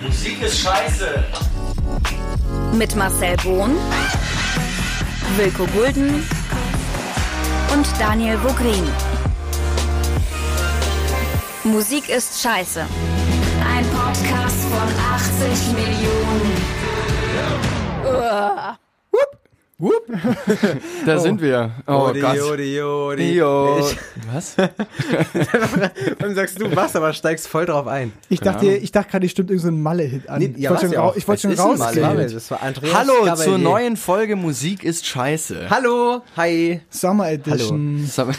Musik ist scheiße. Mit Marcel Bohn, Wilko Gulden und Daniel Vogrin. Musik ist scheiße. Ein Podcast von 80 Millionen. Da sind wir. Oh Odi, Gott. Odi, Odi. Ich, Was? dann sagst du was, aber steigst voll drauf ein. Ich dachte, ich dachte gerade, ich stimmt irgendein so ein Malle-Hit an. Nee, ich wollte schon, ja ich wollte schon ist rausgehen. Malle. Das war Andreas Hallo Cavalier. zur neuen Folge Musik ist scheiße. Hallo, hi. Summer Edition. Das haben-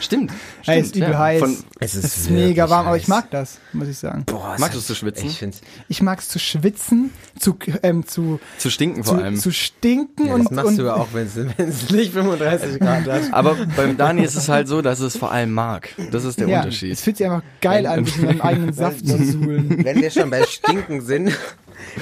Stimmt. Hey, ist stimmt, übel ja. heiß. Von, Es es ist mega warm, aber ich mag das, muss ich sagen. Boah, Magst du es zu schwitzen? Ich Ich mag es zu schwitzen, zu, ähm, zu, zu stinken vor allem. zu stinken ja, und, und du ja auch, wenn es nicht 35 Grad hat. Aber beim Dani ist es halt so, dass es vor allem mag. Das ist der ja, Unterschied. es fühlt sich einfach geil an, sich in meinem eigenen Saft zu suhlen. Wenn wir schon bei Stinken sind,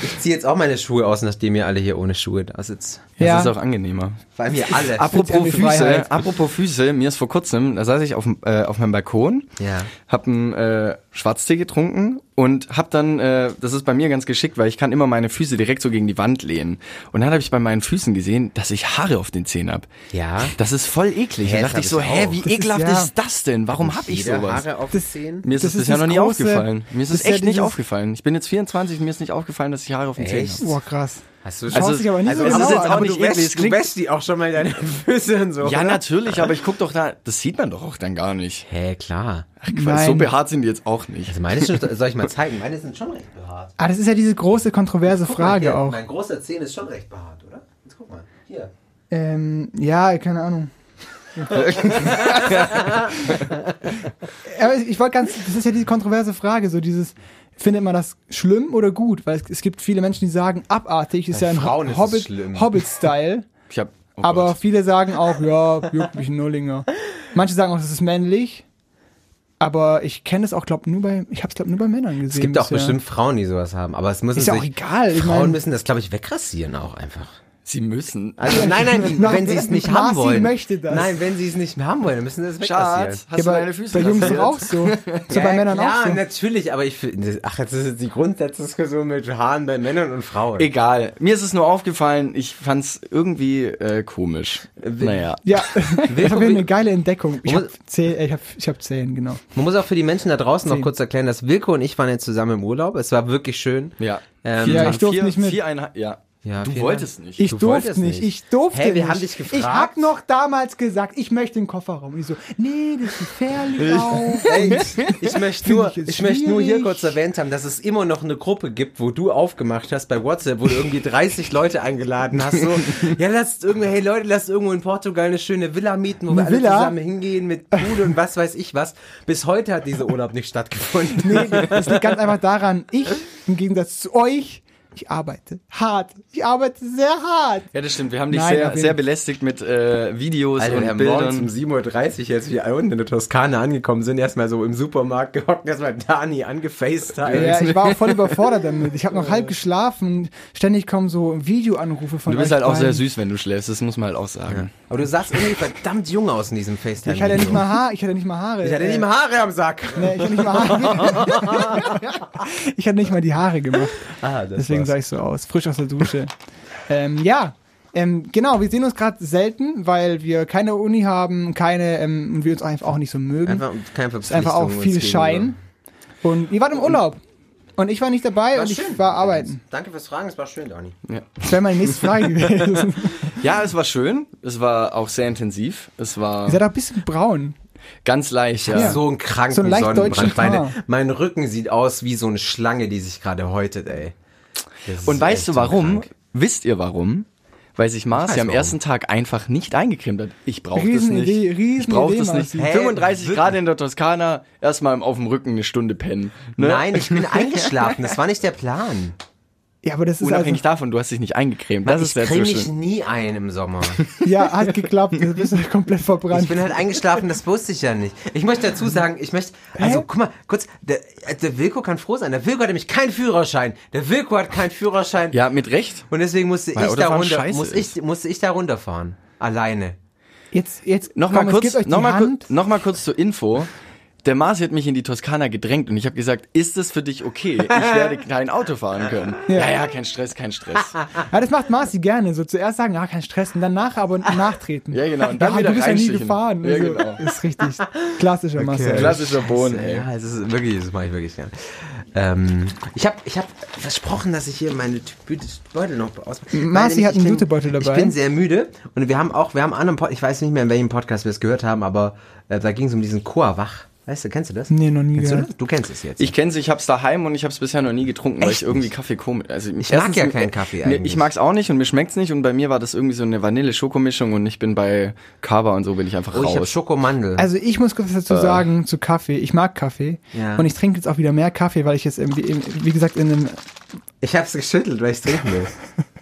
ich ziehe jetzt auch meine Schuhe aus, nachdem ihr alle hier ohne Schuhe da sitzt. Das Ja. ist auch angenehmer. Allem hier alle. Apropos Füße, apropos Füße, mir ist vor kurzem, da saß ich auf, äh, auf meinem Balkon, Ja. hab einen äh, Schwarztee getrunken und hab dann, äh, das ist bei mir ganz geschickt, weil ich kann immer meine Füße direkt so gegen die Wand lehnen. Und dann habe ich bei meinen Füßen gesehen, dass ich Haare auf den Zehen hab. Ja. Das ist voll eklig. Hä, da das dachte ich so, ich hä, wie Das ist ekelhaft ja- ist das denn? Warum hab ich sowas? Haare auf Das- den Zehen? Mir ist Das es ist bisher das noch nie große- aufgefallen. Mir ist das es ist ja echt nicht aufgefallen. Ich bin jetzt 24, mir ist nicht aufgefallen, dass ich Haare auf den Zehen Echt? habe. Boah, krass. Hast du Schaust dich aber nicht also so es genau ist jetzt auch Aber nicht du wäschst- Du wäschst die auch schon mal deine Füße und so. Ja, oder? natürlich, aber ich guck doch da, das sieht man doch auch dann gar nicht. Hä, klar. Ach, Quatsch, so behaart sind die jetzt auch nicht. Also meine sind, soll ich mal zeigen? Meine sind schon recht behaart. Ah, das ist ja diese große, kontroverse Guck mal Frage hier, auch. Mein großer Zehen ist schon recht behaart, oder? Jetzt guck mal. Hier. Ähm, ja, keine Ahnung. Aber ich wollte ganz, das ist ja diese kontroverse Frage, so dieses, findet man das schlimm oder gut? Weil es, es gibt viele Menschen, die sagen, abartig ist Bei ja ein Frauen Hobbit. Hobbit-Style. Ich hab, oh aber Gott. viele sagen auch, ja, juckt mich ein Nullinger. Manche sagen auch, das ist männlich. Aber ich kenne es auch, glaube nur bei, ich habe es glaube nur bei Männern gesehen. Es gibt auch bisher. bestimmt Frauen, die sowas haben. Aber es müssen Ist ja sich, auch egal, ich Frauen mein- müssen das, glaube ich, wegrasieren auch einfach. Sie müssen. Also nein, nein, Na, wenn sie es nicht haben wollen. möchte das. Nein, wenn sie es nicht haben wollen, dann müssen sie das wegrasieren. Schatz, hast Ja, du bei, deine Füße bei Jungs doch auch so. So bei Männern ja, auch so. natürlich, aber ich finde, ach, jetzt ist jetzt die Grundsatzdiskussion mit Haaren bei Männern und Frauen. Egal. Mir ist es nur aufgefallen, ich fand's irgendwie äh, komisch. Naja. Ja, das war wie- eine geile Entdeckung. Ich habe Zehen, äh, ich hab, ich hab Zehen, genau. Man muss auch für die Menschen da draußen noch Zehn. kurz erklären, dass Wilko und ich waren jetzt zusammen im Urlaub. Es war wirklich schön. Ja. Ähm, Ja, Vier- ich durfte vier, nicht mit. Viereinhalb, ja. Ja, du wolltest nicht. Ich Du durfte nicht, nicht. ich durfte Hä, wir nicht. haben dich gefragt. Ich hab noch damals gesagt, ich möchte den Kofferraum. Und ich so, nee, das ist gefährlich auch. Ey, ich möchte nur, ich ich möchte nur hier kurz erwähnt haben, dass es immer noch eine Gruppe gibt, wo du aufgemacht hast bei WhatsApp, wo du irgendwie 30 Leute eingeladen hast. So, ja, lasst irgendwie, hey Leute, lasst irgendwo in Portugal eine schöne Villa mieten, wo wir Eine alle Villa? zusammen hingehen mit Pool und was weiß ich was. Bis heute hat dieser Urlaub nicht stattgefunden. Nee, das liegt ganz einfach daran, ich, im Gegensatz zu euch, ich arbeite hart. Ich arbeite sehr hart. Ja, das stimmt. Wir haben dich Nein, sehr, sehr belästigt mit äh, Videos Alter, wir und haben morgens um Bildern. 7.30 Uhr, jetzt wir unten in der Toskana angekommen sind, erstmal so im Supermarkt gehockt, erstmal Dani angefacetimed. Ja, ich war auch voll überfordert damit. Ich habe noch halb geschlafen. Ständig kommen so Videoanrufe von Du bist halt auch sehr beiden. süß, wenn du schläfst. Das muss man halt auch sagen. Aber du sahst irgendwie verdammt jung aus in diesem FaceTime. Ich hatte ja nicht mal Haare. Ich hatte nicht mal Haare. Ich hatte nicht mal Haare am Sack. Nee, ich hatte nicht mal Haare. ich hatte nicht mal die Haare gemacht. Ah, Deswegen sah ich so aus. Frisch aus der Dusche. ähm, ja. Ähm, genau, wir sehen uns gerade selten, weil wir keine Uni haben, keine ähm, und wir uns einfach auch nicht so mögen. Einfach keine ist einfach auch viel Schein. Und ihr wart im Urlaub. Und ich war nicht dabei War und ich schön. war arbeiten. Danke fürs Fragen, es war schön, Dani. Das wäre meine nächste Frage gewesen. Ja, es war schön. Es war auch sehr intensiv. Es war Ihr seid auch ein bisschen braun. ganz leicht, ja. Ja. So ein kranken So leicht deutschen Sonnenbrand. Meine, mein Rücken sieht aus wie so eine Schlange, die sich gerade häutet, ey. Das Und weißt du warum? krank. Wisst ihr warum? Weil sich Marci am ersten Tag einfach nicht eingecremt hat. Ich brauche das nicht. ich brauche das nicht. Hä? 35 Wirklich? Grad in der Toskana, erstmal auf dem Rücken eine Stunde pennen. Ne? Nein, ich bin eingeschlafen. Das war nicht der Plan. Ja, aber das ist Unabhängig also, davon, du hast dich nicht eingecremt. Das ich ist creme mich nie ein im Sommer. ja, hat geklappt. Du bist komplett verbrannt. Ich bin halt eingeschlafen, das wusste ich ja nicht. Ich möchte dazu sagen, ich möchte, also Hä? guck mal, kurz, der, der Wilko kann froh sein. Der Wilko hat nämlich keinen Führerschein. Der Wilko hat keinen Führerschein. Ja, mit Recht. Und deswegen musste Weil ich da runter, muss ich, musste ich da runterfahren. Alleine. Jetzt, jetzt, Nochmal kurz, jetzt gebt euch die noch mal, Hand. kurz, noch mal kurz zur Info. Der Marci hat mich in die Toskana gedrängt und ich habe gesagt, ist es für dich okay? Ich werde kein Auto fahren können. Ja, ja, kein Stress, kein Stress. Ja, das macht Marci gerne. So zuerst sagen, ja, kein Stress und dann nachher aber nachtreten. Ja, genau. Und dann ja, wieder du bist ja nie gefahren. Ja, Also, genau. Ist richtig. Klassischer Marcel. Klassischer Bohnen, ey. Ja, es ist wirklich, das mache ich wirklich gern. Ähm, ich habe ich hab versprochen, dass ich hier meine Beutel noch aus. Marci hat einen Jutebeutel dabei. Ich bin sehr müde und wir haben auch, wir haben einen anderen Pod, ich weiß nicht mehr, in welchem Podcast wir es gehört haben, aber äh, da ging es um diesen Chorwach. Weißt du, kennst du das? Nee, noch nie Kennst du, das? du kennst es jetzt. Ich kenn's, ich hab's daheim und ich hab's bisher noch nie getrunken, weil Echt ich irgendwie? Kaffee komisch. Also Ich mag ja keinen Kaffee eigentlich. ich mag's auch nicht und mir schmeckt's nicht und bei mir war das irgendwie so eine Vanille-Schokomischung und ich bin bei Kaba und so bin ich einfach oh, ich habe raus. Schokomandel. Also ich muss kurz dazu sagen, zu Kaffee. Ich mag Kaffee. Ja. Und ich trinke jetzt auch wieder mehr Kaffee, weil ich jetzt, im, wie, wie gesagt, in einem, ich habe es geschüttelt, weil ich trinken will.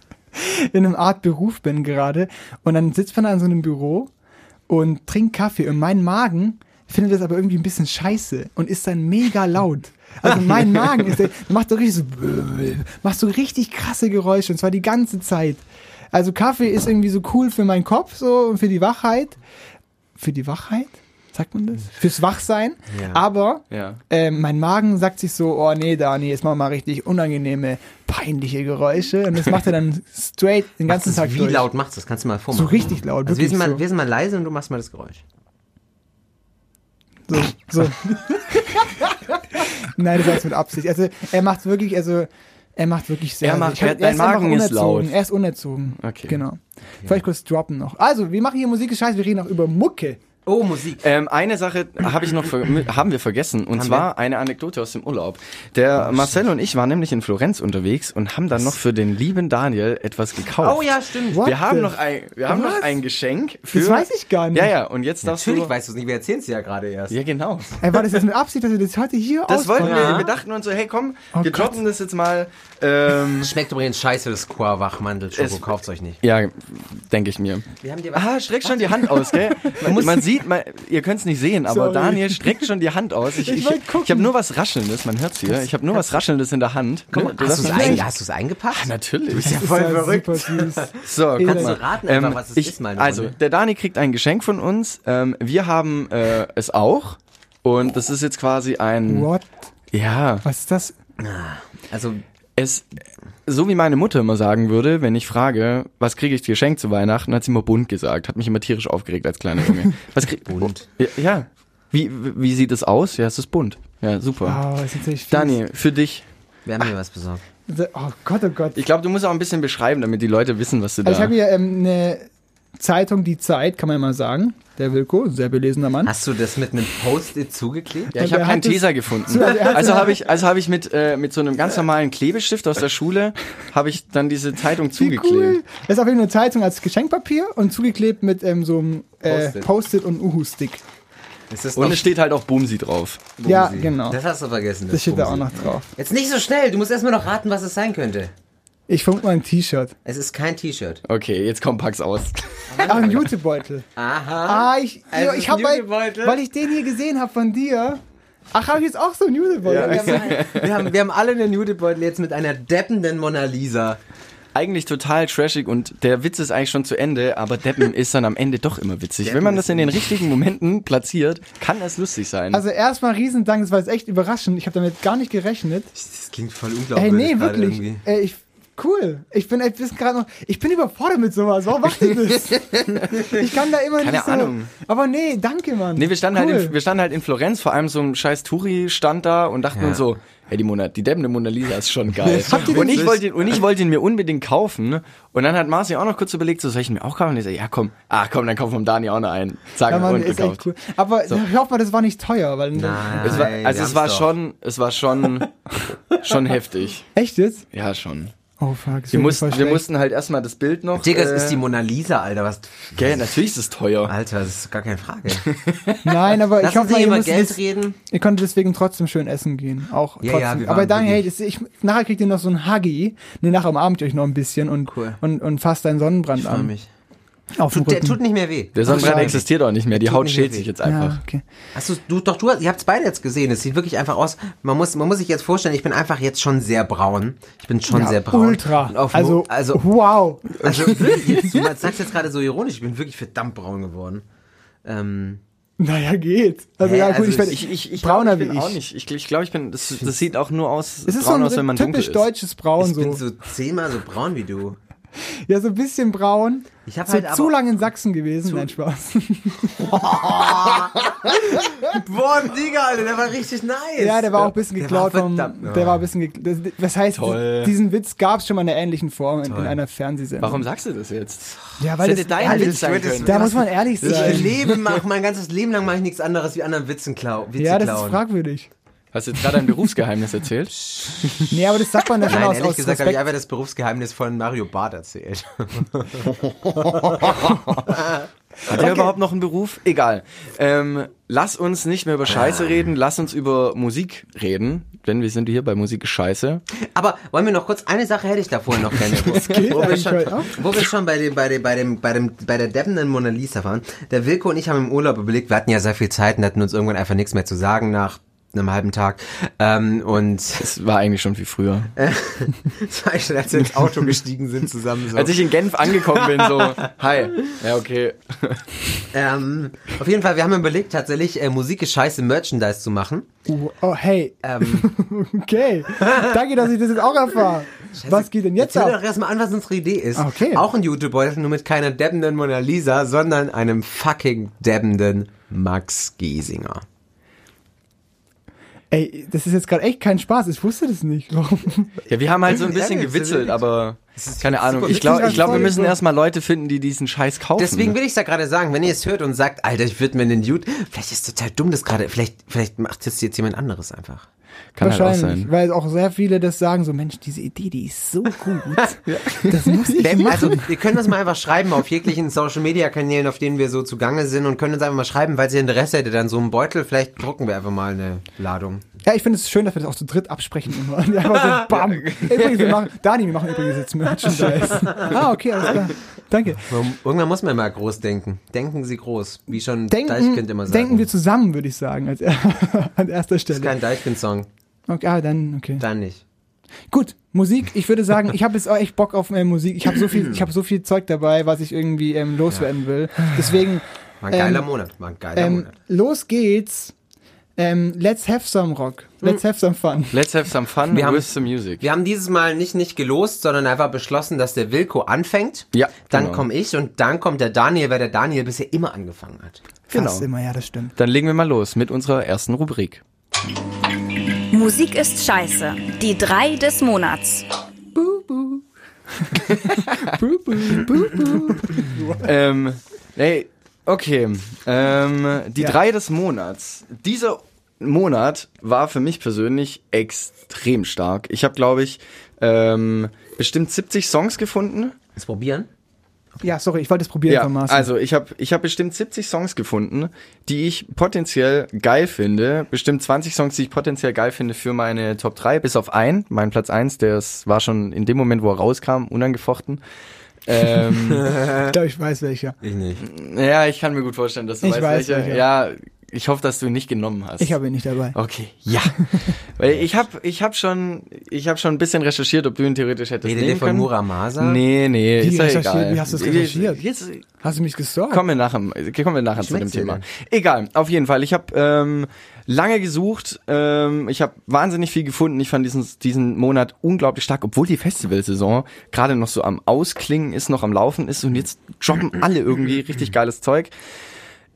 in einem Art Beruf bin gerade. Und dann sitzt man da in so einem Büro und trinkt Kaffee. Und mein Magen findet das aber irgendwie ein bisschen scheiße und ist dann mega laut. Also mein Magen ist, der macht so richtig so, macht so richtig krasse Geräusche und zwar die ganze Zeit. Also Kaffee ist irgendwie so cool für meinen Kopf so und für die Wachheit. Für die Wachheit? Sagt man das? Fürs Wachsein. Ja. Aber Ja. ähm, mein Magen sagt sich so, oh nee, Dani, jetzt machen wir mal richtig unangenehme, peinliche Geräusche. Und das macht er dann straight den ganzen Tag wie durch. laut machst du das? Kannst du mal vormachen. So richtig laut, Also wir sind, mal, so. wir sind mal leise und du machst mal das Geräusch. So, so. Nein, das war jetzt mit Absicht. Also er macht wirklich, also er macht wirklich sehr. Er macht- hab- er- ist Magen ist unerzogen. laut. Er ist unerzogen. Okay. Genau. Vielleicht kurz droppen noch. Also, wir machen hier Musik ist scheiße, wir reden auch über Mucke. Oh, Musik. Ähm, eine Sache habe ich noch haben wir vergessen und zwar eine Anekdote aus dem Urlaub. Der Marcel und ich waren nämlich in Florenz unterwegs und haben dann noch für den lieben Daniel etwas gekauft. Oh ja, stimmt. What Wir haben noch ein wir haben noch ein Geschenk für Das weiß ich gar nicht. Ja, ja, und jetzt darfst Natürlich du weißt du es nicht, wir erzählen es ja gerade erst. Ja, genau. Ey, war das jetzt mit Absicht, dass wir das heute hier Das wollten wir, wir dachten uns so, hey komm, Oh wir droppen das jetzt mal. Ähm, Schmeckt übrigens scheiße, das Chorwachmandel-Schoko. Es- Kauft's euch nicht. ja, denke ich mir. Wir haben dir was Ah, streckt schon die Hand aus, gell? Man, man sieht, man, ihr könnt es nicht sehen, aber Sorry. Daniel streckt schon die Hand aus. Ich, Ich ich, ich, habe nur was Raschelndes, man hört's hier. Ich habe nur was Raschelndes in der Hand. Guck Ne? Du hast du es ein, hast du's eingepackt? Natürlich. Das ist ja super süß. So, guck Kannst mal. du raten einfach, was es ist, mal eine Also, der Dani kriegt ein Geschenk von uns. Ähm, wir haben äh, es auch. Und das ist jetzt quasi ein. What? Ja, Was ist das? Also, es. So wie meine Mutter immer sagen würde, wenn ich frage, was kriege ich dir geschenkt zu Weihnachten, hat sie immer bunt gesagt. Hat mich immer tierisch aufgeregt als kleiner Junge. Was krieg Bunt? Ja. ja. Wie, wie sieht es aus? Ja, es ist bunt. Ja, super. Oh, das ist natürlich fies. Dani, für dich. wir haben dir was besorgt. Oh Gott, oh Gott. Ich glaube, du musst auch ein bisschen beschreiben, damit die Leute wissen, was du da. Also ich habe hier ähm, eine Zeitung, die Zeit, kann man ja mal sagen. Der Wilko, sehr belesener Mann. Hast du das mit einem Post-it zugeklebt? Ja, ich Und habe keinen Teser gefunden. So, also Also habe ich, also habe ich mit äh, mit so einem ganz normalen Klebestift aus der Schule habe ich dann diese Zeitung Wie zugeklebt. cool. Das ist auf jeden Fall eine Zeitung als Geschenkpapier und zugeklebt mit ähm, so einem äh, Post-it. Und Uhu-Stick. Ist das Und es steht halt auch Bumsi drauf. Ja, Bumsi? genau. Das hast du vergessen. Das steht da auch Bumsi. noch drauf. Jetzt nicht so schnell, du musst erstmal noch raten, was es sein könnte. Ich vermute mal ein T-Shirt. Es ist kein T-Shirt. Okay, jetzt komm, pack's aus. Ach, ein Jutebeutel. Aha. Ah, ich, ja, ist ich ein hab bei, Jutebeutel. weil ich den hier gesehen habe von dir. Ach, habe ich jetzt auch so einen Jutebeutel? Wir haben, wir, haben, wir haben alle einen Judebeutel jetzt mit einer deppenden Mona Lisa. Eigentlich total trashig und der Witz ist eigentlich schon zu Ende, aber Deppen ist dann am Ende doch immer witzig. Deppen Wenn man das in den richtigen Momenten platziert, kann es lustig sein. Also erstmal Riesendank, das war jetzt echt überraschend. Ich habe damit gar nicht gerechnet. Das klingt voll unglaublich. Ey, nee, wirklich. irgendwie. Ey, ich, cool. Ich bin, ich bin gerade noch, ich bin überfordert mit sowas. Warum macht ihr das? ich kann da immer Keine nicht so. Ahnung. Aber nee, danke, Mann. Nee, wir standen, cool. halt in, wir standen halt in Florenz, vor allem so ein scheiß Touri stand da und dachten Ja. uns so, hey, die Mona, die deppende Mona Lisa ist schon geil. Habt ihr den und, ich wollte ihn, und ich wollte ihn mir unbedingt kaufen. Und dann hat Marci auch noch kurz überlegt, so soll ich ihn mir auch kaufen? Und ich so, ja komm, ah komm, dann kauf vom Dani auch noch einen. Zack, ja, Mann, und ist gekauft. echt cool. Aber ich hoffe mal, das war nicht teuer, weil Nein. Es war, wir also es war doch. schon, es war schon, schon heftig. echt jetzt? Ja, schon. Oh fuck. Wir mussten, wir mussten halt erstmal das Bild noch. Digga, es äh, ist die Mona Lisa, Alter. Was? Gell, natürlich ist es teuer. Alter, das ist gar keine Frage. Nein, aber ich hoffe nicht ihr, über müsst Geld das, reden. ihr konntet deswegen trotzdem schön essen gehen. Auch Ja, trotzdem. ja, wir aber dann, hey, das, ich, nachher kriegt ihr noch so ein Huggy. Nee, nachher umarmt ihr euch noch ein bisschen und, Cool. und, und fasst deinen Sonnenbrand Ich freu an. mich. Auf Tut, der tut nicht mehr weh. Der Sonnenbrand existiert auch nicht mehr. Die Tut Haut schält sich jetzt einfach. Ja, okay. Hast du, du doch, du ihr habt es beide jetzt gesehen. Es sieht wirklich einfach aus. Man muss, man muss sich jetzt vorstellen, ich bin einfach jetzt schon sehr braun. Ich bin schon Ja, sehr braun. Ultra. Auf, Also, also, wow. also jetzt, du sagst jetzt gerade so ironisch, ich bin wirklich verdammt braun geworden. Ähm, Naja, geht. Also Hä, ja, gut, also ich, Ich, ich, ich brauner glaub, ich wie bin ich. auch nicht. Ich, ich glaube, ich bin. Das, das sieht auch nur aus. Es ist so braun ein aus, wenn man dunkel typisch ist. deutsches Braun Ich bin so. so zehnmal so braun wie du. Ja, so ein bisschen braun. Ich hab so halt zu lange in Sachsen gewesen. Nein, Spaß. Boah, Digga, Alter, der war richtig nice. ja, der war auch ein bisschen Der geklaut war vom. Der war ein bisschen geklaut. Was heißt, Toll. diesen Witz gab es schon mal in einer ähnlichen Form in, in einer Fernsehsendung. Warum sagst du das jetzt? Ja, weil Das das hätte dein Witz sein können. Da muss man ehrlich Ich sein. lebe, mach, mein ganzes Leben lang mache ich nichts anderes wie anderen Witzen klau Witze Ja, das ist klauen. fragwürdig. Hast du jetzt gerade ein Berufsgeheimnis erzählt? Nee, aber das sagt man ja schon Nein, aus, ehrlich aus gesagt habe ich einfach das Berufsgeheimnis von Mario Barth erzählt. Hat er überhaupt noch einen Beruf? Egal. Ähm, lass uns nicht mehr über Scheiße reden, lass uns über Musik reden, denn wir sind hier bei Musik Scheiße. Aber wollen wir noch kurz, eine Sache hätte ich da vorher noch gerne. Wo, wo, wir schon, wo wir schon bei dem, bei dem, bei dem, bei dem, bei der deppenden Mona Lisa waren. Der Wilko und ich haben im Urlaub überlegt, wir hatten ja sehr viel Zeit und hatten uns irgendwann einfach nichts mehr zu sagen nach einem halben Tag. Ähm, und Es war eigentlich schon viel früher. zwei schon, als wir ins Auto gestiegen sind zusammen so. Als ich in Genf angekommen bin, so, hi. Ja, okay. ähm, auf jeden Fall, wir haben überlegt, tatsächlich äh, Musik ist scheiße Merchandise zu machen. Oh, oh, hey. Ähm, Okay. Danke, dass ich das jetzt auch erfahre. Was geht denn jetzt Jetzt ab? doch erstmal an, was unsere Idee ist. Ah, okay. Auch ein YouTube-Beutel, nur mit keiner deppenden Mona Lisa, sondern einem fucking deppenden Max Giesinger. Ey, das ist jetzt gerade echt kein Spaß. Ich wusste das nicht. Warum? Ja, wir haben halt so ein bisschen wir- gewitzelt, aber keine Ahnung. Ich glaube, ich glaube, wir müssen erstmal Leute finden, die diesen Scheiß kaufen. Deswegen will ich ja gerade sagen, wenn ihr es hört und sagt, Alter, ich würde mir den Dude, vielleicht ist total dumm das gerade, vielleicht, vielleicht macht das jetzt jemand anderes einfach. Kann halt auch Wahrscheinlich. sein. Weil auch sehr viele das sagen, so Mensch, diese Idee, die ist so gut. Das muss ich machen. Also, wir können das mal einfach schreiben auf jeglichen Social Media Kanälen, auf denen wir so zugange sind und können uns einfach mal schreiben, falls ihr Interesse hättet an so einem Beutel, vielleicht drucken wir einfach mal eine Ladung. Ja, ich finde es schön, dass wir das auch zu dritt absprechen immer. Und Einfach so, bam. Übrigens, wir machen, Dani, wir machen übrigens jetzt Merchandise. ah, okay, alles klar. Danke. Irgendwann muss man mal groß denken. Denken Sie groß, wie schon Denken, Deichkind immer sagt. denken wir zusammen, würde ich sagen, als, an erster das ist Stelle. kein Deichkind-Song, Okay, ah, dann, okay. dann nicht. Gut, Musik. Ich würde sagen, ich habe jetzt auch echt Bock auf äh, Musik. Ich habe so viel, ich habe so viel Zeug dabei, was ich irgendwie ähm, loswerden will. Deswegen, War ein geiler Ähm, Monat, war ein geiler ähm, Monat. los geht's. Ähm, let's have some rock. Let's have some fun. Let's have some fun Wir haben- some music. Wir haben dieses Mal nicht nicht gelost, sondern einfach beschlossen, dass der Wilko anfängt. Ja, Dann genau. komme ich und dann kommt der Daniel, weil der Daniel bisher immer angefangen hat. Genau. Fast immer, ja, das stimmt. Dann legen wir mal los mit unserer ersten Rubrik. Musik ist scheiße. Die drei des Monats. Ähm, nee, okay. Ähm, die Ja. drei des Monats. Dieser Monat war für mich persönlich extrem stark. Ich habe, glaube ich, ähm, bestimmt 70 Songs gefunden. Jetzt probieren. Ja, sorry, ich wollte es probieren Ja, also ich habe ich hab bestimmt 70 Songs gefunden, die ich potenziell geil finde. Bestimmt 20 Songs, die ich potenziell geil finde für meine Top 3, bis auf einen, mein Platz 1, der war schon in dem Moment, wo er rauskam, unangefochten. ähm, ich glaube, ich weiß welcher. Ich nicht. ja, ich kann mir gut vorstellen, dass du Ich weißt, weiß welcher. welcher. Ja, ich hoffe, dass du ihn nicht genommen hast. Ich habe ihn nicht dabei. Okay, ja. Weil ich habe ich hab schon, ich hab schon ein bisschen recherchiert, ob du ihn theoretisch hättest Redet ihr nehmen von können. Muramasa? Nee, nee, Wie ist ja recherchiert? egal. Wie hast du das recherchiert? Jetzt, Hast du mich gestalkt? Kommen wir nachher, kommen wir nachher zu dem Thema. denn? Egal, auf jeden Fall. Ich habe ähm, lange gesucht. Ähm, ich habe wahnsinnig viel gefunden. Ich fand diesen, diesen Monat unglaublich stark, obwohl die Festivalsaison gerade noch so am Ausklingen ist, noch am Laufen ist und jetzt droppen alle irgendwie richtig geiles Zeug.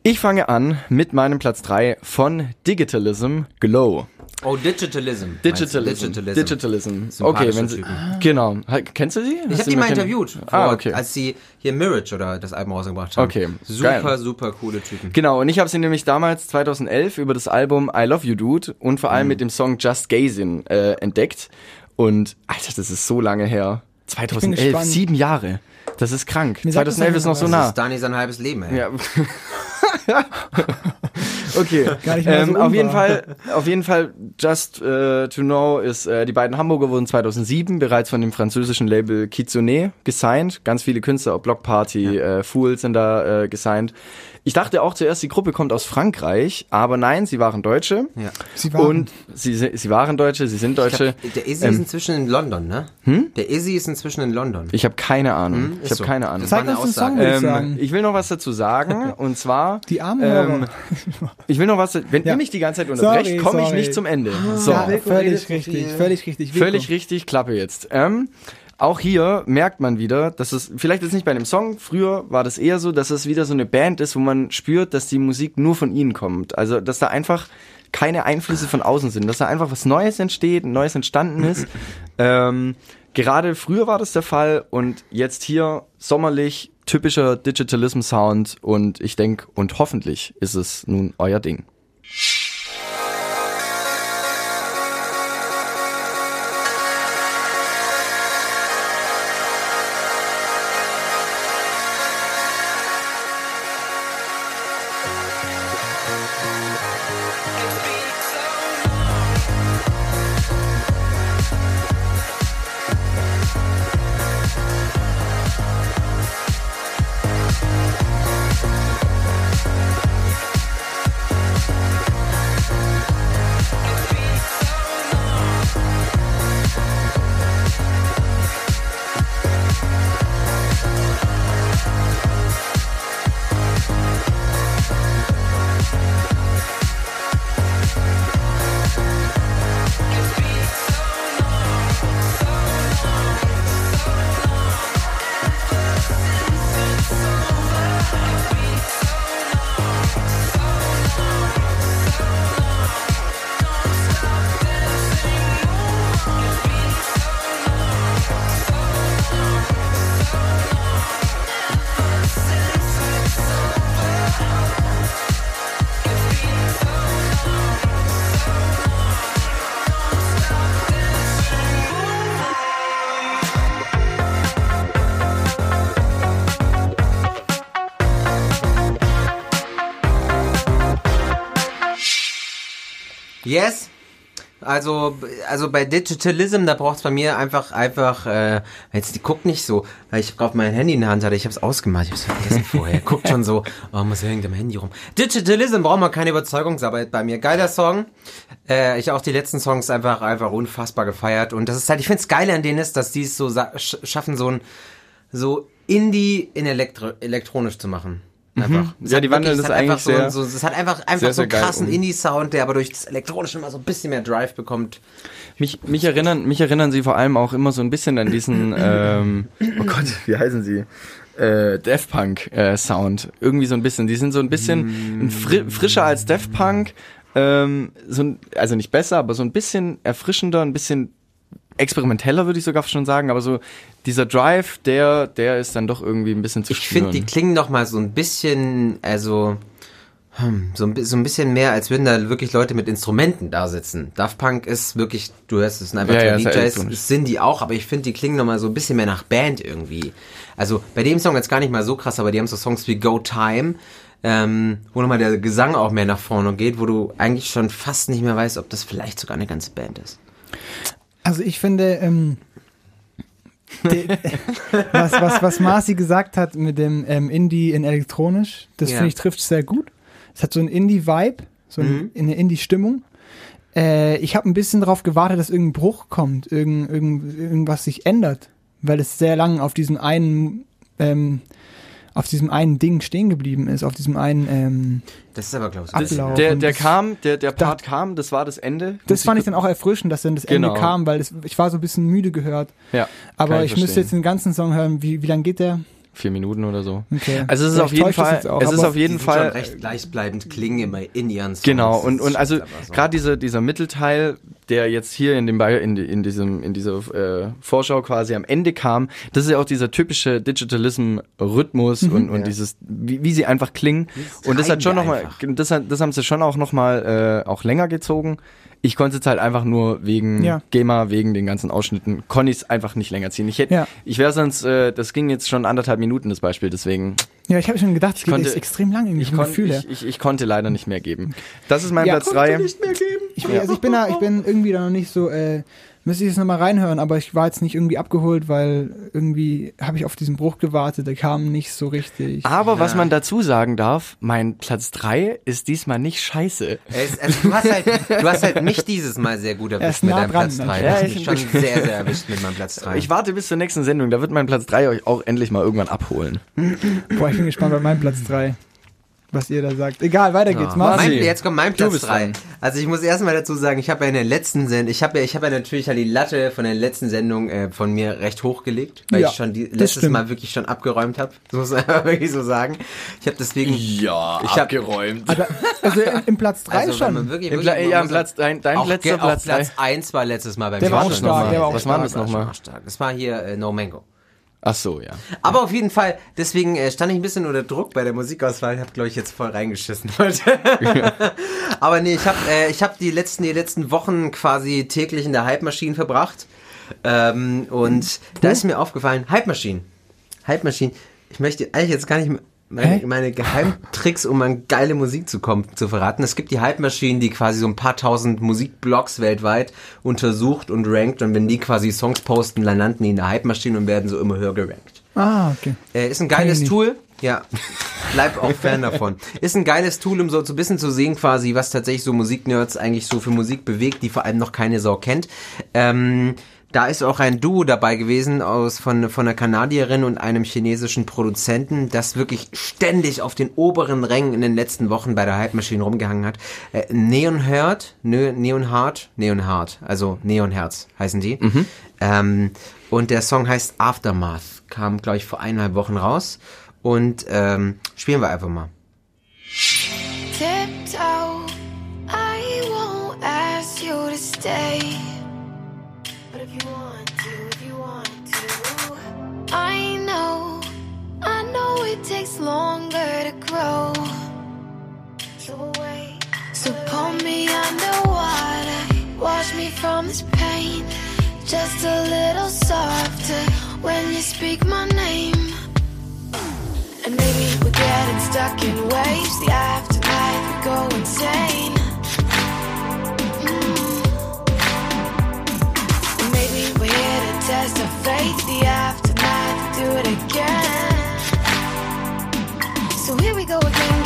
Ich fange an mit meinem Platz 3 von Digitalism Glow. Oh, Digitalism. Digitalism. Digitalism. Digitalism. Okay, wenn sie, Typen. genau. Kennst du sie? Ich habe die mal interviewt, Ah, vor- okay. als sie hier Mirage oder das Album rausgebracht haben. Okay, Super, geil. super coole Typen. Genau, und ich habe sie nämlich damals 2011 über das Album I Love You Dude und vor Mhm. allem mit dem Song Just Gazing äh, entdeckt. Und Alter, das ist so lange her. 2011, gespannt. sieben Jahre. Das ist krank. Mir sagt das 2011 ist noch so was. Das nah. ist Dani sein halbes Leben, ey. Ja. Okay. Gar nicht mal so ähm, auf jeden. Fall, auf jeden Fall, Just äh, to Know ist, äh, die beiden Hamburger wurden 2007 bereits von dem französischen Label Kitsune gesigned. Ganz viele Künstler, auch Block Party, äh, Fool sind da äh, gesigned. Ich dachte auch zuerst, die Gruppe kommt aus Frankreich, aber nein, sie waren Deutsche. Ja. Sie waren, Und sie, si- sie waren Deutsche, sie sind Deutsche. Glaub, der Izzy ist inzwischen in London, ne? Der Izzy ist inzwischen in London. Ich habe keine Ahnung. Hm, ich habe so. keine Ahnung. Das war Zeig eine uns den Song, Aussage. würde ich Ähm, sagen. ich will noch was dazu sagen und zwar Die armen ähm, ich will noch was wenn Ja. ihr mich die ganze Zeit unterbrecht, komme ich nicht zum Ende. So. ja, völlig richtig, völlig richtig. Völlig richtig, Klappe jetzt. Ähm, auch hier merkt man wieder, dass es, vielleicht jetzt nicht bei einem Song, früher war das eher so, dass es wieder so eine Band ist, wo man spürt, dass die Musik nur von ihnen kommt. Also, dass da einfach keine Einflüsse von außen sind, dass da einfach was Neues entsteht, ein Neues entstanden ist. ähm, gerade früher war das der Fall und jetzt hier sommerlich typischer Digitalism Sound und ich denke und hoffentlich ist es nun euer Ding. Also, also bei Digitalism, da braucht's bei mir einfach, einfach, äh, jetzt die guckt nicht so, weil ich gerade mein Handy in der Hand hatte, ich hab's ausgemacht, ich hab's vergessen vorher. Guckt schon so, oh, muss hängt am Handy rum. Digitalism braucht man keine Überzeugungsarbeit bei mir. Geiler Song. Äh, ich auch die letzten Songs einfach, einfach unfassbar gefeiert. Und das ist halt, ich find's geil an denen ist, dass die es so sch schaffen, so ein, so Indie in Elektro elektronisch zu machen. Einfach. Es Ja, die wandeln einfach eigentlich so, sehr- so, es hat einfach, einfach sehr, so einen krassen um. Indie-Sound, der aber durch das Elektronische mal so ein bisschen mehr Drive bekommt. Mich, mich erinnern, mich erinnern sie vor allem auch immer so ein bisschen an diesen, ähm, oh Gott, wie heißen sie? Äh, Daft Punk äh, Sound. Irgendwie so ein bisschen. Die sind so ein bisschen ein fri frischer als Daft Punk. Ähm, so ein, also nicht besser, aber so ein bisschen erfrischender, ein bisschen experimenteller, würde ich sogar schon sagen. Aber so dieser Drive, der, der ist dann doch irgendwie ein bisschen zu Ich finde, die klingen noch mal so ein bisschen, also hm, so ein, so ein bisschen mehr, als würden da wirklich Leute mit Instrumenten da sitzen. Daft Punk ist wirklich, du hörst es sind einfach Ja, ja, DJs, sind die auch, aber ich finde, die klingen noch mal so ein bisschen mehr nach Band irgendwie. Also bei dem Song jetzt gar nicht mal so krass, aber die haben so Songs wie Go Time, ähm, wo nochmal der Gesang auch mehr nach vorne geht, wo du eigentlich schon fast nicht mehr weißt, ob das vielleicht sogar eine ganze Band ist. Also ich finde, ähm, de, was, was, was Marci gesagt hat mit dem ähm, Indie in elektronisch, das Ja. finde ich trifft sehr gut. Es hat so einen Indie-Vibe, so Mhm. eine Indie-Stimmung. Äh, ich habe ein bisschen darauf gewartet, dass irgendein Bruch kommt, irgend, irgend, irgendwas sich ändert, weil es sehr lang auf diesem einen ähm, auf diesem einen Ding stehen geblieben ist, auf diesem einen ähm, Das ist aber, glaube ich, Das, Ablauf. der, der kam, der, der Part kam, das war das Ende. Das fand ich dann auch erfrischend, dass dann das Genau. Ende kam, weil das, ich war so ein bisschen müde gehört. Ja, Aber kann ich, müsste jetzt den ganzen Song hören. Wie, wie lang geht der? Vier Minuten oder so. Okay. Also es ist Vielleicht auf jeden Fall, auch, es ist auf jeden Fall recht gleichbleibend klingen immer in ihren Songs. Genau, und, und also so. gerade diese, dieser Mittelteil, der jetzt hier in dem Be- in, in diesem in dieser äh, Vorschau quasi am Ende kam, das ist ja auch dieser typische Digitalism-Rhythmus Mhm. und, und dieses, wie, wie sie einfach klingen. Und das hat schon treiben noch wir mal, das, hat, das haben sie schon auch noch mal äh, auch länger gezogen. Ich konnte es jetzt halt einfach nur wegen Ja. GEMA, wegen den ganzen Ausschnitten, konnte ich es einfach nicht länger ziehen. Ich hätte, Ja. ich wäre sonst, äh, das ging jetzt schon anderthalb Minuten das Beispiel, deswegen Ja, ich habe schon gedacht, es geht konnte- extrem lang irgendwie ich, kon, Gefühl ich, ich, ich konnte leider nicht mehr geben. Das ist mein Ja. Platz drei. Ich, also ich bin da, ich bin irgendwie da noch nicht so, äh, müsste ich jetzt nochmal reinhören, aber ich war jetzt nicht irgendwie abgeholt, weil irgendwie habe ich auf diesen Bruch gewartet, der kam nicht so richtig. Aber was man dazu sagen darf, mein Platz drei ist diesmal nicht scheiße. Es, also du, hast halt, du hast halt mich dieses Mal sehr gut Er erwischt mit nah deinem dran, Platz ne? 3. Ja, ich- schon sehr, sehr erwischt mit meinem Platz 3. Ich warte bis zur nächsten Sendung, da wird mein Platz drei euch auch endlich mal irgendwann abholen. Boah, ich bin gespannt bei meinem Platz 3. Was ihr da sagt. Egal, weiter geht's. Ja. Marci. Mein, jetzt kommt mein Du Platz bist 3. dran. Also ich muss erstmal dazu sagen, ich habe ja in der letzten Sendung, ich habe ja, ich habe ja natürlich halt die Latte von der letzten Sendung äh, von mir recht hochgelegt, weil Ja, ich schon die, das letztes stimmt. Mal wirklich schon abgeräumt habe. Das muss man einfach wirklich so sagen. Ich habe deswegen, Ja, Ich hab- abgeräumt. Aber, also im, im Platz 3 also schon. wirklich, Im wirklich Pla ja, muss- Platz, dein, dein auch letzter Platz auf Platz drei. 1 war letztes Mal beim Der war auch stark, der war auch Was war das stark. nochmal? Das war hier äh, No Mango. Ach so, ja. Aber auf jeden Fall, deswegen äh, stand ich ein bisschen unter Druck bei der Musikauswahl. Ich habe, glaube ich, jetzt voll reingeschissen heute. Aber nee, ich habe äh, ich hab die, letzten, die letzten Wochen quasi täglich in der Hype-Maschine verbracht. Ähm, und da ist mir aufgefallen, Hype-Maschine. Hype-Maschine. Ich möchte eigentlich jetzt gar nicht Hä? Meine, meine Geheimtricks, um an geile Musik zu kommen, zu verraten. Es gibt die Hype-Maschinen, die quasi so ein paar tausend Musikblogs weltweit untersucht und rankt. Und wenn die quasi Songs posten, dann landen die in der Hype-Maschine und werden so immer höher gerankt. Ah, okay. Äh, ist ein geiles. Tool. Ja, bleib auch Fan davon. Ist ein geiles Tool, um so ein bisschen zu sehen quasi, was tatsächlich so Musiknerds eigentlich so für Musik bewegt, die vor allem noch keine Sau kennt. Ähm, da ist auch ein Duo dabei gewesen aus von, von einer Kanadierin und einem chinesischen Produzenten, das wirklich ständig auf den oberen Rängen in den letzten Wochen bei der Hype Machine rumgehangen hat. Äh, Neon Heart, ne, Neon Heart, Neon Heart, also Neon Herz heißen die. Ähm, und der Song heißt Aftermath, kam glaube ich vor eineinhalb Wochen raus und ähm, spielen wir einfach mal. tiptoe. I won't ask you to stay. I know, I know it takes longer to grow. So pull me underwater, wash me from this pain. Just a little softer when you speak my name. And maybe we're getting stuck in waves. The aftermath, we go insane. Mm. Maybe we're here to test our faith. The we it again. So here we go again,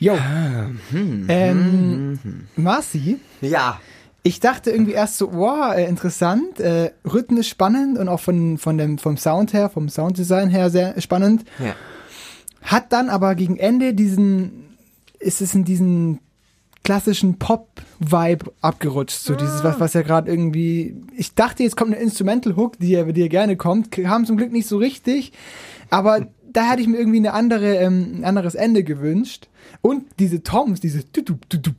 Yo. Ah, hm, ähm, Marci, Ja. ich dachte irgendwie erst so, wow, äh, interessant, äh, rhythmisch spannend und auch von, von dem, vom Sound her, vom Sounddesign her sehr spannend. Ja. Hat dann aber gegen Ende diesen, ist es in diesen klassischen Pop-Vibe abgerutscht. So dieses, was, was ja gerade irgendwie. Ich dachte, jetzt kommt eine Instrumental-Hook, die ja, die ja gerne kommt. Kam zum Glück nicht so richtig. Aber da hätte ich mir irgendwie eine andere, ähm, ein anderes Ende gewünscht. Und diese Toms, diese du, du, du,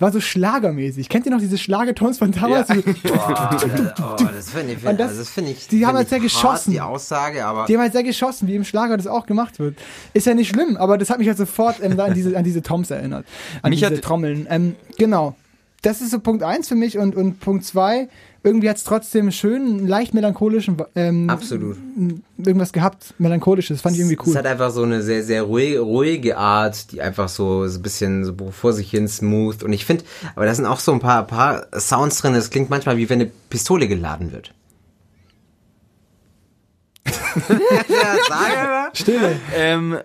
war so schlagermäßig. Kennt ihr noch diese Schlagertons von damals? Ja. Oh, das finde ich, das- also das finde ich, die haben find halt sehr geschossen. die Aussage, aber Die haben halt sehr geschossen, wie im Schlager das auch gemacht wird. Ist ja nicht schlimm, aber das hat mich halt sofort ähm, an diese, an diese Toms erinnert. An Mich diese Trommeln. Ähm, genau. Das ist so Punkt eins für mich und, und Punkt zwei irgendwie hat es trotzdem schön, leicht melancholischen, ähm, absolut. irgendwas gehabt, melancholisches, fand ich irgendwie Es cool. hat einfach so eine sehr, sehr ruhige, ruhige Art, die einfach so, so ein bisschen so vor sich hin smooth. Und ich finde, aber da sind auch so ein paar, paar Sounds drin, das klingt manchmal wie wenn eine Pistole geladen wird. ja. Stille. Ähm,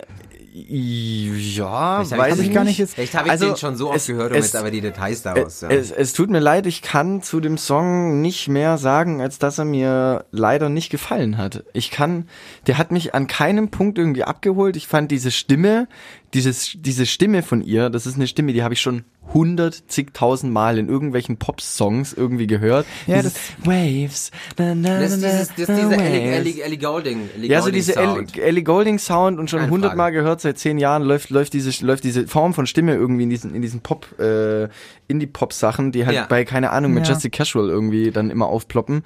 Ja, Vielleicht weiß ich ich gar nicht jetzt. Vielleicht habe ich Also, den schon so oft es- gehört und es- jetzt aber die Details daraus. Es, Ja. es, es tut mir leid, ich kann zu dem Song nicht mehr sagen, als dass er mir leider nicht gefallen hat. Ich kann, der hat mich an keinem Punkt irgendwie abgeholt. Ich fand diese Stimme, dieses, diese Stimme von ihr, das ist eine Stimme, die habe ich schon hundert, zigtausend Mal in irgendwelchen Pop-Songs irgendwie gehört. Ja, dieses Waves, na, na, das ist dieses, das ist dieser Ellie, Waves. Ellie, Ellie Golding. Ellie Ja, so Goulding diese. Ellie, Ellie Golding Sound und schon hundertmal gehört, seit zehn Jahren läuft, läuft diese, läuft diese Form von Stimme irgendwie in diesen, in diesen Pop, äh, Indie-Pop-Sachen, die halt Ja. bei, keine Ahnung, mit Ja. Just the Casual irgendwie dann immer aufploppen.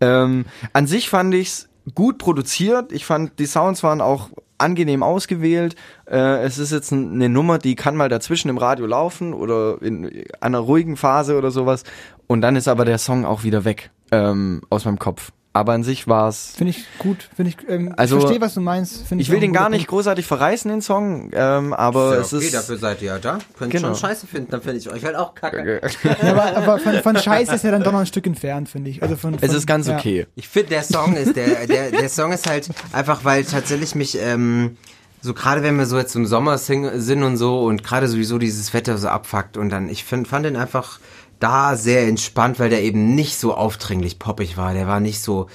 Ähm, an sich fand ich's gut produziert. Ich fand, die Sounds waren auch angenehm ausgewählt. Äh, es ist jetzt eine Nummer, die kann mal dazwischen im Radio laufen oder in einer ruhigen Phase oder sowas. Und dann ist aber der Song auch wieder weg ähm, aus meinem Kopf. Aber an sich war's Finde ich gut. Finde ich, ähm, Also, ich verstehe, was du meinst. Finde ich will den gar nicht großartig verreißen, den Song, ähm, aber Ja, es okay, ist. dafür seid ihr ja da. Könnt Genau. schon scheiße finden, dann finde ich euch halt auch kacke. Punkt. Ja, aber, aber von, von Scheiß ist ja dann doch noch ein Stück entfernt, finde ich. Also von, von, es ist ganz ja. okay. Ich finde, der Song ist, der, der, der Song ist halt einfach, weil tatsächlich mich, ähm, so gerade wenn wir so jetzt im Sommer sind und so und gerade sowieso dieses Wetter so abfuckt und dann, ich find, fand den einfach da sehr entspannt, weil der eben nicht so aufdringlich poppig war. Der war nicht so,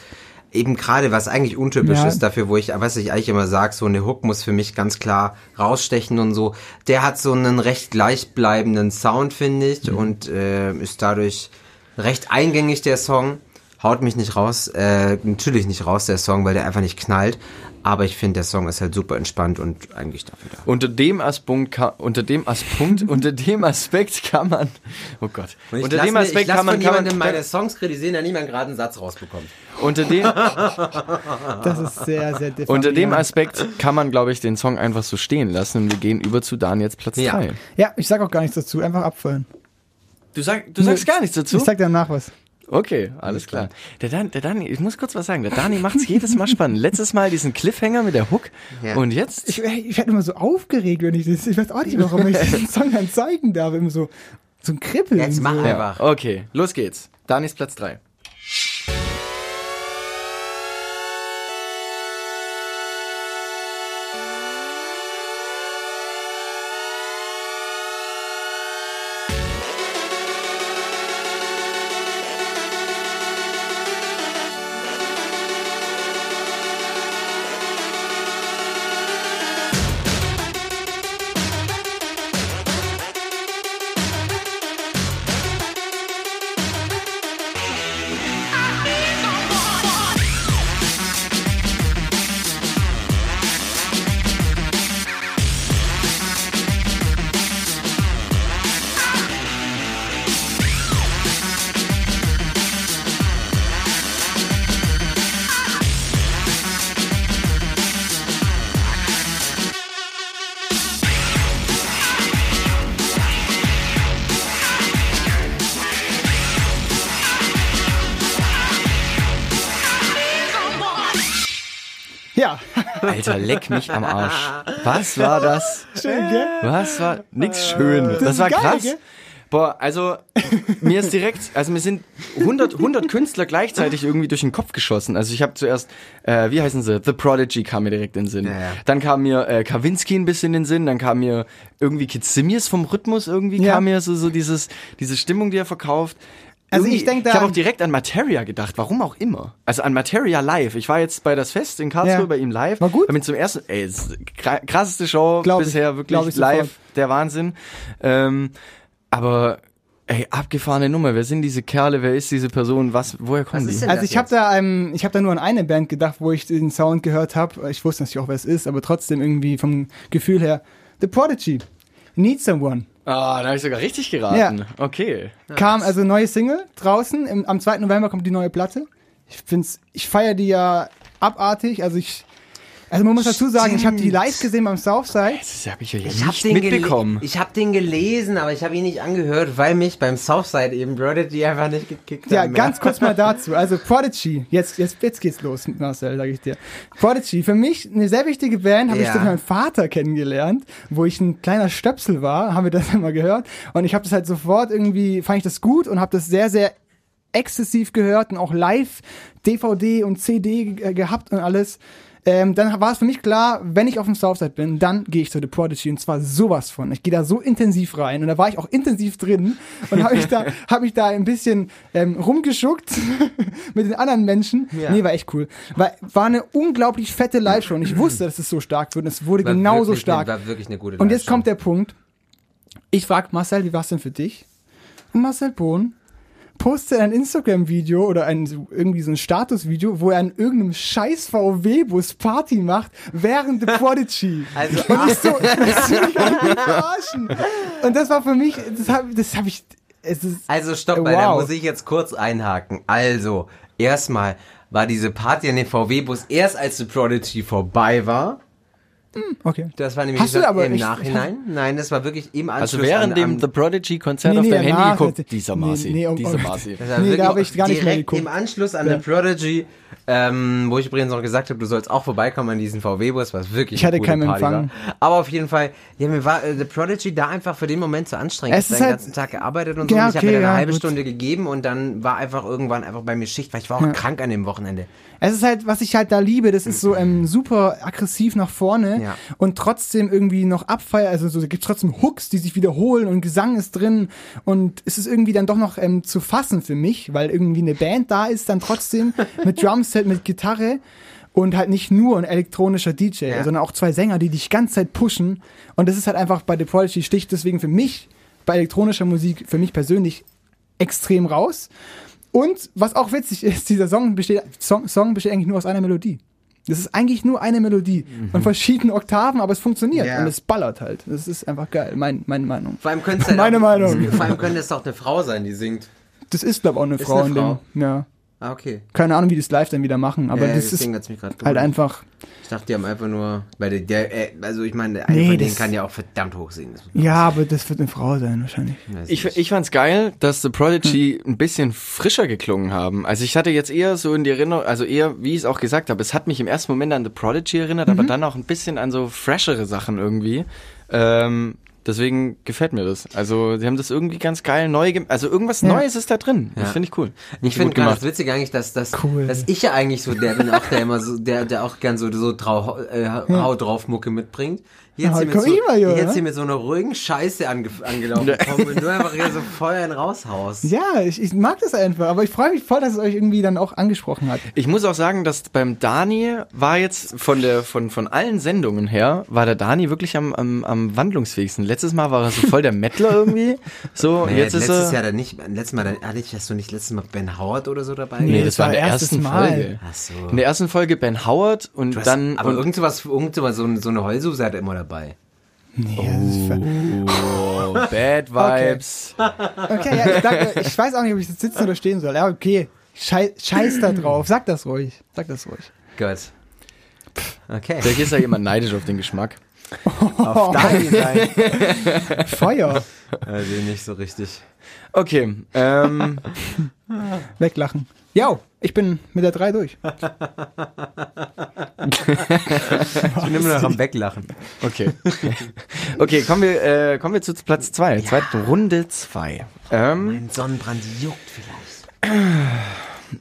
eben gerade was eigentlich untypisch Ja. ist dafür, wo ich, was ich eigentlich immer sage, so eine Hook muss für mich ganz klar rausstechen und so. Der hat so einen recht gleichbleibenden Sound, finde ich, und äh, ist dadurch recht eingängig, der Song. Haut mich nicht raus, äh, natürlich nicht raus, der Song, weil der einfach nicht knallt. Aber ich finde, der Song ist halt super entspannt und eigentlich dafür da. Unter dem Aspekt, unter dem Aspekt, unter dem Aspekt kann man, oh Gott, unter dem mir- Aspekt ich lass kann man, von kann man, meine Songs kritisieren, der niemand gerade einen Satz rausbekommt. unter dem, Das ist sehr, sehr unter dem Aspekt kann man, glaube ich, den Song einfach so stehen lassen und wir gehen über zu Daniels Platz Ja. 3. Ja, ich sag auch gar nichts dazu. Einfach abfallen. Du, sag, du sagst gar nichts dazu? Ich sag danach was. Okay, alles klar. Der, Dan, der Dani, ich muss kurz was sagen. Der Dani macht's jedes Mal spannend. Letztes Mal diesen Cliffhanger mit der Hook Ja. und jetzt Ich, ich werde immer so aufgeregt, wenn ich das. Ich weiß auch nicht, warum ich diesen Song dann zeigen darf. Immer so, so ein Kribbeln. Jetzt mach so. einfach. Okay, los geht's. Danis Platz 3. Alter, leck mich am Arsch. Was war das? Schön, gell? Was war nix schön. Das, ist war geil, krass. gell? Boah, also mir ist direkt, also mir sind 100, 100 Künstler gleichzeitig irgendwie durch den Kopf geschossen. Also ich habe zuerst, äh, wie heißen sie? The Prodigy kam mir direkt in den Sinn. Ja, ja. Dann kam mir äh, Kawinski ein bisschen in den Sinn. Dann kam mir irgendwie Kitsimius vom Rhythmus irgendwie Ja. kam mir so so dieses diese Stimmung, die er verkauft. Also Irgendwie- ich denk da ich habe auch direkt an Materia gedacht, warum auch immer. Also an Materia live. Ich war jetzt bei das Fest in Karlsruhe Ja. bei ihm live. War gut? Ihn zum ersten, ey, krasseste Show Glaub ich. bisher wirklich ich live, sofort. der Wahnsinn. Ähm, aber ey, abgefahrene Nummer. Wer sind diese Kerle? Wer ist diese Person? Was? Woher kommen Was die? Also ich habe da, ähm, ich habe da nur an eine Band gedacht, wo ich den Sound gehört habe. Ich wusste natürlich auch, wer es ist, aber trotzdem irgendwie vom Gefühl her. The Prodigy. Need Someone. Ah, da habe ich sogar richtig geraten. Okay. Kam also neue Single draußen. Im, am 2. November kommt die neue Platte. Ich find's, ich feiere die ja abartig. Also ich, also man muss dazu sagen, ich habe die live gesehen beim Southside. Das habe ich ja Ich habe nicht den, mitbekommen. ich hab den gelesen, aber ich habe ihn nicht angehört, weil mich beim Southside eben Prodigy einfach nicht gekickt Ja, haben. ganz kurz mal dazu. Also Prodigy, jetzt, jetzt, jetzt geht's los mit Marcel, sag ich dir. Prodigy, für mich eine sehr wichtige Band, habe ich Ja. durch meinen Vater kennengelernt, wo ich ein kleiner Stöpsel war, haben wir das immer gehört. Und ich habe das halt sofort irgendwie, fand ich das gut und habe das sehr, sehr exzessiv gehört und auch live DVD und CD ge- gehabt und alles. Ähm, dann war es für mich klar, wenn ich auf dem Southside bin, dann gehe ich zu The Prodigy und zwar sowas von. Ich gehe da so intensiv rein und da war ich auch intensiv drin und habe ich da, hab mich da ein bisschen ähm, rumgeschuckt mit den anderen Menschen. Ja. Nee, war echt cool. War, war eine unglaublich fette Live-Show und ich wusste, dass es so stark wird und es wurde War genauso wirklich stark. War wirklich eine gute Und jetzt kommt der Punkt. Ich frag Marcel, wie war's denn für dich? Und Marcel Bohn postet ein Instagram-Video oder ein, irgendwie so ein Statusvideo, wo er an irgendeinem scheiß VW-Bus Party macht, während The Prodigy. Also, Und ich so, das will ich eigentlich nicht verarschen. Und das war für mich, das habe das hab ich, es ist, Also stopp mal, da wow. muss ich jetzt kurz einhaken. Also, erstmal war diese Party an dem VW-Bus erst als The Prodigy vorbei war. Okay. Das war nämlich Hast du gesagt, aber im ich- Nachhinein. Nein, das war wirklich im Anschluss Also während an, dem The Prodigy-Konzert Nee, auf nee, dein Handy danach geguckt, dieser nee, Marci, nee, um- dieser um- Marci. Das war Nee, da wirklich hab ich gar nicht mehr direkt geguckt. im Anschluss an Ja. The Prodigy, ähm, wo ich übrigens noch gesagt habe, du sollst auch vorbeikommen an diesen VW-Bus, was wirklich Ich hatte eine gute keinen Party Empfang. War. Aber auf jeden Fall, ja, mir war äh, The Prodigy da einfach für den Moment zu anstrengend. Es ich habe den halt- ganzen Tag gearbeitet und so. Ja, und ich habe mir dann eine ja, halbe gut. Stunde gegeben und dann war einfach irgendwann einfach bei mir Schicht, weil ich war auch krank an dem Wochenende. Es ist halt, was ich halt da liebe, das ist so ähm, super aggressiv nach vorne Ja. und trotzdem irgendwie noch Abfeier, also so, da gibt's trotzdem Hooks, die sich wiederholen und Gesang ist drin und es ist irgendwie dann doch noch ähm, zu fassen für mich, weil irgendwie eine Band da ist, dann trotzdem mit Drumset, mit Gitarre und halt nicht nur ein elektronischer DJ, Ja. sondern auch zwei Sänger, die dich ganze Zeit pushen und das ist halt einfach bei The Prodigy sticht deswegen für mich bei elektronischer Musik, für mich persönlich extrem raus. Und was auch witzig ist, dieser Song besteht, Song, Song besteht eigentlich nur aus einer Melodie. Das ist eigentlich nur eine Melodie und verschiedene Oktaven, aber es funktioniert Ja. und es ballert halt. Das ist einfach geil, mein, meine Meinung. Vor allem könnte es halt Meine auch, Meinung. Vor allem könnte es auch eine Frau sein, die singt. Das ist, glaube ich, auch eine Ist Frau eine in Frau. dem. Ja. Ah, okay. Keine Ahnung, wie die es live dann wieder machen, aber ja, das ist mich gerade halt einfach. Ich dachte, die haben einfach nur, weil der, der äh, also ich meine, einer Nee, von denen das- kann ja auch verdammt hoch singen. Das man Ja, aber das wird eine Frau sein, wahrscheinlich. Ich, ich fand's geil, dass The Prodigy ein bisschen frischer geklungen haben. Also ich hatte jetzt eher so in die Erinnerung, also eher, wie ich es auch gesagt habe, es hat mich im ersten Moment an The Prodigy erinnert, aber dann auch ein bisschen an so freshere Sachen irgendwie. Ähm, deswegen gefällt mir das. Also sie haben das irgendwie ganz geil neu gemacht. Also irgendwas Ja. Neues ist da drin. Das Ja. finde ich cool. Ich finde gerade das Witzige eigentlich, dass, dass, Cool. dass ich ja eigentlich so der bin, auch der immer so, der, der auch gern so, so trau, äh, Haut drauf Mucke mitbringt. Jetzt Ja, hier, so, ich mal, jetzt hier mit so einer ruhigen Scheiße ange, angelaufen kommen und du einfach hier so voll einen raushaust. Ja, ich, ich mag das einfach, aber ich freue mich voll, dass es euch irgendwie dann auch angesprochen hat. Ich muss auch sagen, dass beim Dani war jetzt von der von von allen Sendungen her war der Dani wirklich am am, am wandlungsfähigsten. Letztes Mal war er so voll der Mettler irgendwie. So Nee, jetzt ist letztes er. Jahr dann nicht, letztes Mal, dann, hatte ich, hast du nicht letztes Mal Ben Howard oder so dabei? nee, das das war in der ersten Mal. Folge. Ach so. In der ersten Folge Ben Howard und hast- dann aber irgend sowas, irgend sowas, so, so eine Heulsuse hat er immer dabei. Nee, das ist ver- oh, Bad Vibes. Okay, ja, ich, sag, ich weiß auch nicht, ob ich jetzt sitzen oder stehen soll. Ja, okay. Scheiß, scheiß da drauf. Sag das ruhig. Sag das ruhig. Gut. Okay. Vielleicht ist ja jemand neidisch auf den Geschmack. Auf deine Seite. Feuer. Also nicht so richtig. Okay, ähm, Weglachen. Ja, ich bin mit der 3 durch. Ich bin immer noch am Weglachen. okay. Okay, kommen wir, äh, kommen wir zu Platz zwei, zweite Runde zwei. Ähm, Mein Sonnenbrand juckt vielleicht.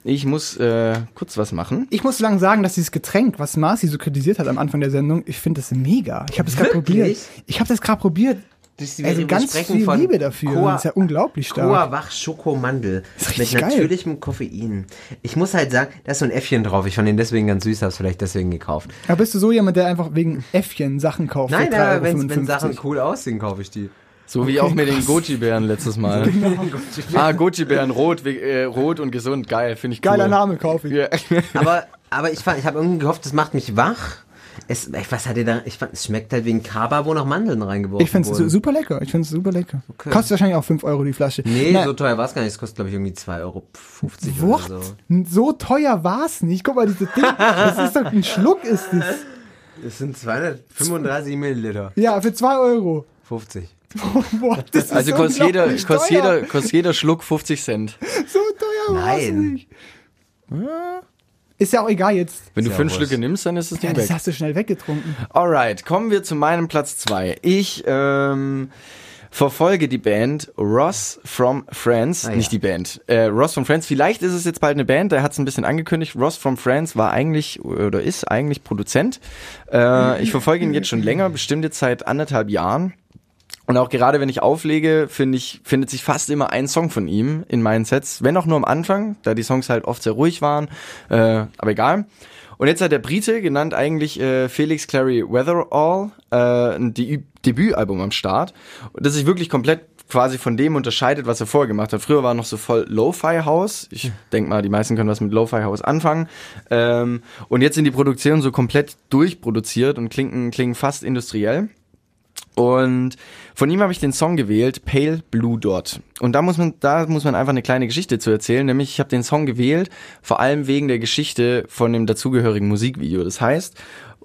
ich muss äh, kurz was machen. Ich muss lang sagen, dass dieses Getränk, was Marci so kritisiert hat am Anfang der Sendung, ich finde das mega. Ich habe das gerade probiert. Ich habe das gerade probiert. Also ganz viel Liebe dafür. Coa, das ist ja unglaublich stark. Coa Wach Schokomandel mit richtig geil. natürlichem Koffein. Ich muss halt sagen, da ist so ein Äffchen drauf. Ich fand den deswegen ganz süß, hab's vielleicht deswegen gekauft. Aber bist du so jemand, der einfach wegen Äffchen Sachen kauft? Nein, aber wenn, 3,55 wenn Sachen cool aussehen, kaufe ich die. So wie auch mit den Goji-Bären letztes Mal. Genau. ah, Goji-Bären, rot, äh, rot und gesund, geil, finde ich cool. Geiler Name, kaufe ich. Ja. Aber, aber ich, fand- ich habe irgendwie gehofft, das macht mich wach. Es, ich, was hat ihr da? Ich fand, es schmeckt halt wie ein Kaba, wo noch Mandeln reingeworfen Ich finde es super lecker. Ich finde es super lecker. Kostet wahrscheinlich auch 5 Euro die Flasche. Nee, Na, so teuer war es gar nicht. Es kostet, glaube ich, irgendwie 2,50 Euro What? oder so. So teuer war es nicht. Guck mal, dieses Ding, das ist doch ein Schluck ist das. Es sind 235 Milliliter. Ja, für 2 Euro. 50. Boah, das ist Also kostet jeder, kostet, jeder, kostet jeder Schluck 50 Cent. So teuer war es Nein. nicht. Ist ja auch egal jetzt. Wenn du ja fünf. Schlücke nimmst, dann ist das Ding Ja, das weg. hast du schnell weggetrunken. Alright, kommen wir zu meinem Platz zwei. Ich ähm, verfolge die Band Ross from Friends, Ah, ja. nicht die Band, äh, Ross from Friends. Vielleicht ist es jetzt bald eine Band, der hat es ein bisschen angekündigt. Ross from Friends war eigentlich oder ist eigentlich Produzent. Äh, ich verfolge ihn jetzt schon länger, bestimmt jetzt seit anderthalb Jahren. Und auch gerade wenn ich auflege, finde ich, findet sich fast immer ein Song von ihm in meinen Sets. Wenn auch nur am Anfang, da die Songs halt oft sehr ruhig waren. Äh, aber egal. Und jetzt hat der Brite, genannt eigentlich äh, Felix Clary Weatherall, äh, ein De Debütalbum am Start. Das sich wirklich komplett quasi von dem unterscheidet, was er vorher gemacht hat. Früher war noch so voll Lo-Fi House. Ich denk mal, die meisten können was mit Lo-Fi House anfangen. Ähm, und jetzt sind die Produktionen so komplett durchproduziert und klingen, klingen fast industriell. Und von ihm habe ich den Song gewählt, Pale Blue Dot. Und da muss man, da muss man einfach eine kleine Geschichte zu erzählen. Nämlich, ich habe den Song gewählt, vor allem wegen der Geschichte von dem dazugehörigen Musikvideo. Das heißt,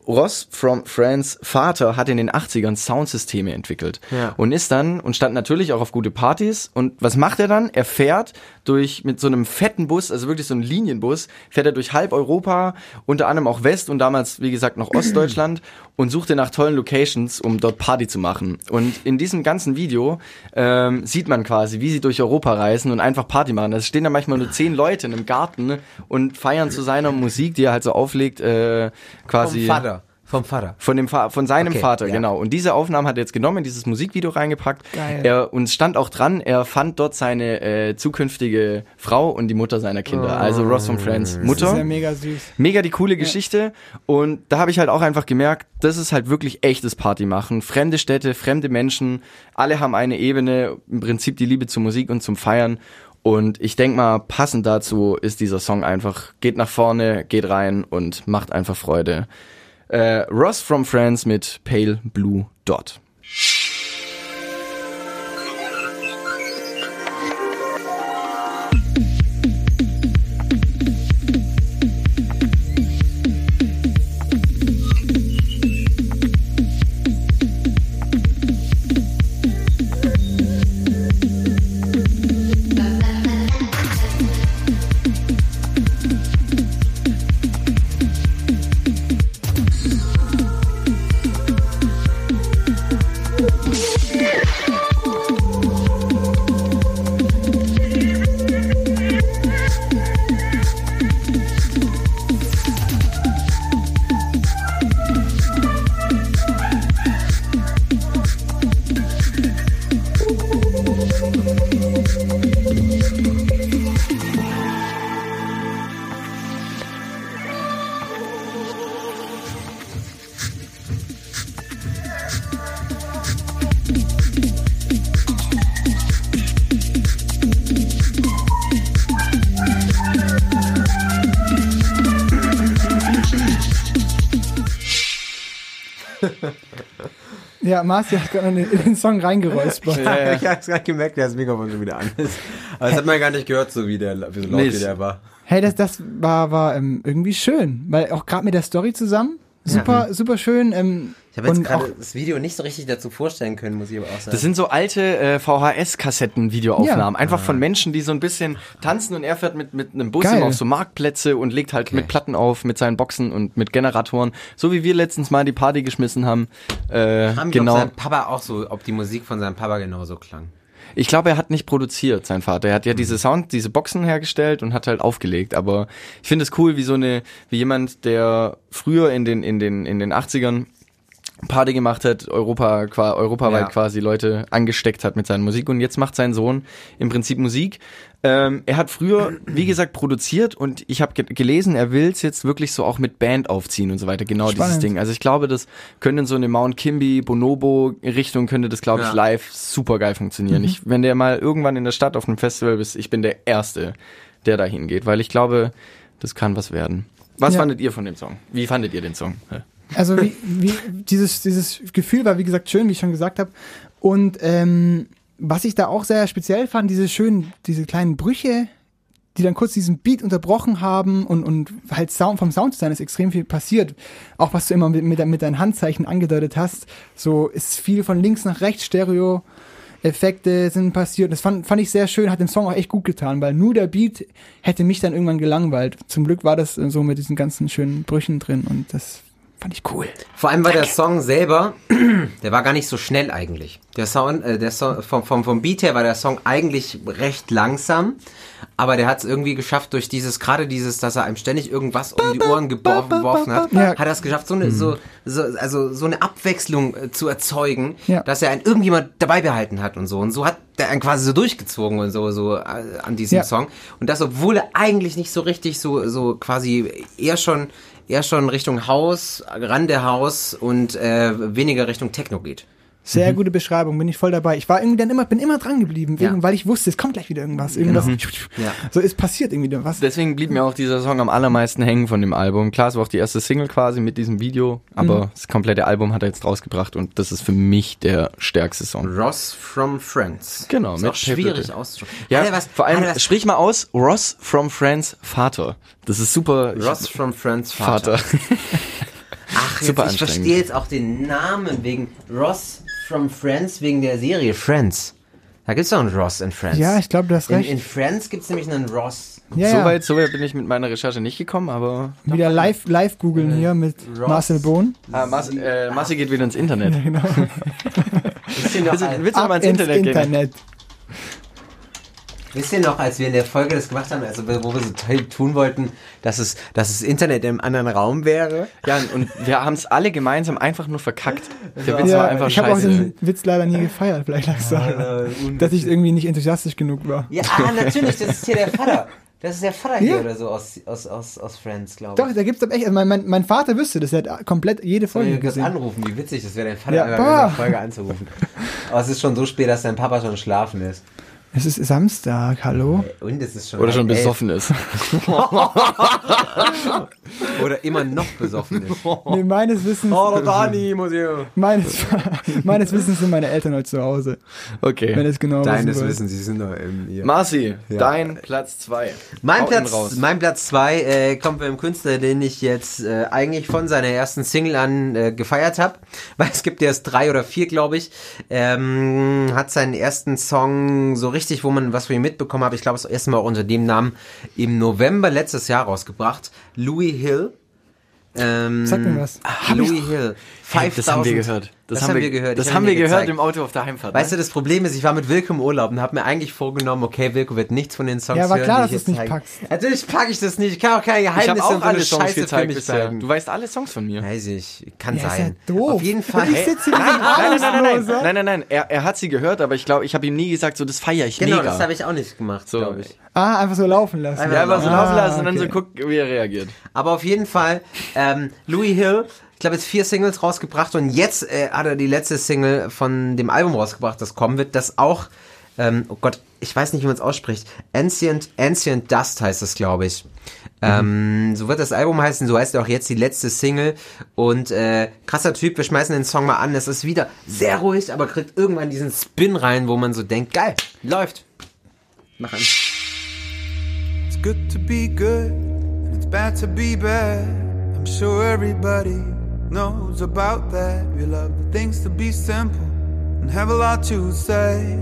Ross from Friends Vater hat in den 80ern Soundsysteme entwickelt Ja. und ist dann und stand natürlich auch auf gute Partys und was macht er dann? Er fährt durch mit so einem fetten Bus, also wirklich so einem Linienbus, fährt er durch halb Europa, unter anderem auch West und damals wie gesagt noch Ostdeutschland und suchte nach tollen Locations, um dort Party zu machen. Und in diesem ganzen Video ähm, sieht man quasi, wie sie durch Europa reisen und einfach Party machen. Es stehen da manchmal nur zehn Leute in einem Garten und feiern zu seiner Musik, die er halt so auflegt, äh, quasi. Vom Vater. Vom Vater. Von dem Fa von seinem Okay, Vater, ja. genau. Und diese Aufnahmen hat er jetzt genommen, in dieses Musikvideo reingepackt. Geil. Er, und es stand auch dran, er fand dort seine äh, zukünftige Frau und die Mutter seiner Kinder. Also Ross von Friends Das ist Mutter. ja mega süß. Mega die coole Geschichte. Und da habe ich halt auch einfach gemerkt, das ist halt wirklich echtes Party machen. Fremde Städte, fremde Menschen, alle haben eine Ebene, im Prinzip die Liebe zur Musik und zum Feiern. Und ich denk mal, passend dazu ist dieser Song einfach, geht nach vorne, geht rein und macht einfach Freude. Äh, Ross from Friends mit Pale Blue Dot. Ja, Marci hat gerade in, in den Song reingeräuspert. Ja. Ich hab's gerade gemerkt, dass das Mikrofon schon wieder an ist. Aber das hat man gar nicht gehört, so wie der, wie so laut Nee, wie der war. Hey, das, das war, war ähm, irgendwie schön, weil auch gerade mit der Story zusammen, super, super schön. Ähm, Ich habe jetzt gerade das Video nicht so richtig dazu vorstellen können, muss ich aber auch sagen. Das sind so alte äh, VHS-Kassetten-Videoaufnahmen. Ja. Einfach von Menschen, die so ein bisschen tanzen und er fährt mit, mit einem Bus Geil. immer auf so Marktplätze und legt halt mit Platten auf, mit seinen Boxen und mit Generatoren. So wie wir letztens mal die Party geschmissen haben. Äh, Haben genau. ob sein Papa auch so, ob die Musik von seinem Papa genauso klang. Ich glaube, er hat nicht produziert, sein Vater. Er hat ja diese Sound, diese Boxen hergestellt und hat halt aufgelegt. Aber ich finde es cool, wie so eine, wie jemand, der früher in den, in den, in den 80ern Party gemacht hat, Europa, qua, europaweit Ja. quasi Leute angesteckt hat mit seiner Musik und jetzt macht sein Sohn im Prinzip Musik. Ähm, er hat früher, wie gesagt, produziert und ich habe ge gelesen, er will es jetzt wirklich so auch mit Band aufziehen und so weiter. Genau dieses Spannend. Ding. Also ich glaube, das könnte in so eine Mount Kimby, Bonobo Richtung könnte das, glaube ich, Ja. live super geil funktionieren. Ich, wenn der mal irgendwann in der Stadt auf einem Festival ist, ich bin der Erste, der da hingeht, weil ich glaube, das kann was werden. Was Ja. fandet ihr von dem Song? Wie fandet ihr den Song? Also wie, wie dieses, dieses Gefühl war, wie gesagt, schön, wie ich schon gesagt habe. Und ähm, was ich da auch sehr speziell fand, diese schönen, diese kleinen Brüche, die dann kurz diesen Beat unterbrochen haben und, und halt Sound, vom Sounddesign ist extrem viel passiert. Auch was du immer mit, mit, mit deinen Handzeichen angedeutet hast, so ist viel von links nach rechts Stereo. Effekte sind passiert. Das fand, fand ich sehr schön, hat dem Song auch echt gut getan, weil nur der Beat hätte mich dann irgendwann gelangweilt. Zum Glück war das so mit diesen ganzen schönen Brüchen drin und das Fand ich cool. Vor allem war der Song selber, der war gar nicht so schnell eigentlich. Der Sound, äh, der Song, vom, vom, vom Beat her war der Song eigentlich recht langsam, aber der hat es irgendwie geschafft durch dieses, gerade dieses, dass er einem ständig irgendwas um die Ohren geworfen hat, Ja. hat er es geschafft, so eine, so, so, also so eine Abwechslung äh, zu erzeugen, Ja. dass er einen irgendjemand dabei behalten hat und so. Und so hat der einen quasi so durchgezogen und so, so äh, an diesem Ja. Song. Und das, obwohl er eigentlich nicht so richtig so, so quasi eher schon, eher schon Richtung Haus, Rande Haus und äh, weniger Richtung Techno geht. Sehr gute Beschreibung, bin ich voll dabei. Ich war irgendwie dann immer, bin immer dran geblieben, wegen, Ja. weil ich wusste, es kommt gleich wieder irgendwas. Irgendwas. Ja. So, es passiert irgendwie was. Deswegen blieb mir auch dieser Song am allermeisten hängen von dem Album. Klar, es war auch die erste Single quasi mit diesem Video, aber das komplette Album hat er jetzt rausgebracht und das ist für mich der stärkste Song. Ross from Friends. Genau, Ist mit auch schwierig auszusprechen. Ja, was, vor allem, sprich mal aus, Ross from Friends Vater. Das ist super. Ich- Ross from Friends Vater. Vater. Ach, Super jetzt, ich verstehe jetzt auch den Namen wegen Ross from Friends, wegen der Serie Friends. Da gibt's doch einen Ross in Friends. Ja, ich glaube, du hast in, recht. in Friends gibt's nämlich einen Ross. ja, so ja. weit, so weit bin ich mit meiner Recherche nicht gekommen, aber Wieder live, live googeln hier mit Ross. Marcel Bohn. ah, Mas, äh, Massi geht wieder ins Internet. Genau. Ihr noch, Willst du, willst du noch mal Ab ins ins Internet, gehen? Internet. Wisst ihr noch, als wir in der Folge das gemacht haben, also wo wir so toll tun wollten, dass es, dass das Internet im anderen Raum wäre? Ja, und wir haben es alle gemeinsam einfach nur verkackt. Der Witz Ja, war einfach ich habe auch scheiße. den Witz leider nie gefeiert, vielleicht lag es daran, dass ich irgendwie nicht enthusiastisch genug war. Ja, ah, natürlich, das ist hier der Vater. Das ist der Vater hier Ja. oder so aus, aus, aus, aus Friends, glaube ich. Doch, da gibt's doch echt, also mein, mein, mein Vater wüsste das, er hat komplett jede Soll Folge ich kurz gesehen. anrufen, wie witzig das wäre, dein Vater Ja, einfach in der Folge anzurufen. Aber es ist schon so spät, dass dein Papa schon schlafen ist. Es ist Samstag, hallo? Und es ist schon Oder schon elf. besoffen ist. Oder immer noch besoffen ist. Nee, meines Wissens, Dani, Museum. meines, meines Wissens sind meine Eltern heute zu Hause, wenn Okay. es genau wissen Deines wollt. Wissen, sie sind noch im... Hier. Marci, dein Platz 2. Mein Platz, mein Platz zwei äh, kommt beim Künstler, den ich jetzt äh, eigentlich von seiner ersten Single an äh, gefeiert habe, weil es gibt erst drei oder vier, glaube ich. Ähm, hat seinen ersten Song so richtig, wo man was von ihm mitbekommen hat, ich glaube, das erste Mal auch unter dem Namen im November letztes Jahr rausgebracht. Louis Hill. Ähm, Sag mir was. Louis Hill. Hey, das haben wir 5000. gehört. Das, haben wir gehört. Das Ich haben hab wir gehört gezeigt. im Auto auf der Heimfahrt. Weißt du, ne? das Problem ist, ich war mit Wilke im Urlaub und habe mir eigentlich vorgenommen, okay, Wilke wird nichts von den Songs Ja, war hören, klar, dass ich du's jetzt nicht packst. Natürlich packe ich das nicht. Ich kann auch keine ich Geheimnisse auch und so alle Songs Scheiße für gezeigt mich bisher. sagen. Du weißt alle Songs von mir. Weiß ich, kann Ja, ist sein. ja doof. Auf jeden Fall. Ich sitze hier Nein, nein, nein, nein, nein, nein, nein, nein. Er, er hat sie gehört, aber ich glaube, ich habe ihm nie gesagt, so das feiere ich Genau, mega. das habe ich auch nicht gemacht, So. glaube ich. Ah, einfach so laufen lassen. Einfach ja, einfach so Ah, laufen lassen und dann so okay. guck, wie er reagiert. Aber auf jeden Fall, ähm, Louis Hill, ich glaube, jetzt vier Singles rausgebracht und jetzt äh, hat er die letzte Single von dem Album rausgebracht, das kommen wird, das auch, ähm, oh Gott, ich weiß nicht, wie man es ausspricht. Ancient, Ancient Dust heißt es, glaube ich. Ähm, so wird das Album heißen, so heißt auch jetzt die letzte Single. Und äh, krasser Typ, wir schmeißen den Song mal an. Es ist wieder sehr ruhig, aber kriegt irgendwann diesen Spin rein, wo man so denkt, geil, läuft. Mach an. It's good to be good, and it's bad to be bad. I'm sure everybody knows about that. We love the things to be simple and have a lot to say.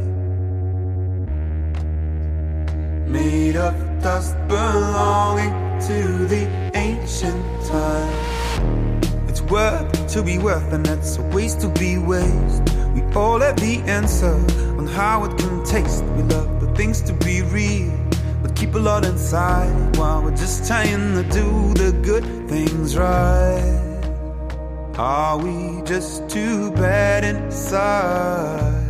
Made of dust belonging to the ancient time. It's worth to be worth, and it's a waste to be waste. We all have the answer on how it can taste. We love the things to be real, but keep a lot inside while we're just trying to do the good things right. Are we just too bad inside?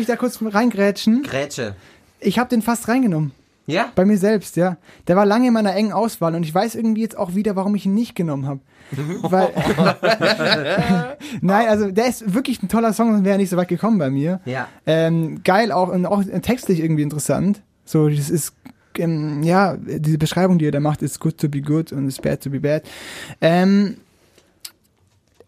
Ich da kurz reingrätschen? Grätsche. Ich habe den fast reingenommen. Ja? Bei mir selbst, ja. Der war lange in meiner engen Auswahl und ich weiß irgendwie jetzt auch wieder, warum ich ihn nicht genommen habe. Weil. Nein, also der ist wirklich ein toller Song und wäre nicht so weit gekommen bei mir. Ja. Ähm, geil auch und auch textlich irgendwie interessant. So, das ist ähm, ja, diese Beschreibung, die er da macht, ist good to be good und ist bad to be bad. Ähm,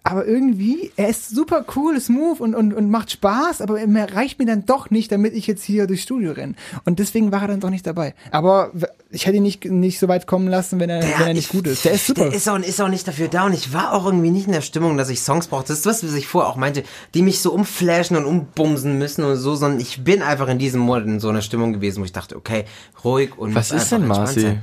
aber irgendwie, er ist super cool, smooth und, und, und macht Spaß, aber er reicht mir dann doch nicht, damit ich jetzt hier durchs Studio renne. Und deswegen war er dann doch nicht dabei. Aber ich hätte ihn nicht, nicht so weit kommen lassen, wenn er, wenn er nicht ich- gut ist. Der ist super. Der ist auch, ist auch nicht dafür da und ich war auch irgendwie nicht in der Stimmung, dass ich Songs brauche. Das ist was, was ich vorher auch meinte, die mich so umflashen und umbumsen müssen und so, sondern ich bin einfach in diesem Monat in so einer Stimmung gewesen, wo ich dachte, okay, ruhig und Was ist denn, Marci?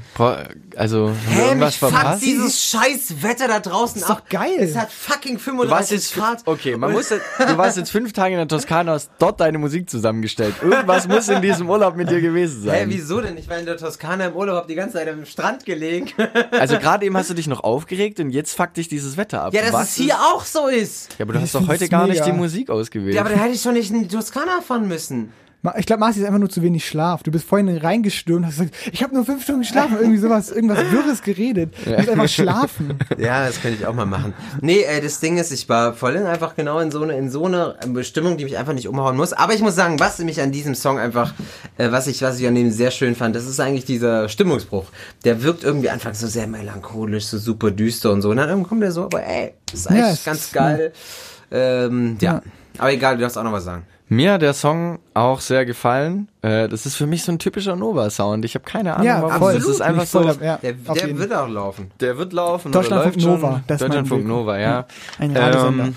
Also, Hä, irgendwas mich verpasst? dieses scheiß Wetter da draußen Ist doch ab. geil. Es hat fucking Du warst 35 jetzt, Grad. okay, man muss, du warst jetzt fünf Tage in der Toskana, hast dort deine Musik zusammengestellt. Irgendwas muss in diesem Urlaub mit dir gewesen Hä, sein. wieso denn? Ich war in der Toskana im Urlaub, hab die ganze Zeit am Strand gelegen. Also gerade eben hast du dich noch aufgeregt und jetzt fuckt dich dieses Wetter ab. ja, dass Was es hier ist- auch so ist. Ja, aber du Ich hast doch heute gar nicht mega. die Musik ausgewählt. Ja, aber da hätte ich schon nicht in die Toskana fahren müssen. Ich glaube, Marci ist einfach nur zu wenig Schlaf. Du bist vorhin reingestürmt, hast gesagt, ich habe nur fünf Stunden geschlafen, irgendwie sowas, irgendwas Wirres geredet. Du musst einfach schlafen. Ja, das könnte ich auch mal machen. Nee, äh, das Ding ist, ich war voll in einfach genau in so eine in so eine Bestimmung, die mich einfach nicht umhauen muss. Aber ich muss sagen, was mich an diesem Song einfach, äh, was ich was ich an dem sehr schön fand, das ist eigentlich dieser Stimmungsbruch. Der wirkt irgendwie anfangs so sehr melancholisch, so super düster und so. Und dann irgendwann kommt der so, aber ey, ist eigentlich Ja, es ganz geil. Ähm, ja. Ja. Aber egal, du darfst auch noch was sagen. Mir hat der Song auch sehr gefallen. Äh, das ist für mich so ein typischer Nova-Sound. Ich habe keine Ahnung, Ja, warum. voll. Das ist einfach voll so. ab- ja, Der, der wird auch laufen. Der wird laufen. Deutschlandfunk oder läuft Nova, Schon. das Deutschlandfunk Weg. Nova, ja. Ein Radiosender. Ähm,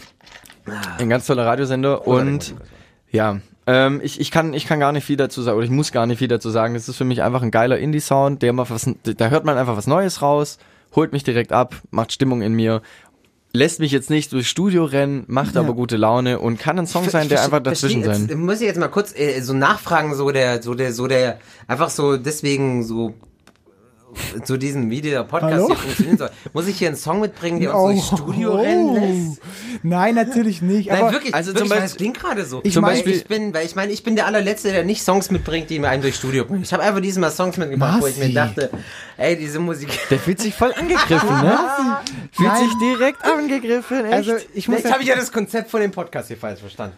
ein ganz toller Radiosender und ja, ähm, ich, ich kann ich kann gar nicht viel dazu sagen oder ich muss gar nicht viel dazu sagen. Das ist für mich einfach ein geiler Indie-Sound, der mal was, da hört man einfach was Neues raus, holt mich direkt ab, macht Stimmung in mir. Lässt mich jetzt nicht durchs Studio rennen, macht aber gute Laune und kann ein Song sein, der einfach dazwischen sein. Jetzt, muss ich jetzt mal kurz äh, so nachfragen, so der, so der, so der, einfach so deswegen so zu diesem Video der Podcast Hallo? hier funktionieren soll. Muss ich hier einen Song mitbringen, der uns durchs Studio oh. rennen lässt? Nein, natürlich nicht. Nein, aber wirklich, also wirklich, zum weil Beispiel- es klingt gerade so. Ich Zum mein- Beispiel- ich bin, weil ich meine, ich bin der allerletzte, der nicht Songs mitbringt, die mir einen durchs Studio bringen. Ich habe einfach diesmal Songs mitgebracht, wo ich mir dachte, ey, diese Musik. Der fühlt sich voll angegriffen, ne? Fühlt Nein. sich direkt angegriffen, echt? also ich muss Vielleicht habe ich ja das Konzept von dem Podcast hier falsch verstanden.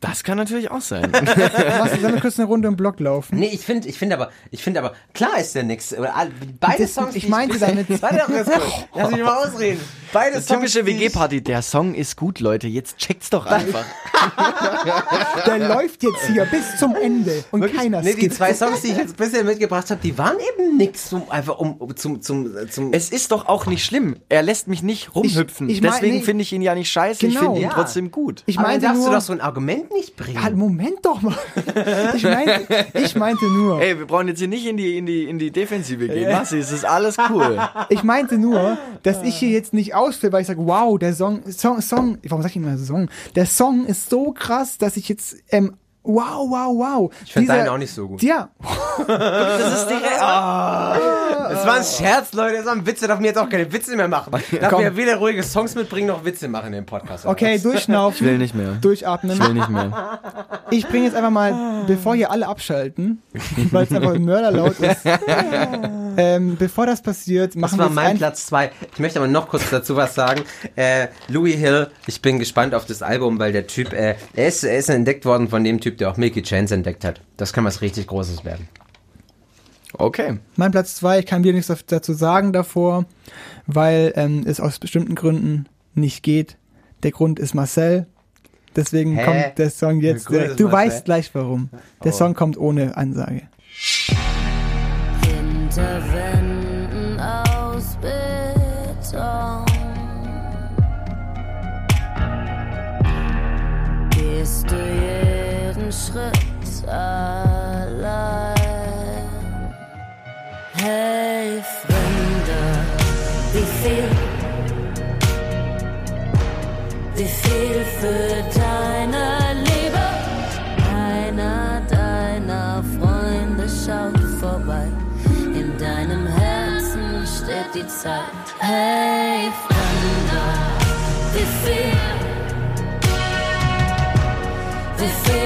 Das kann natürlich auch sein. Marci, sollen wir kurz eine Runde im Block laufen? Nee, ich finde, ich finde aber, ich finde aber, klar ist der nix. All- Beide Das- Songs, ich meinte damit- Warte doch ganz kurz. Lass mich mal ausreden. Beide Das Songs, typische die ich- WG-Party, der Song ist gut, Leute. Jetzt checkt's doch einfach. Der läuft jetzt hier bis zum Ende und Wirklich? keiner Nee, die skippt. zwei Songs, die ich jetzt bisher mitgebracht habe, die waren eben nix, um, einfach um, um zum, zum, zum, Es ist doch auch nicht schlimm. Er lässt mich nicht rumhüpfen. Ich- ich mein- Deswegen nee. finde ich ihn ja nicht scheiße. Ich Genau. finde ihn Ja. trotzdem gut. Ich dann meinte darfst nur, du doch so ein Argument nicht bringen. Halt, Moment doch mal. Ich meinte, ich meinte nur, Ey, wir brauchen jetzt hier nicht in die, in die, in die Defensive gehen. Massi, es ist alles cool. ich meinte nur, dass ich hier jetzt nicht ausflippe, weil ich sage, wow, der Song, Song, Song, warum sag ich immer Song? Der Song ist so krass, dass ich jetzt, ähm, wow, wow, wow. Ich find Dieser- deinen auch nicht so gut. Ja, Das ist direkt. Ah. Das war ein Scherz, Leute. Das war ein Witz. Da darf mir jetzt auch keine Witze mehr machen. Darf Komm. mir weder ruhige Songs mitbringen, noch Witze machen im Podcast. oder okay, was? durchschnaufen. Ich will nicht mehr. Durchatmen. Ich will nicht mehr. Ich bringe jetzt einfach mal, bevor hier alle abschalten, weil es einfach mörderlaut ist. ähm, bevor das passiert, Das machen war wir jetzt mein ein- Platz zwei. Ich möchte aber noch kurz dazu was sagen. Äh, Louis Hill, ich bin gespannt auf das Album, weil der Typ, äh, er, ist, er ist entdeckt worden von dem Typ, der auch Milky Chance entdeckt hat. Das kann was richtig Großes werden. Okay. Mein Platz zwei, ich kann dir nichts dazu sagen davor, weil ähm, es aus bestimmten Gründen nicht geht. Der Grund ist Marcel. Deswegen Hä? kommt der Song jetzt. Direkt. ist du Marcel? weißt gleich warum. Der Oh. Song kommt ohne Ansage. Hinter allein. Hey Fremder, wie viel, wie viel für deine Liebe? Einer deiner Freunde schaut vorbei. In deinem Herzen steht die Zeit. Hey, Fremder, wie viel, wie viel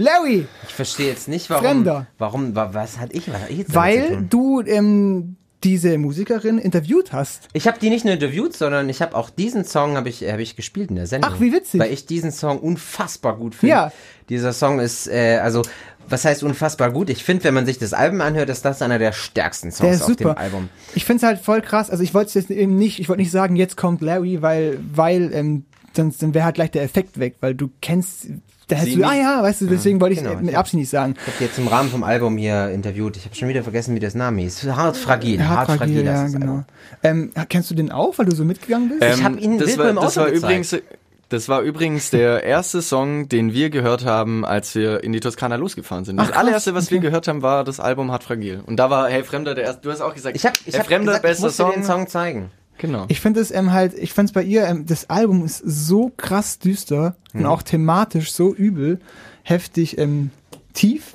Larry! Ich verstehe jetzt nicht, warum. Fremder. Warum, wa- was hat ich, was hat ich jetzt Weil du ähm, diese Musikerin interviewt hast. Ich habe die nicht nur interviewt, sondern ich habe auch diesen Song habe ich, hab ich gespielt in der Sendung. Ach, wie witzig. Weil ich diesen Song unfassbar gut finde. Ja. Dieser Song ist, äh, also, was heißt unfassbar gut? Ich finde, wenn man sich das Album anhört, ist das einer der stärksten Songs Der ist auf super. dem Album. Ich finde es halt voll krass. Also ich wollte jetzt eben nicht, ich wollte nicht sagen, jetzt kommt Larry, weil, weil, ähm, dann, dann wäre halt gleich der Effekt weg, weil du kennst, da hättest du, ah ja, weißt du, deswegen wollte ich genau. es mit Absicht nicht sagen. Ich habe jetzt im Rahmen vom Album hier interviewt. Ich habe schon wieder vergessen, wie das Name hieß. Hart fragil. Hart fragil, ja, heißt das genau. Ähm, kennst du den auch, weil du so mitgegangen bist? Ich hab ihn das war, im das Auto war gezeigt. übrigens das war übrigens der erste Song, den wir gehört haben, als wir in die Toskana losgefahren sind. Das Ach, krass, allererste, was wir okay. gehört haben, war das Album Hart Fragil. Und da war Hey Fremder der erste. Du hast auch gesagt, Ich habe ich Hey hab Fremder gesagt, ich bester Song. den Song zeigen. Genau. Ich finde es ähm, halt, ich fand es bei ihr, ähm, das Album ist so krass düster Mhm. und auch thematisch so übel, heftig, ähm, tief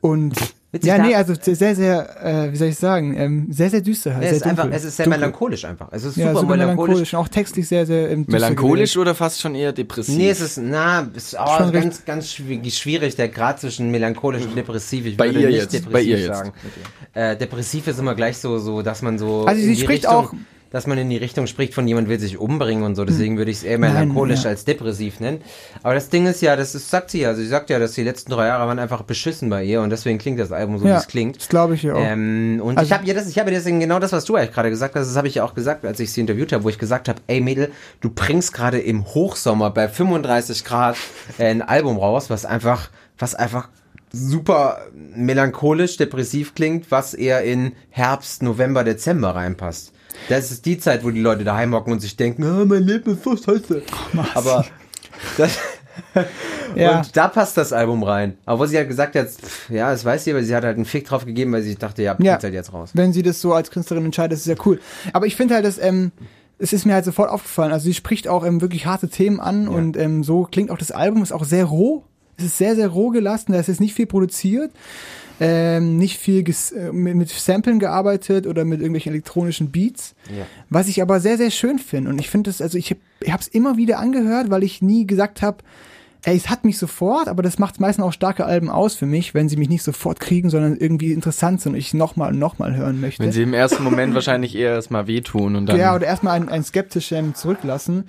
und Witzig, ja, nee, also sehr, sehr, äh, wie soll ich sagen, ähm, sehr, sehr düster halt. Es sehr ist einfach, dunkel. es ist sehr Dunkel. melancholisch einfach. Es ist Ja, super, super melancholisch. melancholisch und auch textlich sehr, sehr ähm, düster Melancholisch gewählt. oder fast schon eher depressiv? Nee, es ist, na, es ist auch Schon ganz, ganz schwi- schwierig, der Grad zwischen melancholisch und depressiv. Ich Bei würde ihr nicht jetzt, depressiv bei ihr jetzt. sagen. Äh, depressiv ist immer gleich so, so, dass man so. Also sie in die spricht Richtung, auch- Dass man in die Richtung spricht, von jemand will sich umbringen und so. Deswegen würde ich es eher Nein, melancholisch ja. als depressiv nennen. Aber das Ding ist ja, das ist, sagt sie ja. Also sie sagt ja, dass die letzten drei Jahre waren einfach beschissen bei ihr und deswegen klingt das Album so, wie Ja, es klingt. das glaube ich ja auch. Ähm, und Also- ich habe ihr das, ich habe deswegen genau das, was du eigentlich gerade gesagt hast, das habe ich ja auch gesagt, als ich sie interviewt habe, wo ich gesagt habe, ey Mädel, du bringst gerade im Hochsommer bei 35 Grad äh, ein Album raus, was einfach, was einfach super melancholisch, depressiv klingt, was eher in Herbst, November, Dezember reinpasst. Das ist die Zeit, wo die Leute daheim hocken und sich denken, ah, mein Leben ist so scheiße. Aber das, Ja. und da passt das Album rein. Aber sie halt gesagt hat, pff, ja, das weiß sie, aber sie hat halt einen Fick drauf gegeben, weil sie dachte, ja, Ja. ja. halt jetzt raus. Wenn sie das so als Künstlerin entscheidet, ist es ja cool. Aber ich finde halt, dass, ähm, es ist mir halt sofort aufgefallen. Also sie spricht auch ähm, wirklich harte Themen an und ähm, so klingt auch das Album, ist auch sehr roh. Es ist sehr, sehr roh gelassen, da ist jetzt nicht viel produziert, ähm, nicht viel ges äh, mit, mit Samplen gearbeitet oder mit irgendwelchen elektronischen Beats. Ja. Was ich aber sehr, sehr schön finde. Und ich finde das, also ich habe es immer wieder angehört, weil ich nie gesagt habe, ey, es hat mich sofort, aber das macht meistens auch starke Alben aus für mich, wenn sie mich nicht sofort kriegen, sondern irgendwie interessant sind und ich nochmal und nochmal hören möchte. Wenn sie im ersten Moment wahrscheinlich eher erstmal wehtun und dann. Ja, oder erstmal ein, ein skeptisch ähm, zurücklassen.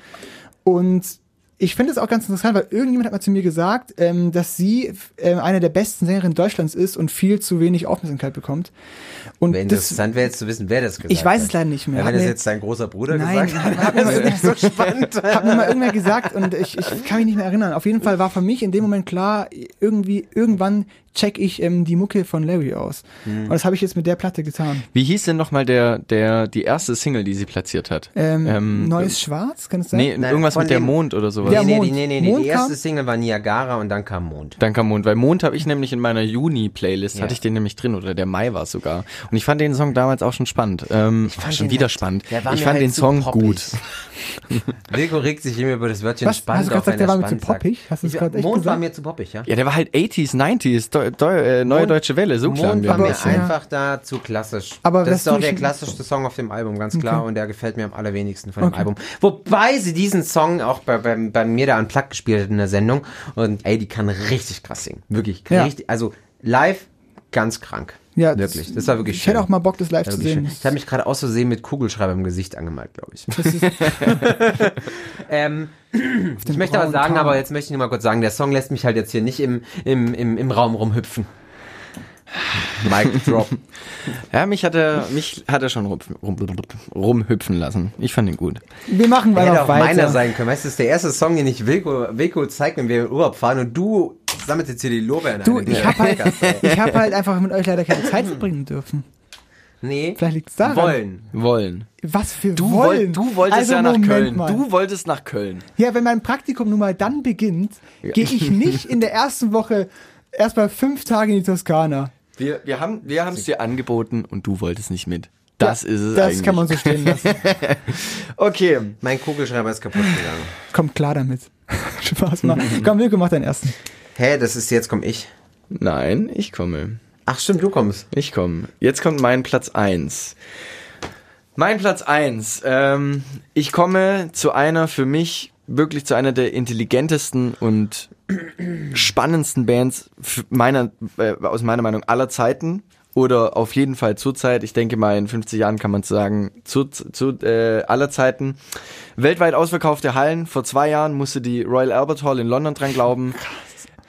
Und ich finde es auch ganz interessant, weil irgendjemand hat mal zu mir gesagt, ähm, dass sie ähm, eine der besten Sängerinnen Deutschlands ist und viel zu wenig Aufmerksamkeit bekommt. Und Wäre das, interessant wäre jetzt zu wissen, wer das gesagt hat. ich weiß es leider nicht mehr. Ja, Hat wenn das mir- jetzt dein großer Bruder Nein, gesagt hat, hat, hat, irgendwer, so spannend. hat mir mal irgendwer gesagt und ich, ich kann mich nicht mehr erinnern. Auf jeden Fall war für mich in dem Moment klar, irgendwie, irgendwann check ich ähm, die Mucke von Larry aus. Hm. Und das habe ich jetzt mit der Platte getan. Wie hieß denn nochmal der, der, die erste Single, die sie platziert hat? Ähm, Ähm, Neues Schwarz, kann es sein? Nee, Nein, irgendwas mit der Mond oder sowas. Nee, nee, Mond. die- nee, nee, nee. Mond Die erste kam? Single war Niagara und dann kam Mond. Dann kam Mond, weil Mond habe ich nämlich in meiner Juni-Playlist, Ja. hatte ich den nämlich drin, oder der Mai war es sogar. Und ich fand den Song damals auch schon spannend. Ähm, fand schon wieder halt- spannend. Ich fand halt den Song poppig. gut. Wilko regt sich immer über das Wörtchen Was? spannend Hast du gerade auf, wenn gesagt, der war mir spannend zu poppig? Hast du Ich- gerade echt Mond war gesagt? mir zu poppig, ja? Ja, der war halt 80s, 90s, Deu Deu äh, Neue Mond- Deutsche Welle, so klang Mond war mir bisschen. einfach da zu klassisch. Aber das ist auch der klassischste Song auf dem Album, ganz klar. Okay. Und der gefällt mir am allerwenigsten von dem Okay. Album. Wobei sie diesen Song auch bei, bei, bei mir da an Plug gespielt hat in der Sendung. Und ey, die kann richtig krass singen. Wirklich. Ja. Richtig. Also live ganz krank. Ja, wirklich. Das war wirklich Ich schön. hätte auch mal Bock, das live Ja, zu sehen. schön. Ich habe mich gerade aus Versehen mit Kugelschreiber im Gesicht angemalt, glaube ich. Das Ähm, ich möchte aber sagen, Tarn. aber jetzt möchte ich nur mal kurz sagen, der Song lässt mich halt jetzt hier nicht im, im, im, im Raum rumhüpfen. Mic drop. Ja, mich hat er, mich hat er schon rum, rum, rumhüpfen lassen. Ich fand ihn gut. wir machen Hätte weiter auch meiner weiter. sein können. Weißt du, das ist der erste Song, den ich Wilko, Wilko zeigt, wenn wir in Urlaub fahren und du sammelst jetzt hier die Lorbeeren Du, ich habe halt, ich hab halt einfach mit euch leider keine Zeit verbringen dürfen. Nee. Vielleicht liegt's daran. Wollen. Wollen. Was für Du, wollen? woll, du wolltest also, ja nach Moment Köln. Mal. Du wolltest nach Köln. Ja, wenn mein Praktikum nun mal dann beginnt, gehe ich nicht in der ersten Woche erstmal fünf Tage in die Toskana. Wir, wir haben wir haben es dir angeboten und du wolltest nicht mit. Das ist es Das eigentlich. kann man so stehen lassen. Okay. Mein Kugelschreiber ist kaputt gegangen. Kommt klar damit. Spaß mal. Komm, Wilko, mach deinen ersten. Hä, das ist jetzt komm ich. Nein, ich komme. Ach stimmt, du kommst. Ich komme. Jetzt kommt mein Platz eins. Mein Platz eins. Ähm, ich komme zu einer für mich wirklich zu einer der intelligentesten und spannendsten Bands meiner, äh, aus meiner Meinung aller Zeiten. Oder auf jeden Fall zur Zeit. Ich denke mal, in 50 Jahren kann man sagen, zu, zu äh, aller Zeiten. Weltweit ausverkaufte Hallen. Vor zwei Jahren musste die Royal Albert Hall in London dran glauben.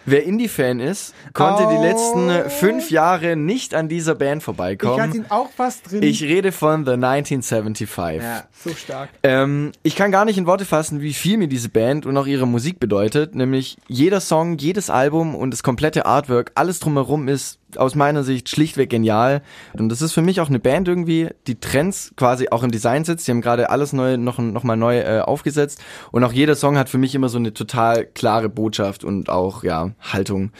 Wer Indie-Fan ist, konnte die Oh. letzten fünf Jahre nicht an dieser Band Ich vorbeikommen. hatte ihn auch fast drin. Ich rede von The 1975. Ja. so stark. Ähm, ich kann gar nicht in Worte fassen, wie viel mir diese Band und auch ihre Musik bedeutet. Nämlich jeder Song, jedes Album und das komplette Artwork, alles drumherum ist aus meiner Sicht schlichtweg genial. Und das ist für mich auch eine Band irgendwie, die Trends quasi auch im Design setzt. Die haben gerade alles neu, noch, noch mal neu äh, aufgesetzt. Und auch jeder Song hat für mich immer so eine total klare Botschaft und auch, ja, Haltung.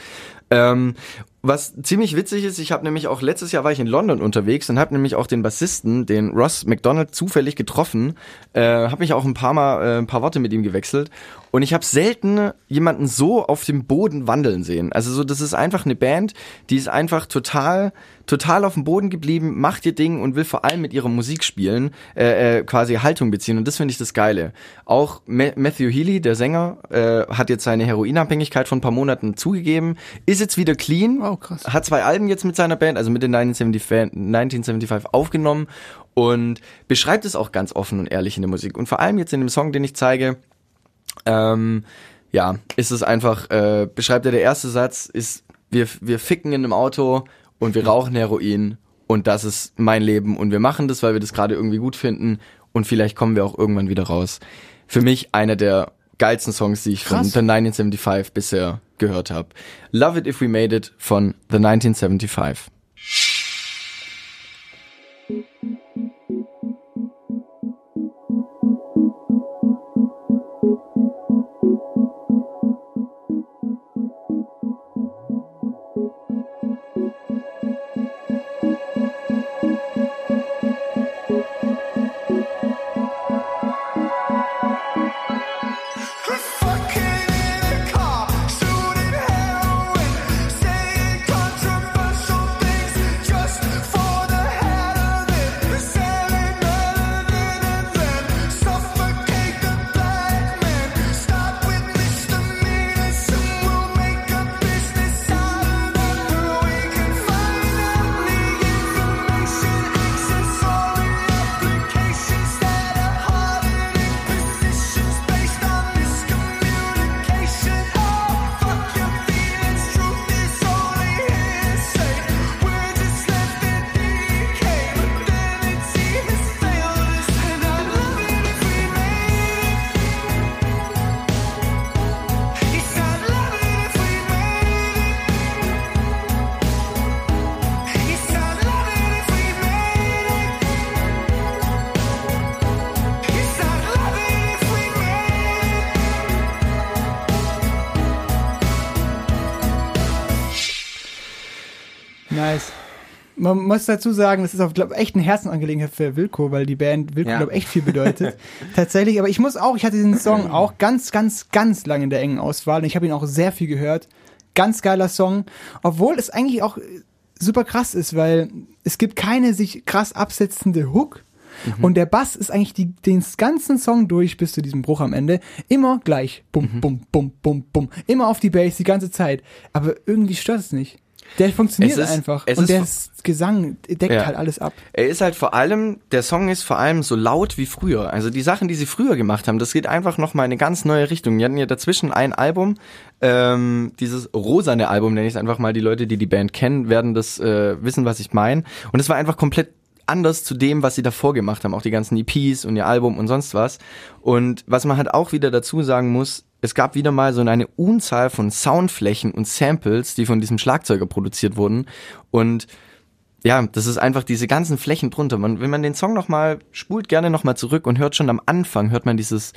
Ähm, was ziemlich witzig ist, ich habe nämlich auch letztes Jahr war ich in London unterwegs und habe nämlich auch den Bassisten, den Ross McDonald, zufällig getroffen. Äh, habe mich auch ein paar Mal äh, ein paar Worte mit ihm gewechselt und ich habe selten jemanden so auf dem Boden wandeln sehen. Also so, das ist einfach eine Band, die ist einfach total total auf dem Boden geblieben, macht ihr Ding und will vor allem mit ihrer Musik spielen, äh, äh, quasi Haltung beziehen und das finde ich das Geile. Auch Ma Matthew Healy, der Sänger, äh, hat jetzt seine Heroinabhängigkeit von ein paar Monaten zugegeben, ist jetzt wieder clean, Oh, krass. hat zwei Alben jetzt mit seiner Band, also mit den 1975, 1975 aufgenommen und beschreibt es auch ganz offen und ehrlich in der Musik. Und vor allem jetzt in dem Song, den ich zeige, ähm, ja, ist es einfach, äh, beschreibt er der erste Satz, ist, wir, wir ficken in einem Auto und wir rauchen Heroin und das ist mein Leben und wir machen das, weil wir das gerade irgendwie gut finden und vielleicht kommen wir auch irgendwann wieder raus. Für mich einer der geilsten Songs, die ich von Krass. The 1975 bisher gehört habe. Love It If We Made It von The 1975. Man muss dazu sagen, das ist auch, glaube echt eine Herzensangelegenheit für Wilco, weil die Band Wilco, Ja. glaube echt viel bedeutet. Tatsächlich, aber ich muss auch, ich hatte diesen Song auch ganz, ganz, ganz lange in der engen Auswahl und ich habe ihn auch sehr viel gehört. Ganz geiler Song, obwohl es eigentlich auch super krass ist, weil es gibt keine sich krass absetzende Hook. Und der Bass ist eigentlich die, den ganzen Song durch bis zu diesem Bruch am Ende immer gleich. Bum, bum, bum, bum, bum. Immer auf die Bass die ganze Zeit. Aber irgendwie stört es nicht. Der funktioniert ist- einfach. Und der Gesang deckt Ja. halt alles ab. Er ist halt vor allem, der Song ist vor allem so laut wie früher. Also die Sachen, die sie früher gemacht haben, das geht einfach nochmal in eine ganz neue Richtung. Die hatten ja dazwischen ein Album, ähm, dieses rosane Album, nenne ich es einfach mal. Die Leute, die die Band kennen, werden das äh, wissen, was ich meine. Und es war einfach komplett anders zu dem, was sie davor gemacht haben. Auch die ganzen EPs und ihr Album und sonst was. Und was man halt auch wieder dazu sagen muss, es gab wieder mal so eine Unzahl von Soundflächen und Samples, die von diesem Schlagzeuger produziert wurden. Und ja, das ist einfach diese ganzen Flächen drunter. Man, wenn man den Song nochmal, spult gerne nochmal zurück und hört schon am Anfang, hört man dieses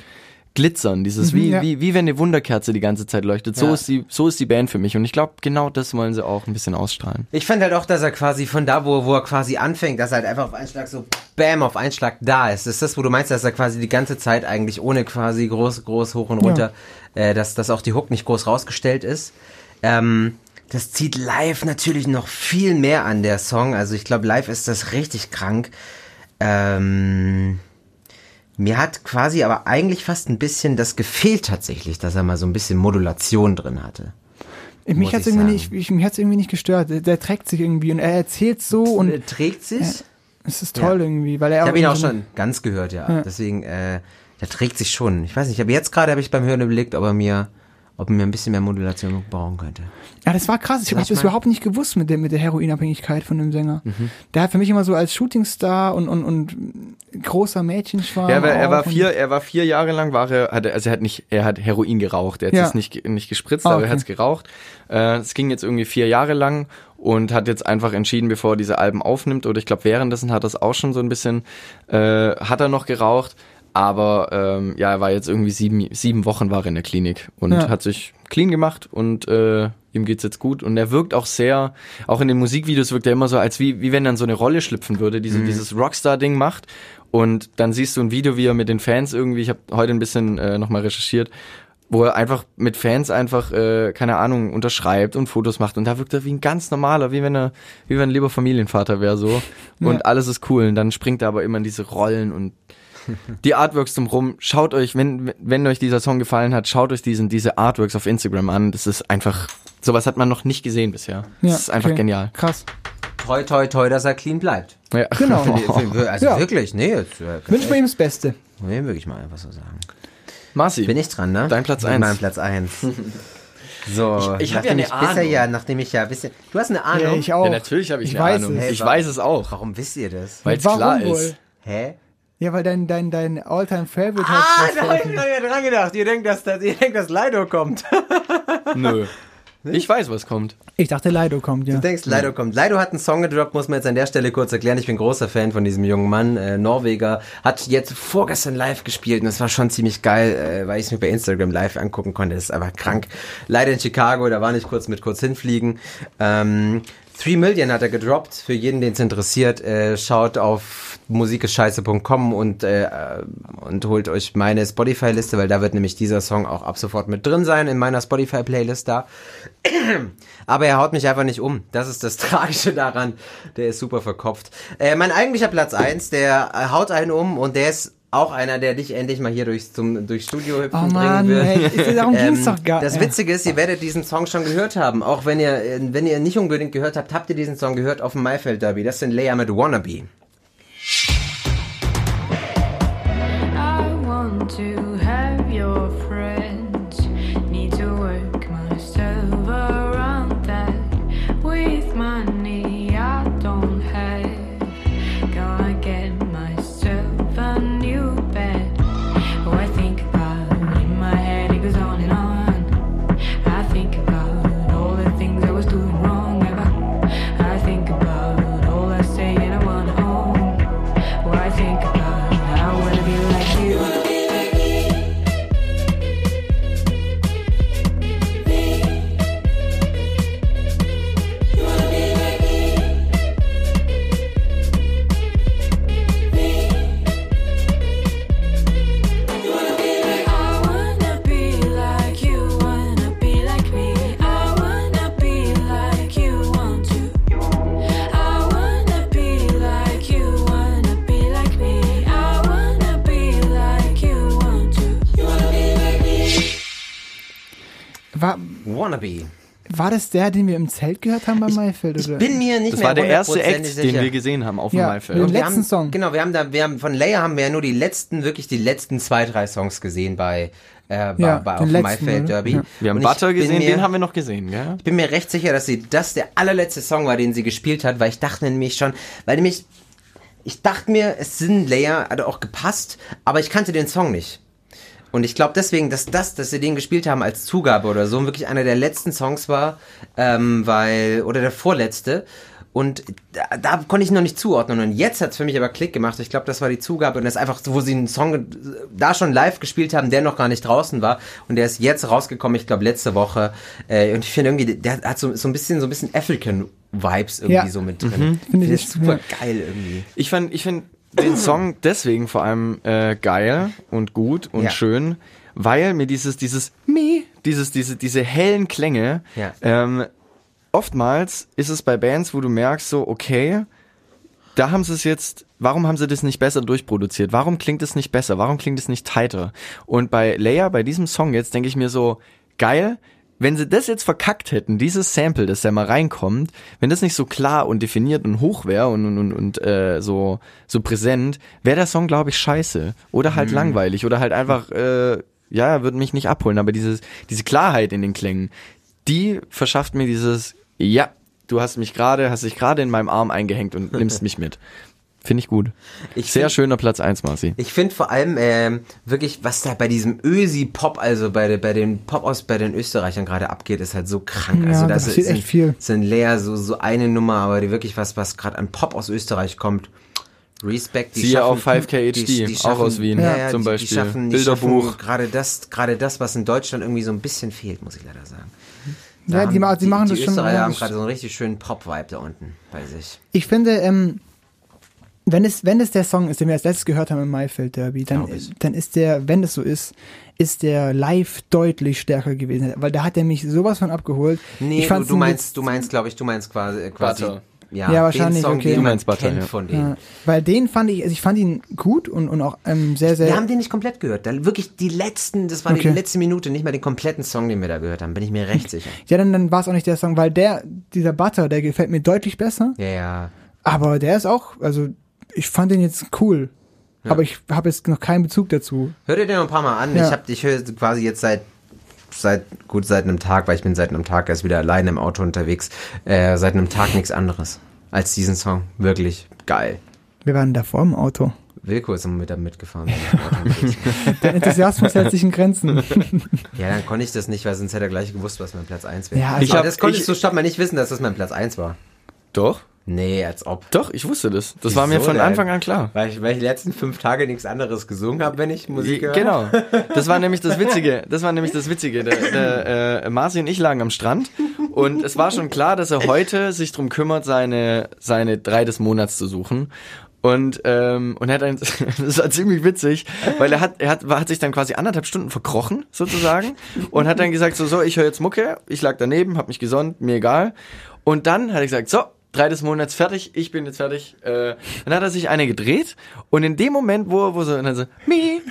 Glitzern, dieses, Mhm, wie, ja. wie, wie wenn eine Wunderkerze die ganze Zeit leuchtet. So Ja. ist die, so ist die Band für mich. Und ich glaube, genau das wollen sie auch ein bisschen ausstrahlen. Ich fand halt auch, dass er quasi von da, wo, wo er quasi anfängt, dass er halt einfach auf einen Schlag so Bam auf einen Schlag da ist. Ist das, wo du meinst, dass er quasi die ganze Zeit eigentlich ohne quasi groß, groß, hoch und runter, äh, dass, dass auch die Hook nicht groß rausgestellt ist. Ähm, das zieht live natürlich noch viel mehr an, der Song. Also ich glaube, live ist das richtig krank. Ähm, Mir hat quasi aber eigentlich fast ein bisschen das gefehlt tatsächlich, dass er mal so ein bisschen Modulation drin hatte. mich hat's ich irgendwie nicht, ich, mich hat's irgendwie nicht gestört. Der, der trägt sich irgendwie und er erzählt so und er trägt sich. es ist toll irgendwie, weil er Ich habe ihn auch schon ganz gehört, ja. Ja. Deswegen, äh, der trägt sich schon. Ich weiß nicht, aber jetzt gerade habe ich beim Hören überlegt, ob er mir, ob er mir ein bisschen mehr Modulation brauchen könnte. Ja, das war krass. Ich habe das überhaupt nicht gewusst mit der, mit der Heroinabhängigkeit von dem Sänger. Mhm. Der hat für mich immer so als Shootingstar und, und, und großer Mädchenschwarm. Ja, aber er war vier, er war vier Jahre lang, war er, hat er, also er hat nicht, er hat Heroin geraucht. Er hat Ja. es nicht, nicht gespritzt, Ah, aber er okay. hat es geraucht. Äh, Es ging jetzt irgendwie vier Jahre lang und hat jetzt einfach entschieden, bevor er diese Alben aufnimmt, oder ich glaube währenddessen hat er es auch schon so ein bisschen, äh, hat er noch geraucht. Aber ähm, ja, er war jetzt irgendwie sieben, sieben Wochen war er in der Klinik und Ja. hat sich clean gemacht und äh, ihm geht's jetzt gut. Und er wirkt auch sehr, auch in den Musikvideos wirkt er immer so, als wie, wie wenn er in so eine Rolle schlüpfen würde, diese, dieses Rockstar-Ding macht. Und dann siehst du ein Video, wie er mit den Fans irgendwie, ich habe heute ein bisschen äh, nochmal recherchiert, wo er einfach mit Fans einfach, äh, keine Ahnung, unterschreibt und Fotos macht. Und da wirkt er wie ein ganz normaler, wie wenn er, wie wenn er ein lieber Familienvater wäre so. Und Ja. alles ist cool. Und dann springt er aber immer in diese Rollen und die Artworks drumrum. Schaut euch, wenn, wenn euch dieser Song gefallen hat, schaut euch diesen, diese Artworks auf Instagram an. Das ist einfach, sowas hat man noch nicht gesehen bisher. Das Ja, ist einfach okay. genial. Krass. Toi, toi, toi, dass er clean bleibt. Ja. Genau. Also Ja. wirklich, nee, jetzt, äh, Wünsch mir ihm das Beste. nee, wirklich mal einfach so sagen. Marci. Bin ich dran, ne? Dein Platz Mit eins. meinem Platz eins. So, Ich- ich hab ja eine bisher Ahnung. ja, nachdem ich ja bisschen, du hast eine Ahnung. Ja, ich auch. Ja, natürlich habe ich, ich eine weiß Ahnung. es. Ich weiß es auch, Warum wisst ihr das? weil es klar wohl? ist. Hä? Ja, weil dein, dein, dein All-Time-Favorite Ah, hat da hab ich noch nicht dran gedacht. Ihr denkt, dass, das, ihr denkt, dass Lido kommt. Nö. Ich weiß, was kommt. Ich dachte, Lido kommt, ja. Du denkst, Lido kommt. Lido hat einen Song gedroppt, muss man jetzt an der Stelle kurz erklären. Ich bin großer Fan von diesem jungen Mann, äh, Norweger. Hat jetzt vorgestern live gespielt und das war schon ziemlich geil, äh, weil ich es mir bei Instagram live angucken konnte. Das ist einfach krank. Leider in Chicago, da war nicht kurz mit kurz hinfliegen. Ähm, 3 Million hat er gedroppt. Für jeden, den es interessiert, äh, schaut auf musikisscheiße.com und, äh, und holt euch meine Spotify-Liste, weil da wird nämlich dieser Song auch ab sofort mit drin sein in meiner Spotify-Playlist da. Aber er haut mich einfach nicht um. Das ist das Tragische daran. Der ist super verkopft. Äh, mein eigentlicher Platz eins, der äh, haut einen um und der ist auch einer, der dich endlich mal hier durchs, zum, durchs Studio hüpfen Oh bringen Mann, wird. ey, darum ging's Ähm, doch gar Das. Witzige ist, ihr werdet diesen Song schon gehört haben. Auch wenn ihr, äh, wenn ihr nicht unbedingt gehört habt, habt ihr diesen Song gehört auf dem Maifeld Derby. Das sind Leia mit Wannabe. I want to war das der, den wir im Zelt gehört haben bei Maifeld? Ich oder? bin mir nicht Das mehr war der erste Act, den sicher. wir gesehen haben auf dem Ja, Maifeld. den letzten haben, Song. Genau, wir haben da, wir haben von Leia haben wir ja nur die letzten, wirklich die letzten zwei, drei Songs gesehen bei, äh, bei, Ja, bei den auf letzten, Maifeld oder? Derby. Ja. Wir haben Und ich Butter gesehen, mir, den haben wir noch gesehen, gell? Ich bin mir recht sicher, dass sie das der allerletzte Song war, den sie gespielt hat, weil ich dachte nämlich schon, weil nämlich, ich dachte mir, es sind Leia, hat auch gepasst, aber ich kannte den Song nicht. Und ich glaube deswegen, dass das, dass sie den gespielt haben als Zugabe oder so, wirklich einer der letzten Songs war, ähm, weil, oder der vorletzte. Und da, da konnte ich noch nicht zuordnen. Und jetzt hat's für mich aber Klick gemacht. Ich glaube, das war die Zugabe. Und das ist einfach, so, wo sie einen Song ge- da schon live gespielt haben, der noch gar nicht draußen war. Und der ist jetzt rausgekommen, ich glaube, letzte Woche. Äh, und ich finde irgendwie, der hat so, so ein bisschen, so ein bisschen African-Vibes irgendwie Ja. so mit drin. Finde Finde ich ich super ja. geil irgendwie. Ich fand, ich finde den Song deswegen vor allem äh, geil und gut und Ja. schön, weil mir dieses, dieses Mi, dieses, diese, diese hellen Klänge, Ja. ähm, oftmals ist es bei Bands, wo du merkst, so, okay, da haben sie es jetzt, warum haben sie das nicht besser durchproduziert? Warum klingt es nicht besser? Warum klingt es nicht tighter? Und bei Leia, bei diesem Song jetzt, denke ich mir so, geil, wenn sie das jetzt verkackt hätten, dieses Sample, das da mal reinkommt, wenn das nicht so klar und definiert und hoch wäre und, und, und, und äh, so, so präsent, wäre der Song, glaube ich, scheiße. Oder halt langweilig. Oder halt einfach, äh, ja, würde mich nicht abholen. Aber dieses, diese Klarheit in den Klängen, die verschafft mir dieses, ja, du hast mich gerade, hast dich gerade in meinem Arm eingehängt und nimmst mich mit. Finde ich gut. Ich Sehr find- schöner Platz eins, Marci. Ich finde vor allem ähm, wirklich, was da bei diesem Ösi-Pop, also bei, bei den Pop aus bei den Österreichern gerade abgeht, ist halt so krank. Ja, also da das passiert sind, echt viel. sind leer so so eine Nummer, aber die wirklich was was gerade an Pop aus Österreich kommt. Respekt. Die Siehe schaffen, auch 5K HD, auch aus Wien, ja, ja, zum die, Beispiel. Die schaffen, die Bilderbuch. schaffen gerade das, gerade das, was in Deutschland irgendwie so ein bisschen fehlt, muss ich leider sagen. Ja, Da die, ma- haben die machen die das schon. Österreicher ja, haben das- gerade so einen richtig schönen Pop-Vibe da unten bei sich. Ich finde, ähm, wenn es, wenn es der Song ist, den wir als letztes gehört haben im Maifeld Derby, dann, ich. dann ist der, wenn es so ist, ist der live deutlich stärker gewesen. Weil da hat er mich sowas von abgeholt. Nee, ich du, du meinst, du meinst, glaube ich, du meinst quasi, äh, quasi Butter. ja, Ja, wahrscheinlich, den Song, okay. den Du man meinst Butter, kennt ja. von denen. Ja, weil den fand ich, also ich fand ihn gut und, und auch ähm, sehr, sehr. Wir haben den nicht komplett gehört. Da, wirklich die letzten, das war Okay. die letzte Minute, nicht mal den kompletten Song, den wir da gehört haben, bin ich mir recht sicher. ja, dann, dann war es auch nicht der Song, weil der, dieser Butter, der gefällt mir deutlich besser. Ja, ja. Aber der ist auch, also ich fand den jetzt cool. Aber ich habe jetzt noch keinen Bezug dazu. Hör dir den noch ein paar Mal an. Ja. Ich hab, ich höre quasi jetzt seit seit gut seit einem Tag, weil ich bin seit einem Tag erst wieder alleine im Auto unterwegs, äh, seit einem Tag nichts anderes als diesen Song. Wirklich geil. Wir waren davor im Auto. Wilko ist immer mit mitgefahren. ich unterwegs bin. Der Enthusiasmus hält sich in Grenzen. ja, dann konnte ich das nicht, weil sonst hätte er gleich gewusst, was mein Platz 1 wäre. Ja, ich also- hab, das konntest ich- du stopp mal nicht wissen, dass das mein Platz 1 war. Doch? Nee, als ob. Doch, ich wusste das. Das war mir Wieso von denn? Anfang an klar. Weil ich, weil ich die letzten fünf Tage nichts anderes gesungen habe, wenn ich Musik höre. Genau. Das war nämlich das Witzige. Das war nämlich das Witzige. Der, der äh, Marci und ich lagen am Strand und es war schon klar, dass er heute sich drum kümmert, seine seine drei des Monats zu suchen. Und ähm, und er hat ein, das war ziemlich witzig, weil er hat er hat war, hat sich dann quasi anderthalb Stunden verkrochen sozusagen und hat dann gesagt so so ich höre jetzt Mucke, ich lag daneben, hab mich gesonnt, mir egal. Und dann hat er gesagt so drei des Monats fertig, ich bin jetzt fertig. Äh, dann hat er sich eine gedreht und in dem Moment, wo, wo so, und dann so, me,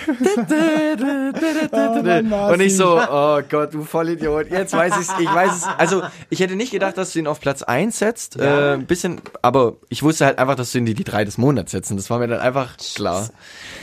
und ich so, oh Gott, du Vollidiot, jetzt weiß ich's, ich weiß es. Also, ich hätte nicht gedacht, dass du ihn auf Platz 1 setzt, äh, ein bisschen, aber ich wusste halt einfach, dass du ihn die, die drei des Monats setzen. Das war mir dann einfach klar.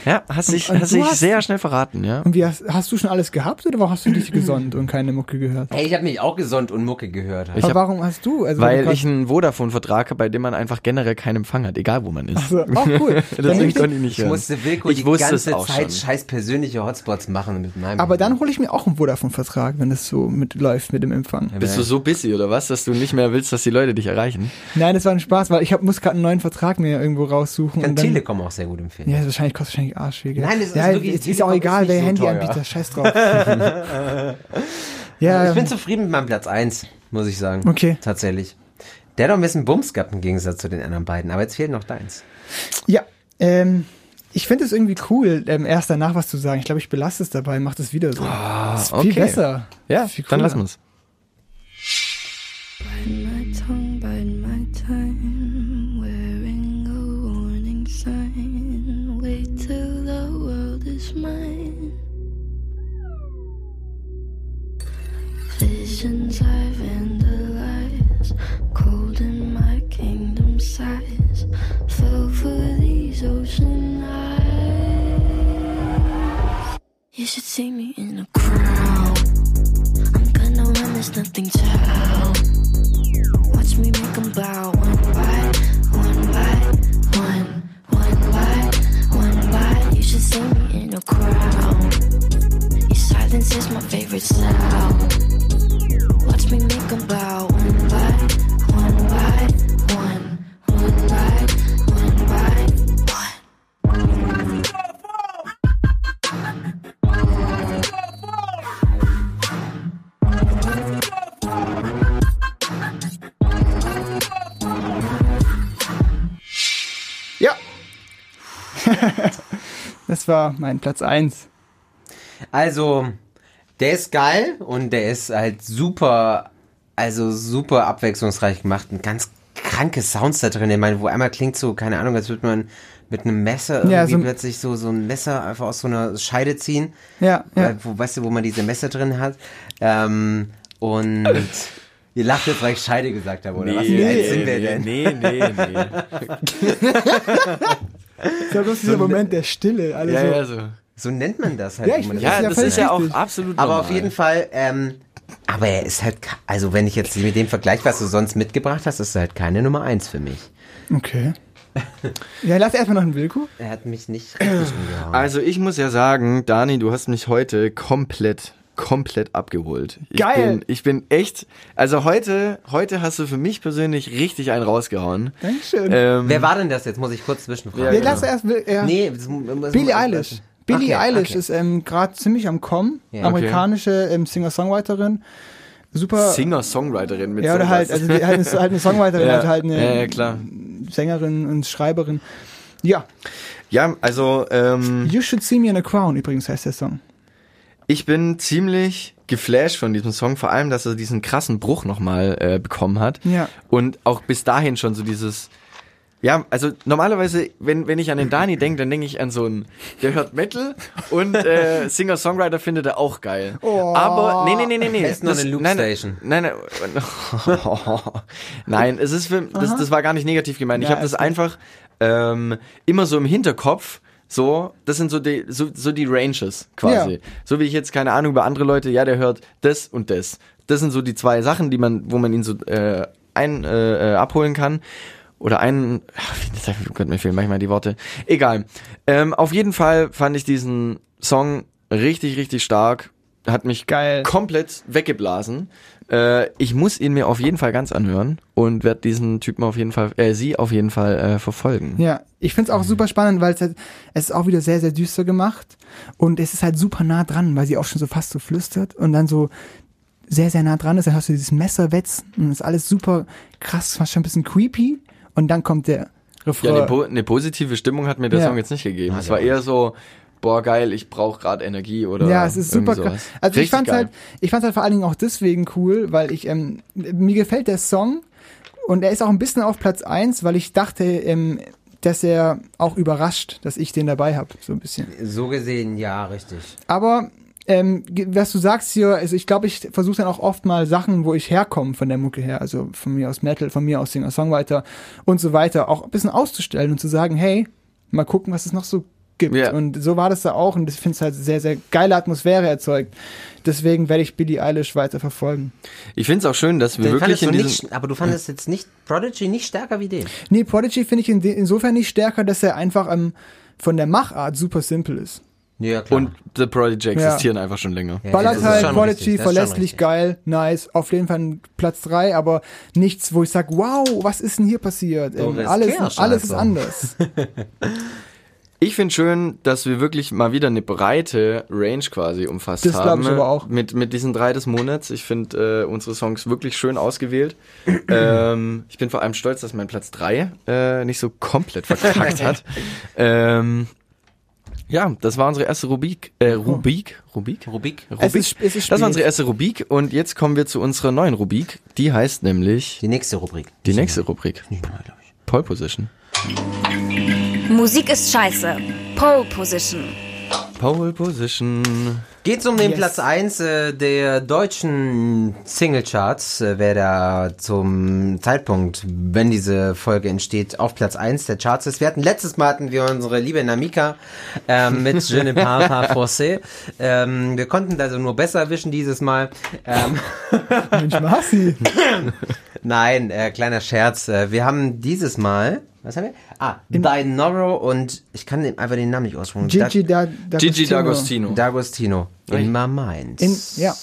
Ja, hast dich, und hast dich hast- sehr schnell verraten, ja. Und wie hast, hast du schon alles gehabt oder warum hast du dich gesonnt und keine Mucke gehört? Hey, ich habe mich auch gesund und Mucke gehört. Aber hab- warum hast du? Also Weil du ich einen Vodafone-Vertrag habe, bei dem man einfach generell keinen Empfang hat, egal wo man ist. so, auch cool. Deswegen ich, konnte ich nicht Ich hören. musste Wilko Ich die wusste ganze es auch Zeit schon. scheiß persönliche Hotspots machen mit meinem. aber dann hole ich mir auch einen Vodafone-Vertrag, wenn das so mit läuft mit dem Empfang. Bist du so busy oder was, dass du nicht mehr willst, dass die Leute dich erreichen? Nein, das war ein Spaß, weil ich hab, muss gerade einen neuen Vertrag mir irgendwo raussuchen. kann und dann, Telekom auch sehr gut empfehlen. Ja, das wahrscheinlich kostet wahrscheinlich Arsch viel Geld. Nein, das ist ja, wirklich- ist, ist ja auch egal, ist wer so Handyanbieter, scheiß drauf. ja, ich bin ähm, zufrieden mit meinem Platz 1, muss ich sagen. Okay. Tatsächlich. Der hat doch ein bisschen Bums gehabt im Gegensatz zu den anderen beiden, aber jetzt fehlt noch deins. ja, ähm, ich finde es irgendwie cool, ähm, erst danach was zu sagen. Ich glaube, ich belasse es dabei, mach das wieder so. das ist viel okay. besser. Ja, Viel dann lassen wir's. Bite You should see me in a crowd. I'm gonna. Watch me make bow one by one by one, one by one by. You should see me in a crowd. Your silence is my favorite sound. Watch me make bow Ja. das war mein Platz 1. Also, der ist geil und der ist halt super, also super abwechslungsreich gemacht. Ein ganz kranke Sounds da drin. Ich meine, wo einmal klingt so, keine Ahnung, als würde man mit einem Messer irgendwie Ja, so- plötzlich so, so ein Messer einfach aus so einer Scheide ziehen. Ja, ja. Wo, weißt du, wo man diese Messer drin hat. Ähm, und ihr lacht jetzt, weil ich Scheide gesagt habe, oder was? Wie alt sind wir denn? nee, nee, nee. Ich glaube, das ist der Moment der Stille. Alle Ja, so. ja, so. So nennt man das halt. Ja, ich finde Ja, ja das ist ja auch richtig. absolut Aber normal. auf jeden Fall, ähm, aber er ist halt, also wenn ich jetzt mit dem Vergleich, was du sonst mitgebracht hast, ist er halt keine Nummer eins für mich. Okay. Ja, lass erstmal noch einen Wilko. Er hat mich nicht richtig umgehauen. Also ich muss ja sagen, Dani, du hast mich heute komplett, komplett abgeholt. Ich Geil. Bin, ich bin echt, also heute, heute hast du für mich persönlich richtig einen rausgehauen. Dankeschön. Ähm, Wer war denn das jetzt? Muss ich kurz zwischenfragen. Ja, ja, genau. lass erst. Ja. Nee, das muss- Billie Eilish. Billie Okay, Eilish okay. ist ähm, gerade ziemlich am Kommen. Ja. Amerikanische ähm, Singer-Songwriterin. Super. Singer-Songwriterin mit ja, oder sowas. halt, also die, halt, eine, halt eine Songwriterin, ja, also halt eine ja, ja, klar. Sängerin und Schreiberin. Ja, Ja, also ähm, You Should See Me in a Crown übrigens heißt der Song. Ich bin ziemlich geflasht von diesem Song, vor allem, dass er diesen krassen Bruch nochmal äh, bekommen hat. Ja. Und auch bis dahin schon so dieses. Ja, also normalerweise, wenn, wenn ich an den Dani denke, dann denke ich an so einen, der hört Metal und äh, Singer-Songwriter findet er auch geil. Oh. Aber, nee, nee, nee, nee, nee. Er ist noch Das- eine Loop nein. Nein, nein, nein, es ist für, das, das war gar nicht negativ gemeint. Ich Ja, habe das einfach ähm, immer so im Hinterkopf, so, das sind so die, so, so die Ranges quasi. Ja. So wie ich jetzt, keine Ahnung, über andere Leute, ja, der hört das und das. Das sind so die zwei Sachen, die man, wo man ihn so äh, ein, äh, äh, abholen kann. Oder einen, oh Gott, mir fehlen manchmal die Worte. Egal. Ähm, auf jeden Fall fand ich diesen Song richtig, richtig stark. Hat mich Geil. komplett weggeblasen. Äh, ich muss ihn mir auf jeden Fall ganz anhören und werde diesen Typen auf jeden Fall, äh, sie auf jeden Fall äh, verfolgen. Ja, ich find's auch super spannend, weil es halt, es ist auch wieder sehr, sehr düster gemacht und es ist halt super nah dran, weil sie auch schon so fast so flüstert und dann so sehr, sehr nah dran ist, dann hast du dieses Messer wetzen und ist alles super krass, fast schon ein bisschen creepy und dann kommt der Refrain. Ja, eine, po eine positive Stimmung hat mir der Ja. Song jetzt nicht gegeben. es war eher so, boah geil, ich brauche gerade Energie oder Ja, es ist super krass. sowas. Also ich Richtig fand's geil. halt, ich fand's halt vor allen Dingen auch deswegen cool, weil ich, ähm, mir gefällt der Song und er ist auch ein bisschen auf Platz eins, weil ich dachte, ähm, dass er auch überrascht, dass ich den dabei habe, so ein bisschen. So gesehen, ja, richtig. Aber ähm, was du sagst hier, also ich glaube, ich versuche dann auch oft mal Sachen, wo ich herkomme von der Mucke her, also von mir aus Metal, von mir aus Singer-Songwriter und so weiter, auch ein bisschen auszustellen und zu sagen, hey, mal gucken, was es noch so gibt. Ja. Und so war das da auch und ich finde es halt sehr, sehr geile Atmosphäre erzeugt. Deswegen werde ich Billie Eilish weiter verfolgen. Ich finde es auch schön, dass wir Den wirklich in diesem... nicht, aber du fandest jetzt nicht Prodigy nicht stärker wie den. Nee, Prodigy finde ich in insofern nicht stärker, dass er einfach ähm, von der Machart super simpel ist. Ja, klar. Und The Prodigy existieren einfach schon länger. Ja, Ballert halt, schon verlässlich, geil, nice, auf jeden Fall ein Platz drei, aber nichts, wo ich sag, wow, was ist denn hier passiert? Ähm, alles alles ist anders. Ich finde schön, dass wir wirklich mal wieder eine breite Range quasi umfasst Das haben. ich aber auch. Mit, mit diesen drei des Monats. Ich finde äh, unsere Songs wirklich schön ausgewählt. ähm, ich bin vor allem stolz, dass mein Platz drei äh, nicht so komplett verkackt hat. Ähm, ja, das war unsere erste Rubik. Äh, Rubik? Rubik? Rubik. Es ist, es ist Das war unsere erste Rubik und jetzt kommen wir zu unserer neuen Rubik. Die heißt nämlich Die nächste Rubrik. die nächste Rubrik. Nicht mal, ich. Pole Position. Musik ist scheiße. Pole Position. Pole Position. Geht's um den Yes. Platz 1 äh, der deutschen Singlecharts, äh, wer da zum Zeitpunkt, wenn diese Folge entsteht, auf Platz 1 der Charts ist. Wir hatten letztes Mal hatten wir unsere liebe Namika ähm, mit Je ne parle pas français. Ähm, wir konnten also nur besser erwischen dieses Mal. Ähm, Mensch, Marci. Nein, äh, kleiner Scherz. Äh, wir haben dieses Mal, was haben wir? Ah, Dinoro und ich kann einfach den Namen nicht aussprechen. Gigi da, da Gigi D'Agostino. D'Agostino. In my mind. In, ja.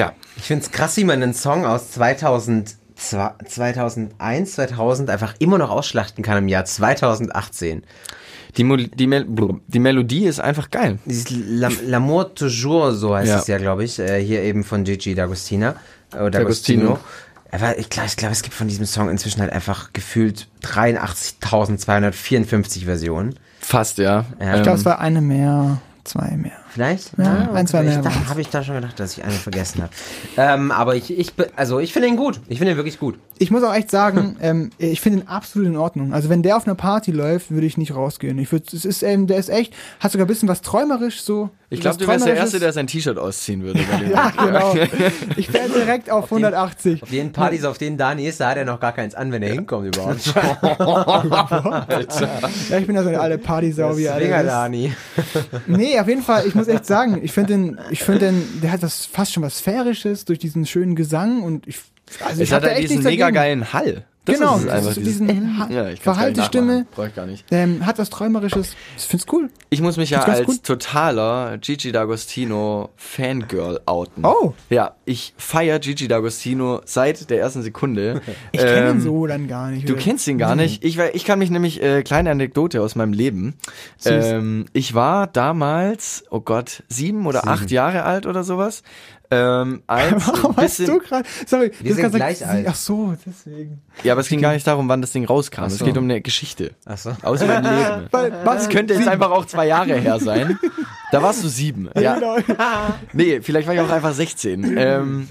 Ja. Ich finde es krass, wie man einen Song aus 2000, 2001, 2000 einfach immer noch ausschlachten kann im Jahr 2018. Die, Mo die, Mel die Melodie ist einfach geil. L'amour toujours, so heißt Ja. es ja, glaube ich, äh, hier eben von Gigi D'Agostina. Äh, D'Agostino. Aber ich glaube, glaub, es gibt von diesem Song inzwischen halt einfach gefühlt 83.254 Versionen. Fast, ja. Ja. Ich glaube, es war eine mehr, zwei mehr. Vielleicht? Ja, ein, zwei ich mehr dachte, waren's. habe ich da schon gedacht, dass ich eine vergessen habe. Ähm, aber ich, ich, also ich finde ihn gut. Ich finde ihn wirklich gut. Ich muss auch echt sagen, ähm, ich finde ihn absolut in Ordnung. Also wenn der auf einer Party läuft, würde ich nicht rausgehen. Ich würde, es ist, ähm, der ist echt, hat sogar ein bisschen was träumerisch so. Ich glaube, du wärst der. Erste, der sein T-Shirt ausziehen würde. Ja, genau. Ich wäre direkt auf 180. Auf den Partys, auf denen Dani ist, da hat er noch gar keins an, wenn er hinkommt überhaupt. Ja, ich bin ja so eine alte Partysau, wie Swinger alle. Dani. Nee, auf jeden Fall, ich muss echt sagen, ich finde den, ich finde den, der hat was, fast schon was Sphärisches durch diesen schönen Gesang und ich, also ich Es hat halt echt diesen mega geilen Hall. Das Genau, ist einfach. so diesen Ha- ja, ich nicht Stimme. nachmachen. Brauch ich gar nicht. Ähm, hat was Träumerisches. Ich find's cool. Ich muss mich ja als gut. totaler Gigi D'Agostino Fangirl outen. Oh. Ja, ich feier Gigi D'Agostino seit der ersten Sekunde. Ich kenne Ähm, ihn so dann gar nicht. Du oder? kennst ihn gar nicht. Ich, ich kann mich nämlich, äh, kleine Anekdote aus meinem Leben. Ähm, ich war damals, oh Gott, sieben oder acht Jahre alt oder sowas. Ähm, als Warum hast du gerade? Sorry, Wir sind kannst du- gleich alt. Ach so, deswegen. ja, aber es ging gar nicht darum, wann das Ding rauskam. Es so. geht um eine Geschichte. Ach so. Aus meinem Leben. Weil, was Das könnte jetzt einfach auch zwei Jahre her sein. Da warst du sieben. Ja. Genau. Nee, vielleicht war ich auch einfach 16. Ähm,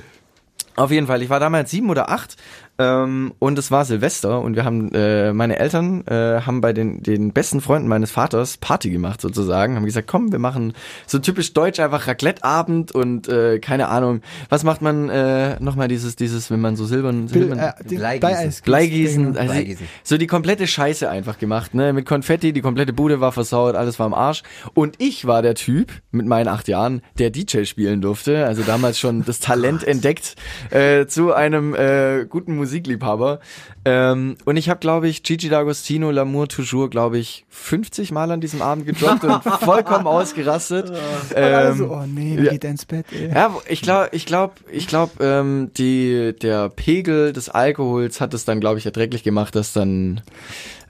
auf jeden Fall, ich war damals sieben oder acht ähm, und es war Silvester und wir haben, äh, meine Eltern äh, haben bei den, den besten Freunden meines Vaters Party gemacht sozusagen, haben gesagt, komm, wir machen so typisch deutsch einfach Raclette-Abend und äh, keine Ahnung, was macht man äh, nochmal dieses, dieses, wenn man so silbern, Bill, silbern äh, die- Bleigießen. Bleigießen. Also Bleigießen. so die komplette Scheiße einfach gemacht, ne? Mit Konfetti, die komplette Bude war versaut, alles war am Arsch. Und ich war der Typ mit meinen acht Jahren, der DJ spielen durfte. Also damals schon das Talent entdeckt äh, zu einem äh, guten Musikliebhaber. Ähm, und ich habe, glaube ich, Gigi D'Agostino, L'amour toujours, glaube ich, 50 Mal an diesem Abend gedroppt und vollkommen ausgerastet. Ähm, so, oh nee, ja. geht ins Bett, ey. ja, ich glaube, ich glaube, ich glaube, ähm, die der Pegel des Alkohols hat es dann, glaube ich, erträglich gemacht, dass dann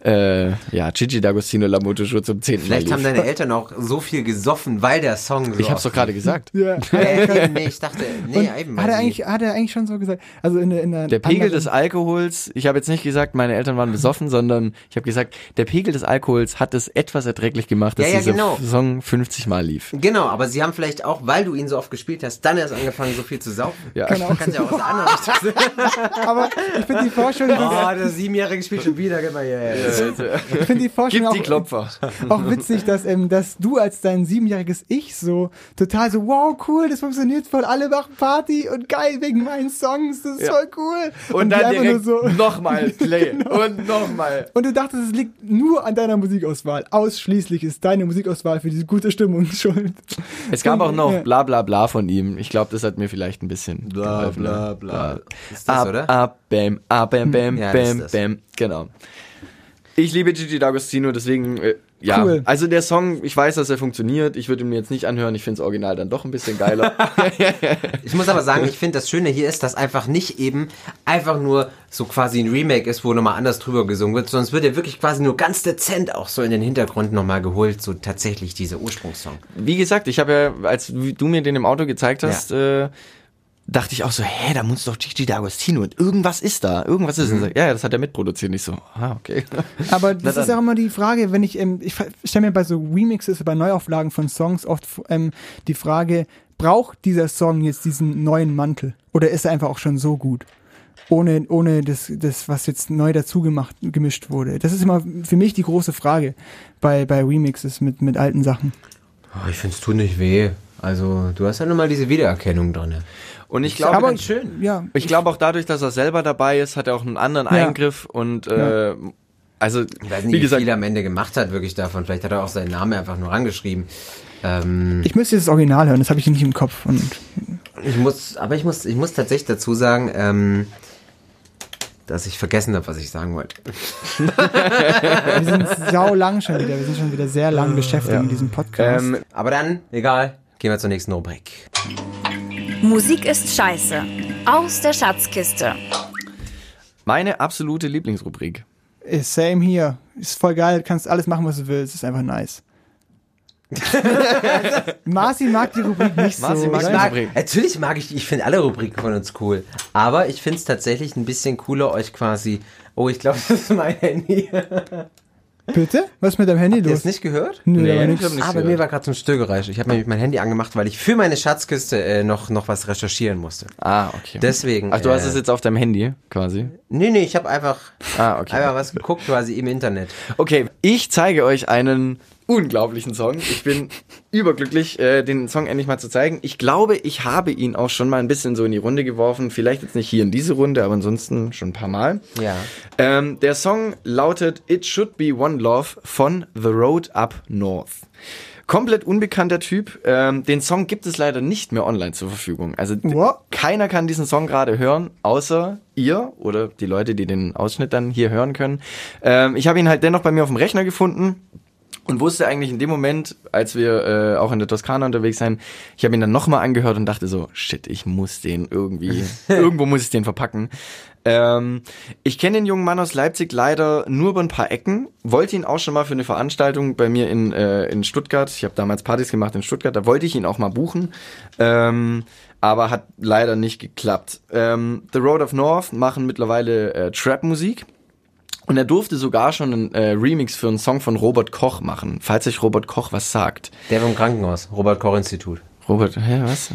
äh, ja Gigi D'Agostino Lamoto schon zum zehnten Mal Vielleicht haben lief. deine Eltern auch so viel gesoffen, weil der Song so Ich hab's doch gerade gesagt. Ja. Äh, nee, ich dachte, nee, Und eben. hat er eigentlich, hat er eigentlich schon so gesagt, also in der, in der Der Pegel des Alkohols, ich habe jetzt nicht gesagt, meine Eltern waren besoffen, sondern ich habe gesagt, der Pegel des Alkohols hat es etwas erträglich gemacht, dass Ja, ja, dieser genau. Song 50 Mal lief. Genau, aber sie haben vielleicht auch, weil du ihn so oft gespielt hast, dann erst angefangen, so viel zu saufen. Ja. Kann auch Kannst ja auch aus der anderen aber ich finde die Vorstellung, Oh, der Siebenjährige spielt schon wieder. Gib mal hier. ich finde die Vorstellung Gib die auch, Klopfer. auch witzig, dass, ähm, dass du als dein siebenjähriges Ich so total so, wow, cool, das funktioniert voll, alle machen Party und geil wegen meinen Songs, das ist Ja. voll cool. Und, die dann direkt so, nochmal Play und nochmal. und du dachtest, es liegt nur an deiner Musikauswahl. Ausschließlich ist deine Musikauswahl für diese gute Stimmung schuld. Es gab auch noch Ja. bla bla bla von ihm. Ich glaube, das hat mir vielleicht ein bisschen Bla, geholfen. bla, ne? bla. Ist das, ab, oder? Ab, bam, ab, bam, bam, Ja, bam, bam. Genau. Ich liebe Gigi D'Agostino, deswegen, äh, ja. Cool. Also der Song, ich weiß, dass er funktioniert. Ich würde ihn mir jetzt nicht anhören. Ich finde das Original dann doch ein bisschen geiler. Ich muss aber sagen, ich finde das Schöne hier ist, dass einfach nicht eben einfach nur so quasi ein Remake ist, wo nochmal anders drüber gesungen wird, sondern es wird ja wirklich quasi nur ganz dezent auch so in den Hintergrund nochmal geholt, so tatsächlich dieser Ursprungssong. Wie gesagt, ich habe ja, als du mir den im Auto gezeigt hast, äh, dachte ich auch so, hä, da muss doch Gigi D'Agostino und irgendwas ist da, irgendwas ist. Mhm. Ja, ja, das hat er mitproduziert. Ich so, ah, okay. Aber das ist ja auch immer die Frage, wenn ich, ähm, ich stelle mir bei so Remixes, bei Neuauflagen von Songs oft ähm, die Frage, braucht dieser Song jetzt diesen neuen Mantel? Oder ist er einfach auch schon so gut? Ohne, ohne das, das, was jetzt neu dazu gemacht, gemischt wurde. Das ist immer für mich die große Frage bei, bei Remixes mit, mit alten Sachen. Oh, ich finde es tut nicht weh. Also, du hast ja nun mal diese Wiedererkennung drin. Und ich glaube, Aber ganz schön. Ja, ich glaube auch dadurch, dass er selber dabei ist, hat er auch einen anderen Ja. Eingriff und äh, also Ich weiß nicht, wie wie, gesagt, viel er am Ende gemacht hat, wirklich davon. Vielleicht hat er auch seinen Namen einfach nur rangeschrieben. Ähm, ich müsste das Original hören, das habe ich nicht im Kopf. Und ich muss, aber ich muss, ich muss tatsächlich dazu sagen, ähm, dass ich vergessen habe, was ich sagen wollte. wir sind sau lang schon wieder, wir sind schon wieder sehr lang beschäftigt in diesem Podcast. ähm, Aber dann, egal, gehen wir zur nächsten Rubrik. Musik ist scheiße. Aus der Schatzkiste. Meine absolute Lieblingsrubrik. Ist same hier. Ist voll geil, kannst alles machen, was du willst. Ist einfach nice. Marci mag die Rubrik nicht Marci so. mag Ich mag, Rubrik. natürlich mag ich, ich finde alle Rubriken von uns cool. Aber ich finde es tatsächlich ein bisschen cooler, euch quasi. Oh, ich glaube, das ist mein Handy. Bitte? Was ist mit deinem Handy Habt los? es nicht gehört? Nö, Nee, aber ich nicht Ah, bei gehört. mir war gerade so ein Störgeräusch. Ich habe nämlich mein Handy angemacht, weil ich für meine Schatzkiste äh, noch, noch was recherchieren musste. Ah, okay. Deswegen. Ach, du hast äh, es jetzt auf deinem Handy quasi. Nee, nee, ich habe einfach, Ah, okay. einfach was geguckt quasi im Internet. Okay, ich zeige euch einen unglaublichen Song. Ich bin überglücklich, äh, den Song endlich mal zu zeigen. Ich glaube, ich habe ihn auch schon mal ein bisschen so in die Runde geworfen. Vielleicht jetzt nicht hier in diese Runde, aber ansonsten schon ein paar Mal. Ja. Ähm, der Song lautet It Should Be One Love von The Road Up North. Komplett unbekannter Typ. Ähm, den Song gibt es leider nicht mehr online zur Verfügung. Also What? keiner kann diesen Song gerade hören, außer ihr oder die Leute, die den Ausschnitt dann hier hören können. Ähm, ich habe ihn halt dennoch bei mir auf dem Rechner gefunden und wusste eigentlich in dem Moment, als wir äh, auch in der Toskana unterwegs sein, ich habe ihn dann nochmal angehört und dachte so, shit, ich muss den irgendwie, irgendwo muss ich den verpacken. Ähm, ich kenne den jungen Mann aus Leipzig leider nur über ein paar Ecken, wollte ihn auch schon mal für eine Veranstaltung bei mir in, äh, in Stuttgart, ich habe damals Partys gemacht in Stuttgart, da wollte ich ihn auch mal buchen, ähm, aber hat leider nicht geklappt. Ähm, The Road of North machen mittlerweile äh, Trap-Musik. Und er durfte sogar schon einen äh, Remix für einen Song von Robert Koch machen, falls euch Robert Koch was sagt. Der vom Krankenhaus, Robert Koch Institut. Robert, hä, was?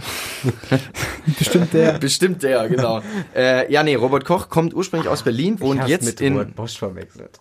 Bestimmt der. Bestimmt der, genau. äh, ja, nee, Robert Koch kommt ursprünglich aus Berlin, wohnt jetzt in... Bosch verwechselt.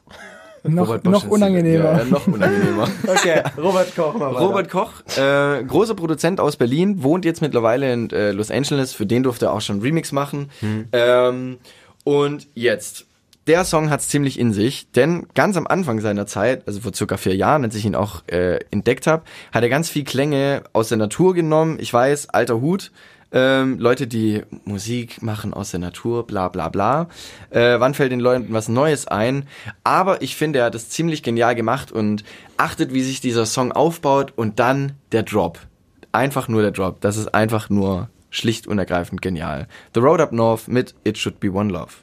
Noch, Robert Bosch noch unangenehmer. Ja, ja, noch unangenehmer. Okay, Robert Koch mal Robert Koch, äh, großer Produzent aus Berlin, wohnt jetzt mittlerweile in äh, Los Angeles. Für den durfte er auch schon einen Remix machen. Ähm, und jetzt. Der Song hat's ziemlich in sich, denn ganz am Anfang seiner Zeit, also vor circa vier Jahren, als ich ihn auch äh, entdeckt habe, hat er ganz viel Klänge aus der Natur genommen. Ich weiß, alter Hut, ähm, Leute, die Musik machen aus der Natur, bla bla bla. Äh, wann fällt den Leuten was Neues ein? Aber ich finde, er hat es ziemlich genial gemacht und achtet, wie sich dieser Song aufbaut und dann der Drop. Einfach nur der Drop. Das ist einfach nur schlicht und ergreifend genial. The Road Up North mit It Should Be One Love.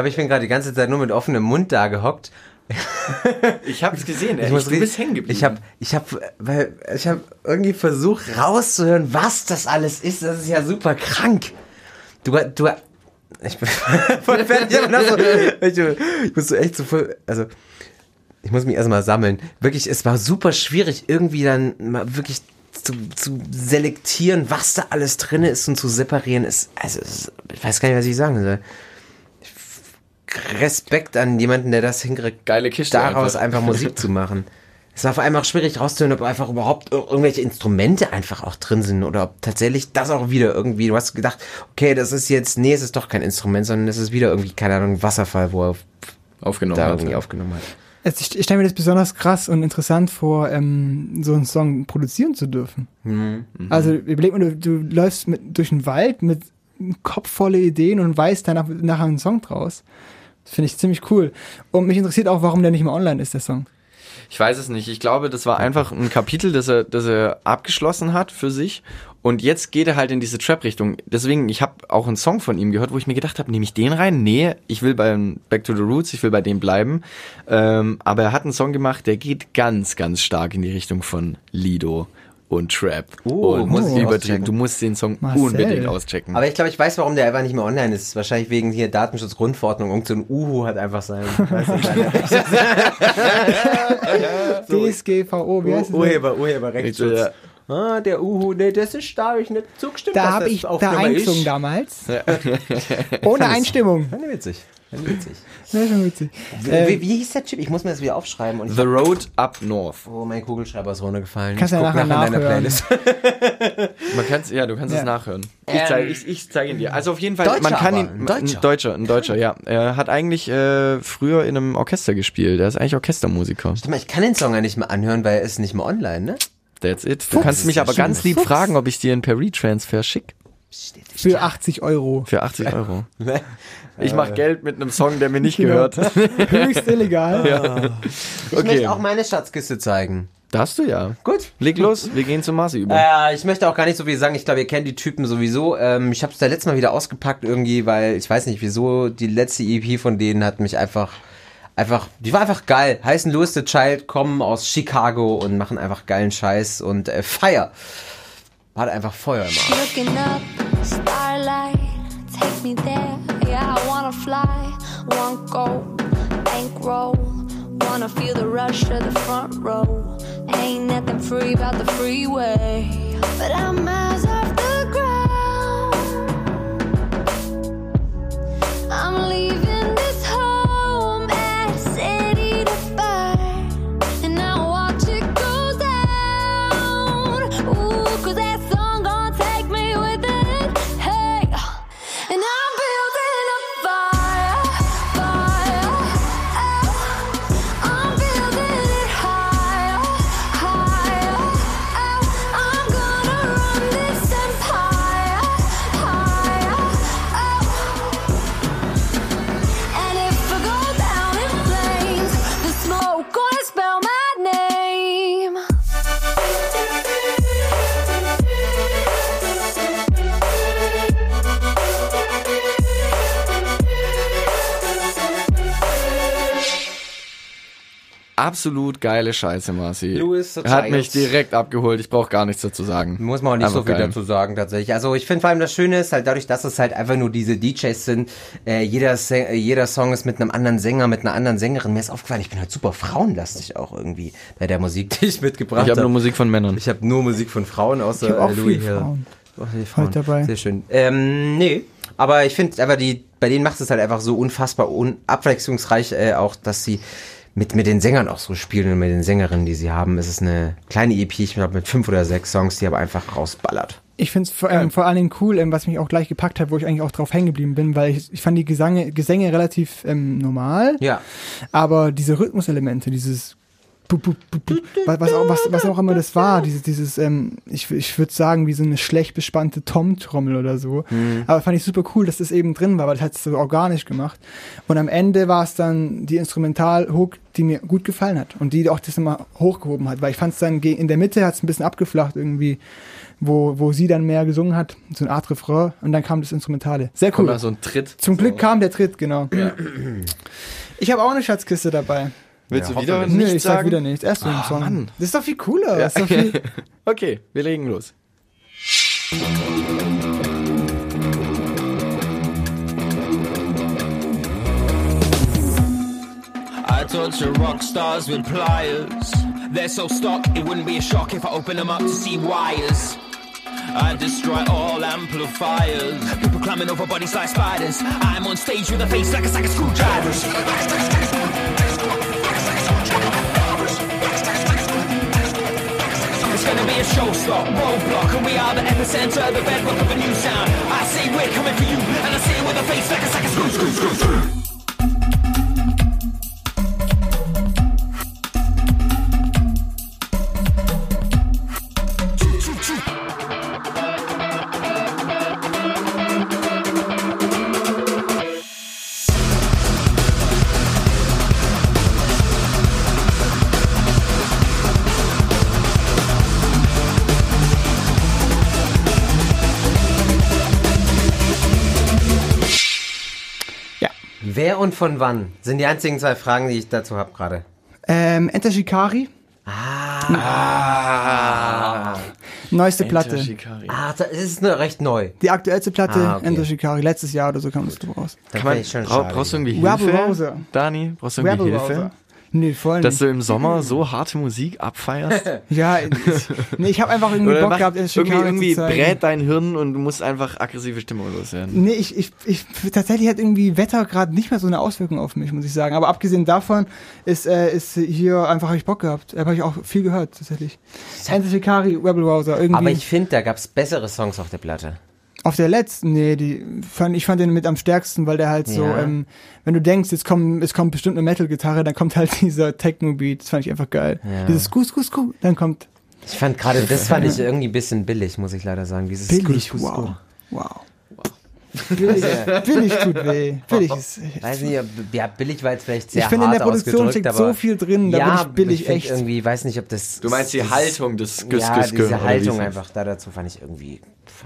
Glaube, ich bin gerade die ganze Zeit nur mit offenem Mund da gehockt. Ich habe es gesehen, ey. Ich muss du bist hängen geblieben. Ich habe, ich weil ich habe irgendwie versucht rauszuhören, was das alles ist. Das ist ja super krank. Du, du, ich bin voll fertig. ich, muss so echt so voll, also ich muss mich erstmal sammeln. Wirklich, es war super schwierig, irgendwie dann mal wirklich zu, zu selektieren, was da alles drin ist und zu separieren ist. Also, ist- ich weiß gar nicht, was ich sagen soll. Respekt an jemanden, der das hinkriegt, Geile Kiste daraus einfach. einfach. Musik zu machen. Es war vor allem auch schwierig rauszuhören, ob einfach überhaupt ir- irgendwelche Instrumente einfach auch drin sind oder ob tatsächlich das auch wieder irgendwie, du hast gedacht, okay, das ist jetzt, nee, es ist doch kein Instrument, sondern es ist wieder irgendwie, keine Ahnung, ein Wasserfall, wo er aufgenommen da hat, irgendwie ja. aufgenommen hat. Also ich, ich stelle mir das besonders krass und interessant vor, ähm, so einen Song produzieren zu dürfen. Mhm. Also überleg mal, du, du läufst mit, durch den Wald mit einem Kopf voller Ideen und weißt danach nachher einen Song draus. Finde ich ziemlich cool. Und mich interessiert auch, warum der nicht mehr online ist, der Song. Ich weiß es nicht. Ich glaube, das war einfach ein Kapitel, das er, das er abgeschlossen hat für sich. Und jetzt geht er halt in diese Trap-Richtung. Deswegen, ich habe auch einen Song von ihm gehört, wo ich mir gedacht habe, nehme ich den rein? Nee, ich will beim Back to the Roots, ich will bei dem bleiben. Ähm, aber er hat einen Song gemacht, der geht ganz, ganz stark in die Richtung von Lido und Trap. Oh, und muss ich übertrieben. Du musst den Song Marcel. unbedingt auschecken. Aber ich glaube, ich weiß, warum der einfach nicht mehr online ist. Wahrscheinlich wegen hier Datenschutzgrundverordnung. Irgend so ein Uhu hat einfach sein, weiß nicht, seine DSGVO, wie heißt denn? Urheber, Urheberrechtsschutz. Ah, der Uhu, nee, das ist, da habe ich nicht zugestimmt. Da habe das ich da eingesungen ist. damals. Ohne Einstimmung. Fand ich witzig. Fand ich witzig. Ja, schon witzig. Wie, wie, wie hieß der Chip? Ich muss mir das wieder aufschreiben. Und ich The Road Up North. oh, mein Kugelschreiber ist runtergefallen. Kannst ich ja nachher nach in deiner nachhören. Playlist. Man kann's, ja, du kannst Ja. es nachhören. Ich zeige ich, ich zeig ihn dir. Also auf jeden Fall, Deutscher man kann aber, ihn, ein Deutscher. ein Deutscher, ein Deutscher, ja. Er hat eigentlich äh, früher in einem Orchester gespielt. Er ist eigentlich Orchestermusiker. Warte mal, ich kann den Song ja nicht mehr anhören, weil er ist nicht mehr online, ne? That's it. Du kannst mich aber ganz lieb fragen, ob ich dir einen per Retransfer schick. für 80 Euro. Für 80 Euro. Ich mach Geld mit einem Song, der mir nicht Genau. gehört. Höchst illegal. Ich Okay. möchte auch meine Schatzkiste zeigen. Darfst du ja. Gut. Leg los, wir gehen zu Marci über. Äh, ich möchte auch gar nicht so viel sagen. Ich glaube, ihr kennt die Typen sowieso. Ähm, ich habe es da letztes Mal wieder ausgepackt irgendwie, weil ich weiß nicht wieso. Die letzte EP von denen hat mich einfach, einfach, die war einfach geil. Heißen Louis the Child, kommen aus Chicago und machen einfach geilen Scheiß und äh, Fire. Hat einfach Feuer im Arsch. Looking up, starlight, take me there. Yeah, I wanna fly, want go, bankroll. Wanna feel the rush of the front row. Ain't nothing free about the freeway. But I'm miles off the Absolut geile Scheiße, Marci. Louis the Hat Child. mich direkt abgeholt. Ich brauche gar nichts dazu sagen. Muss man auch nicht so Einfach viel geil. dazu sagen, tatsächlich. Also ich finde vor allem das Schöne ist halt dadurch, dass es halt einfach nur diese DJs sind, äh, jeder, äh, jeder Song ist mit einem anderen Sänger, mit einer anderen Sängerin. Mir ist aufgefallen, ich bin halt super frauenlastig auch irgendwie bei der Musik, die ich mitgebracht Ich habe habe. nur Musik von Männern. Ich habe nur Musik von Frauen außer Ich hab auch äh, Louis viel. Frauen. Oh, die Frauen. dabei. Sehr schön. Ähm, nee, aber ich finde aber die, bei denen macht es halt einfach so unfassbar un abwechslungsreich äh, auch, dass sie mit, mit den Sängern auch so spielen und mit den Sängerinnen, die sie haben. Es ist eine kleine EP, ich glaube mit fünf oder sechs Songs, die aber einfach rausballert. Ich finde es vor, ähm, vor allen Dingen cool, ähm, was mich auch gleich gepackt hat, wo ich eigentlich auch drauf hängen geblieben bin, weil ich, ich fand die Gesange, Gesänge relativ ähm, normal, Ja. aber diese Rhythmuselemente, dieses was, auch, was, was auch immer das war, dieses, dieses ähm, ich, ich würde sagen, wie so eine schlecht bespannte Tom-Trommel oder so. Aber fand ich super cool, dass das eben drin war, weil das hat es so organisch gemacht. Und am Ende war es dann die Instrumental-Hook, die mir gut gefallen hat und die auch das immer hochgehoben hat, weil ich fand es dann in der Mitte hat es ein bisschen abgeflacht irgendwie, wo, wo sie dann mehr gesungen hat, so eine Art Refrain und dann kam das Instrumentale. Sehr cool. so ein Tritt. Zum Glück kam der Tritt, genau. Ich habe auch eine Schatzkiste dabei. Willst Ja, du wieder hoffentlich. Nee, nichts ich sag sagen? wieder nichts. Erst so ein Song. Mann. Das ist doch viel cooler. Das ist doch viel, Okay, wir legen los. I torture rock stars with pliers. They're so stuck, it wouldn't be a shock if I open them up to see wires. I destroy all amplifiers. People climbing over bodies like spiders. I'm on stage with a face like a sack of screwdrivers. A showstop, roadblock, and we are the epicenter, the bedrock of a new sound. I say we're coming for you, and I say it with a face like a sack of screw, screw, screw, screw. Wer und von wann? Sind die einzigen zwei Fragen, die ich dazu habe gerade. Ähm, Enter Shikari, Ah. neueste Platte. Shikari. Ah, das ist nur recht neu. Die aktuellste Platte, Ah, okay. Enter Shikari, letztes Jahr oder so kam das raus. Da Kann man, schon schade brauchst du irgendwie Rebel Hilfe, Rouser. Dani? Brauchst du irgendwie Rebel Hilfe? Rouser. Nee, voll Dass nicht. du im Sommer so harte Musik abfeierst? Ja, ich, nee, ich habe einfach irgendwie Oder Bock mach, gehabt, Enter irgendwie, irgendwie zu zeigen. brät dein Hirn und du musst einfach aggressive Stimmung loswerden. Nee, ich, ich, ich, tatsächlich hat irgendwie Wetter gerade nicht mehr so eine Auswirkung auf mich, muss ich sagen. Aber abgesehen davon ist, äh, ist hier einfach, habe ich Bock gehabt. Da habe ich auch viel gehört, tatsächlich. Enter Shikari, Rebel Rouser, irgendwie. Aber ich finde, da gab es bessere Songs auf der Platte. Auf der letzten, nee, die fand, ich fand den mit am stärksten, weil der halt so, Ja. ähm, wenn du denkst, jetzt kommt, es kommt bestimmt eine Metal-Gitarre, dann kommt halt dieser Techno-Beat, das fand ich einfach geil. Ja. Dieses Sku, Sku, Sku, dann kommt Ich fand gerade, das fand ich irgendwie ein bisschen billig, muss ich leider sagen. Dieses billig, Sku- Sku- wow. Wow. Billig, billig tut weh. Billig ist, Weiß nicht, ob, ja, billig war jetzt vielleicht sehr ich finde, in hart der Produktion ausgedrückt, steckt aber so viel drin, da ja, bin ich billig ich echt. irgendwie, weiß nicht, ob das... Du meinst die das- Haltung des Güss, Ja, diese Haltung einfach da dazu fand ich irgendwie,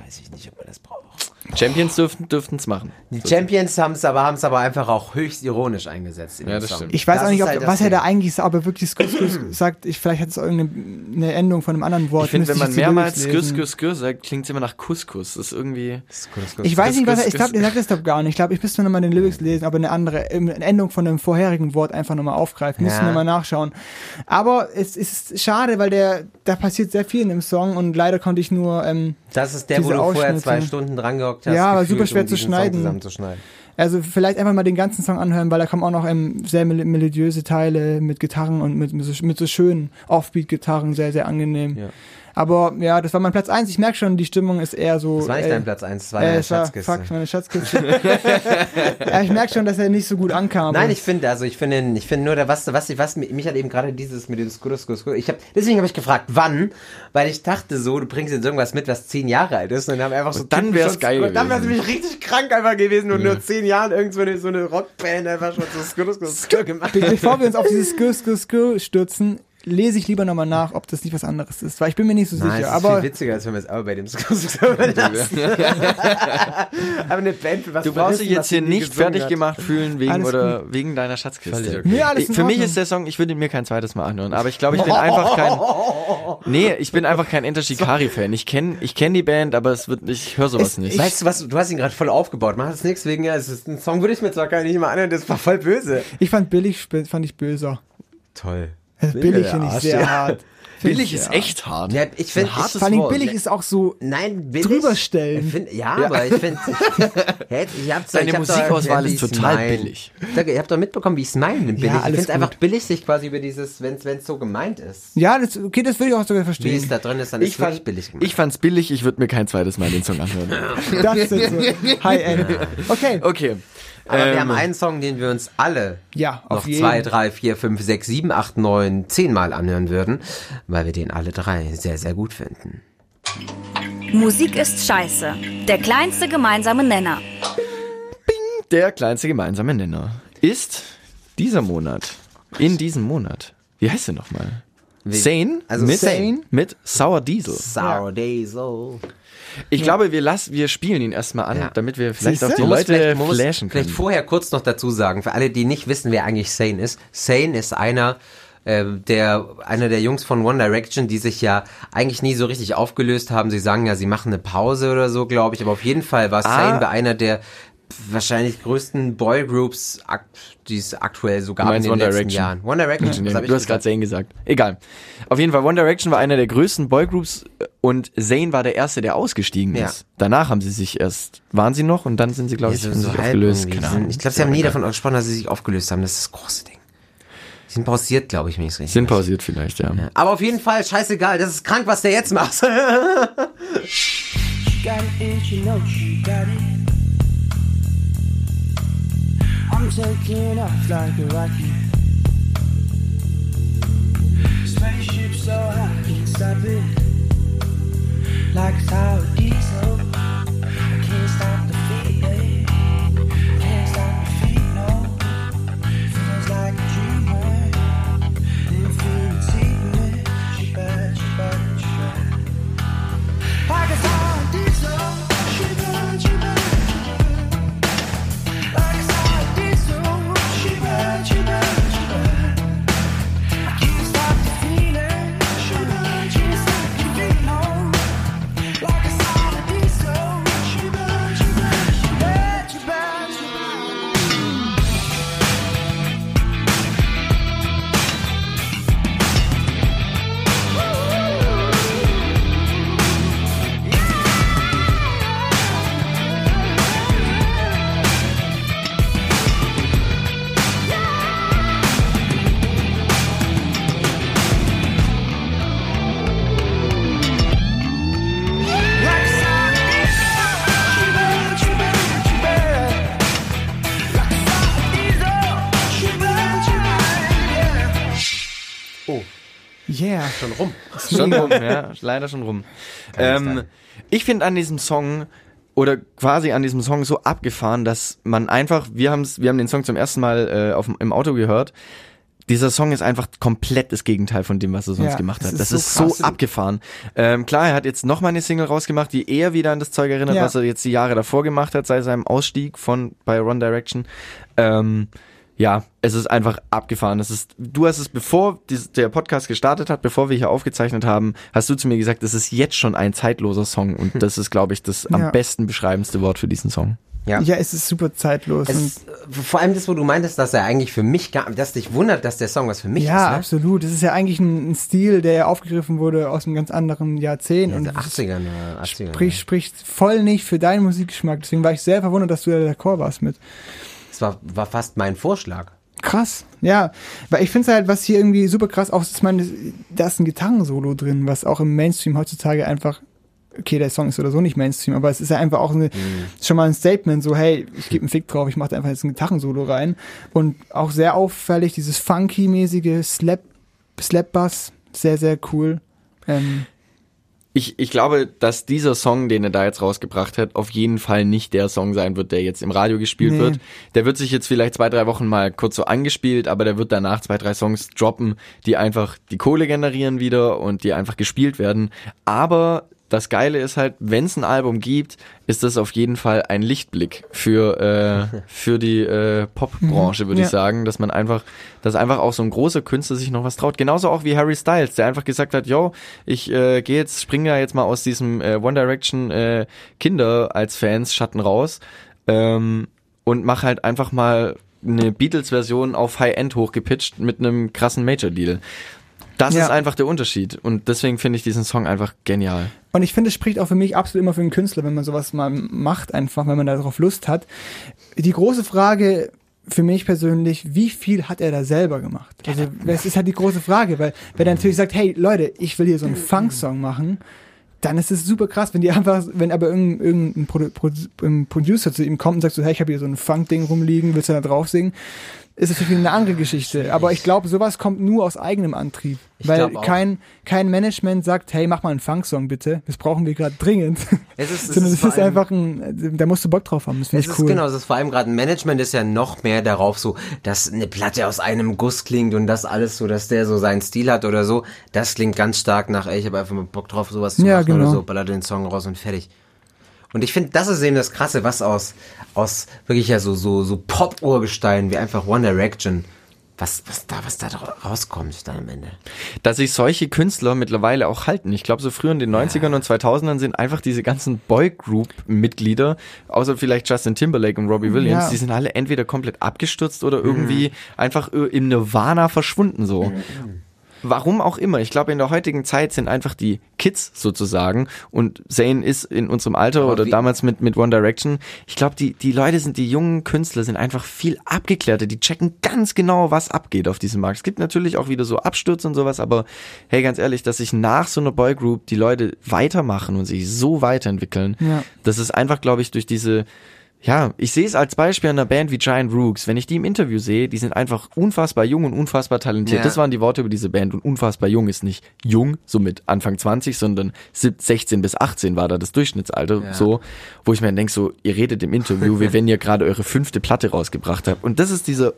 weiß ich nicht, ob man das braucht. Champions dürften dürften's machen. Die Champions haben es aber, haben's aber einfach auch höchst ironisch eingesetzt in Ja, das Song. stimmt. Ich weiß Das auch nicht, ist ob, halt was er da eigentlich sagt, aber wirklich Skus, Skus sagt, ich, vielleicht hat es irgendeine eine Endung von einem anderen Wort. Ich finde, wenn man mehrmals Güss sagt, klingt es immer nach Couscous. Das ist irgendwie... Ich weiß nicht, was er, ich glaube, er sagt das doch gar nicht. Ich glaube, ich müsste nochmal den Lyrics lesen, aber eine andere, ähm, eine Endung von einem vorherigen Wort einfach nochmal aufgreifen. Müssen wir mal nachschauen. Aber es ist schade, weil der, da passiert sehr viel in dem Song und leider konnte ich nur, ähm, Das ist der, wo du vorher zwei Stunden dran gehockt hast. Ja, aber super schwer um zu schneiden. also vielleicht einfach mal den ganzen Song anhören, weil da kommen auch noch ähm, sehr mel melodiöse Teile mit Gitarren und mit, mit, so, mit so schönen Offbeat-Gitarren, sehr, sehr angenehm. Ja. Aber ja, das war mein Platz eins. Ich merke schon, die Stimmung ist eher so. Das war nicht äh, dein Platz 1, das war Äh, deine es Schatzkiste. fuck, meine Schatzkiste. ja, ich merke schon, dass er nicht so gut ankam. Nein, ich finde, also ich finde, ich finde nur, der, was, was, was mich hat eben gerade dieses mit dem Skur, Skur, Skur. Ich hab, deswegen habe ich gefragt, wann, weil ich dachte so, du bringst jetzt irgendwas mit, was zehn Jahre alt ist und dann haben wir einfach so. Und dann wär's schon geil Skur- Dann wäre es gewesen. nämlich richtig krank einfach gewesen und nur zehn Jahren irgend so eine, so eine Rockband einfach schon so Skur, Skur, Skur gemacht. Be bevor wir uns auf dieses Skr, Skr, Skr stürzen, lese ich lieber nochmal nach, ob das nicht was anderes ist, weil ich bin mir nicht so Nein, sicher. es ist Aber viel witziger, als wenn wir es aber bei dem Skur belassen. aber eine Band, für was Du brauchst dich jetzt hier nicht fertig hat. gemacht fühlen wegen Alles oder wegen deiner Schatzkiste. Okay. Nee, alles Ich- Für mich ist der Song, ich würde ihn mir kein zweites Mal anhören, aber ich glaube, ich bin einfach kein Nee, ich bin einfach kein Enter Shikari Fan. Ich kenne ich kenn die Band, aber es wird ich höre sowas Es- nicht. Weißt du was, du hast ihn gerade voll aufgebaut. Mach das nichts wegen, ja, es ist ein Song, würde ich mir zwar gar nicht mal anhören, das war voll böse. ich fand billig, fand ich böser. Toll. Mega billig finde ich sehr ja. hart. Billig ich ist echt hart. Ja, ich finde, Ein hartes Vor allem Wort. billig ist auch so. Nein, billig. Drüberstellen. Ich find, ja, aber ich finde, ich, ich Deine ich Musikauswahl ist wie total mein. billig. Sag, Ihr habt doch mitbekommen, wie ich es meine, billig. ich alles finde es einfach billig, sich quasi über dieses, wenn es so gemeint ist. Ja, das, okay, das würde ich auch sogar Wie verstehen. es da drin ist, dann Ich ist es wirklich fand, billig gemacht. ich fand's billig, ich würde mir kein zweites Mal den Song anhören. Das ist so High-End. Okay. Okay. Aber wir Ähm, haben einen Song, den wir uns alle Ja, auf noch jeden. zwei, drei, vier, fünf, sechs, sieben, acht, neun, zehn Mal anhören würden, weil wir den alle drei sehr, sehr gut finden. Musik ist scheiße. Der kleinste gemeinsame Nenner. Der kleinste gemeinsame Nenner ist dieser Monat. In diesem Monat. Wie heißt der nochmal? Sane? also mit, Sane. mit Sour Diesel. Sour Diesel. Ich glaube, wir, lassen, wir spielen ihn erstmal an, Ja. damit wir vielleicht Siehste? auch die Man Leute vielleicht, man flashen können. vielleicht vorher kurz noch dazu sagen, für alle, die nicht wissen, wer eigentlich Sane ist. Sane ist einer, äh, der, einer der Jungs von One Direction, die sich ja eigentlich nie so richtig aufgelöst haben. Sie sagen ja, sie machen eine Pause oder so, glaube ich. Aber auf jeden Fall war Ah. Sane bei einer der wahrscheinlich größten Boygroups, die es aktuell so gab in den One letzten Direction? Jahren. One Direction. Ich du hast gerade? Zayn gesagt. Egal. Auf jeden Fall, One Direction war einer der größten Boygroups und Zayn war der erste, der ausgestiegen Ja. ist. Danach haben sie sich erst, waren sie noch und dann sind sie, glaube Ja, ich, so, haben so sich aufgelöst. Sie sind-. Ich glaube, sie haben nie davon gesprochen, dass sie sich aufgelöst haben. Das ist das große Ding. Sie sind pausiert, glaube ich, wenn ich es richtig Sind weiß. pausiert vielleicht, ja. Aber auf jeden Fall, scheißegal, das ist krank, was der jetzt macht. I'm taking off like a rocket. Spaceship so high, can't stop it. Like a tower diesel. Schon rum. Schon rum, ja, leider schon rum. Ähm, ich finde an diesem Song oder quasi an diesem Song so abgefahren, dass man einfach, wir haben's, wir haben den Song zum ersten Mal äh, auf, im Auto gehört. Dieser Song ist einfach komplett das Gegenteil von dem, was er sonst Ja, gemacht hat. ist Das so ist so krass. abgefahren. Ähm, klar, er hat jetzt noch mal eine Single rausgemacht, die eher wieder an das Zeug erinnert, Ja. was er jetzt die Jahre davor gemacht hat, seit seinem Ausstieg von bei One Direction. Ähm, ja, es ist einfach abgefahren. Es ist, du hast es, bevor der Podcast gestartet hat, bevor wir hier aufgezeichnet haben, hast du zu mir gesagt, es ist jetzt schon ein zeitloser Song und das ist, glaube ich, das am Ja. besten beschreibendste Wort für diesen Song. Ja. Ja, es ist super zeitlos. Ist, äh, vor allem das, wo du meintest, dass er eigentlich für mich gar, dass dich wundert, dass der Song was für mich ja, ist, ne? absolut. Das ist ja eigentlich ein, ein Stil, der ja aufgegriffen wurde aus einem ganz anderen Jahrzehnt. Ja, und in den das 80ern, äh, 80ern. spricht, spricht voll nicht für deinen Musikgeschmack. Deswegen war ich sehr verwundert, dass du da d'accord warst mit. Das war, war fast mein Vorschlag. Krass, ja. Weil ich finde halt, was hier irgendwie super krass auch ist, meine, da ist ein Gitarrensolo drin, was auch im Mainstream heutzutage einfach, okay, der Song ist oder so nicht Mainstream, aber es ist ja einfach auch eine, schon mal ein Statement, so, hey, ich gebe einen Fick drauf, ich mache da einfach jetzt ein Gitarrensolo rein. Und auch sehr auffällig, dieses funky-mäßige Slap, Slap-Bass, sehr, sehr cool. Ähm, Ich, ich glaube, dass dieser Song, den er da jetzt rausgebracht hat, auf jeden Fall nicht der Song sein wird, der jetzt im Radio gespielt Nee. wird. Der wird sich jetzt vielleicht zwei, drei Wochen mal kurz so angespielt, aber der wird danach zwei, drei Songs droppen, die einfach die Kohle generieren wieder und die einfach gespielt werden. Aber das Geile ist halt, wenn es ein Album gibt, ist das auf jeden Fall ein Lichtblick für, äh, für die äh, Popbranche, würde Ja. ich sagen, dass man einfach, dass einfach auch so ein großer Künstler sich noch was traut. Genauso auch wie Harry Styles, der einfach gesagt hat, yo, ich äh, gehe jetzt, springe ja jetzt mal aus diesem äh, One Direction äh, Kinder als Fans Schatten raus ähm, und mach halt einfach mal eine Beatles-Version auf High-End hochgepitcht mit einem krassen Major-Deal. Das Ja. ist einfach der Unterschied und deswegen finde ich diesen Song einfach genial. Und ich finde, es spricht auch für mich absolut immer für einen Künstler, wenn man sowas mal macht, einfach, wenn man darauf Lust hat. Die große Frage für mich persönlich, wie viel hat er da selber gemacht? Also, das ist halt die große Frage, weil, wenn er natürlich sagt, hey, Leute, ich will hier so einen Funk-Song machen, dann ist es super krass, wenn die einfach, wenn aber irgendein, irgendein Produ Produ Producer zu ihm kommt und sagt so, hey, ich habe hier so ein Funk-Ding rumliegen, willst du da drauf singen? Ist natürlich eine andere Geschichte. Aber ich glaube, sowas kommt nur aus eigenem Antrieb. Ich weil kein, kein Management sagt, hey, mach mal einen Funk-Song bitte. Das brauchen wir gerade dringend. Es ist, es Sondern ist es ist einfach ein, da musst du Bock drauf haben. Das finde Es ich ist cool. genau, es ist vor allem gerade ein Management ist ja noch mehr darauf so, dass eine Platte aus einem Guss klingt und das alles so, dass der so seinen Stil hat oder so. Das klingt ganz stark nach, ey, ich habe einfach mal Bock drauf, sowas zu Ja, machen oder genau. so, baller den Song raus und fertig. Und ich finde, das ist eben das Krasse, was aus, aus wirklich ja so, so, so Pop-Urgesteinen wie einfach One Direction, was, was da, was da rauskommt dann am Ende. dass sich solche Künstler mittlerweile auch halten. Ich glaube, so früher in den 90ern und 2000ern sind einfach diese ganzen Boygroup-Mitglieder, außer vielleicht Justin Timberlake und Robbie Williams, Ja. die sind alle entweder komplett abgestürzt oder irgendwie einfach ö- im Nirvana verschwunden so. Warum auch immer. Ich glaube, in der heutigen Zeit sind einfach die Kids sozusagen und Zane ist in unserem Alter Aber oder damals mit, mit One Direction. Ich glaube, die, die Leute sind, die jungen Künstler sind einfach viel abgeklärter. Die checken ganz genau, was abgeht auf diesem Markt. Es gibt natürlich auch wieder so Abstürze und sowas, aber hey, ganz ehrlich, dass sich nach so einer Boygroup die Leute weitermachen und sich so weiterentwickeln, Ja. das ist einfach, glaube ich, durch diese ja, ich sehe es als Beispiel an einer Band wie Giant Rooks. Wenn ich die im Interview sehe, die sind einfach unfassbar jung und unfassbar talentiert. Ja. Das waren die Worte über diese Band. Und unfassbar jung ist nicht jung, so mit Anfang 20, sondern 17, 16 bis 18 war da das Durchschnittsalter. Ja. So, wo ich mir denke, so, ihr redet im Interview, wie wenn ihr gerade eure fünfte Platte rausgebracht habt. Und das ist diese,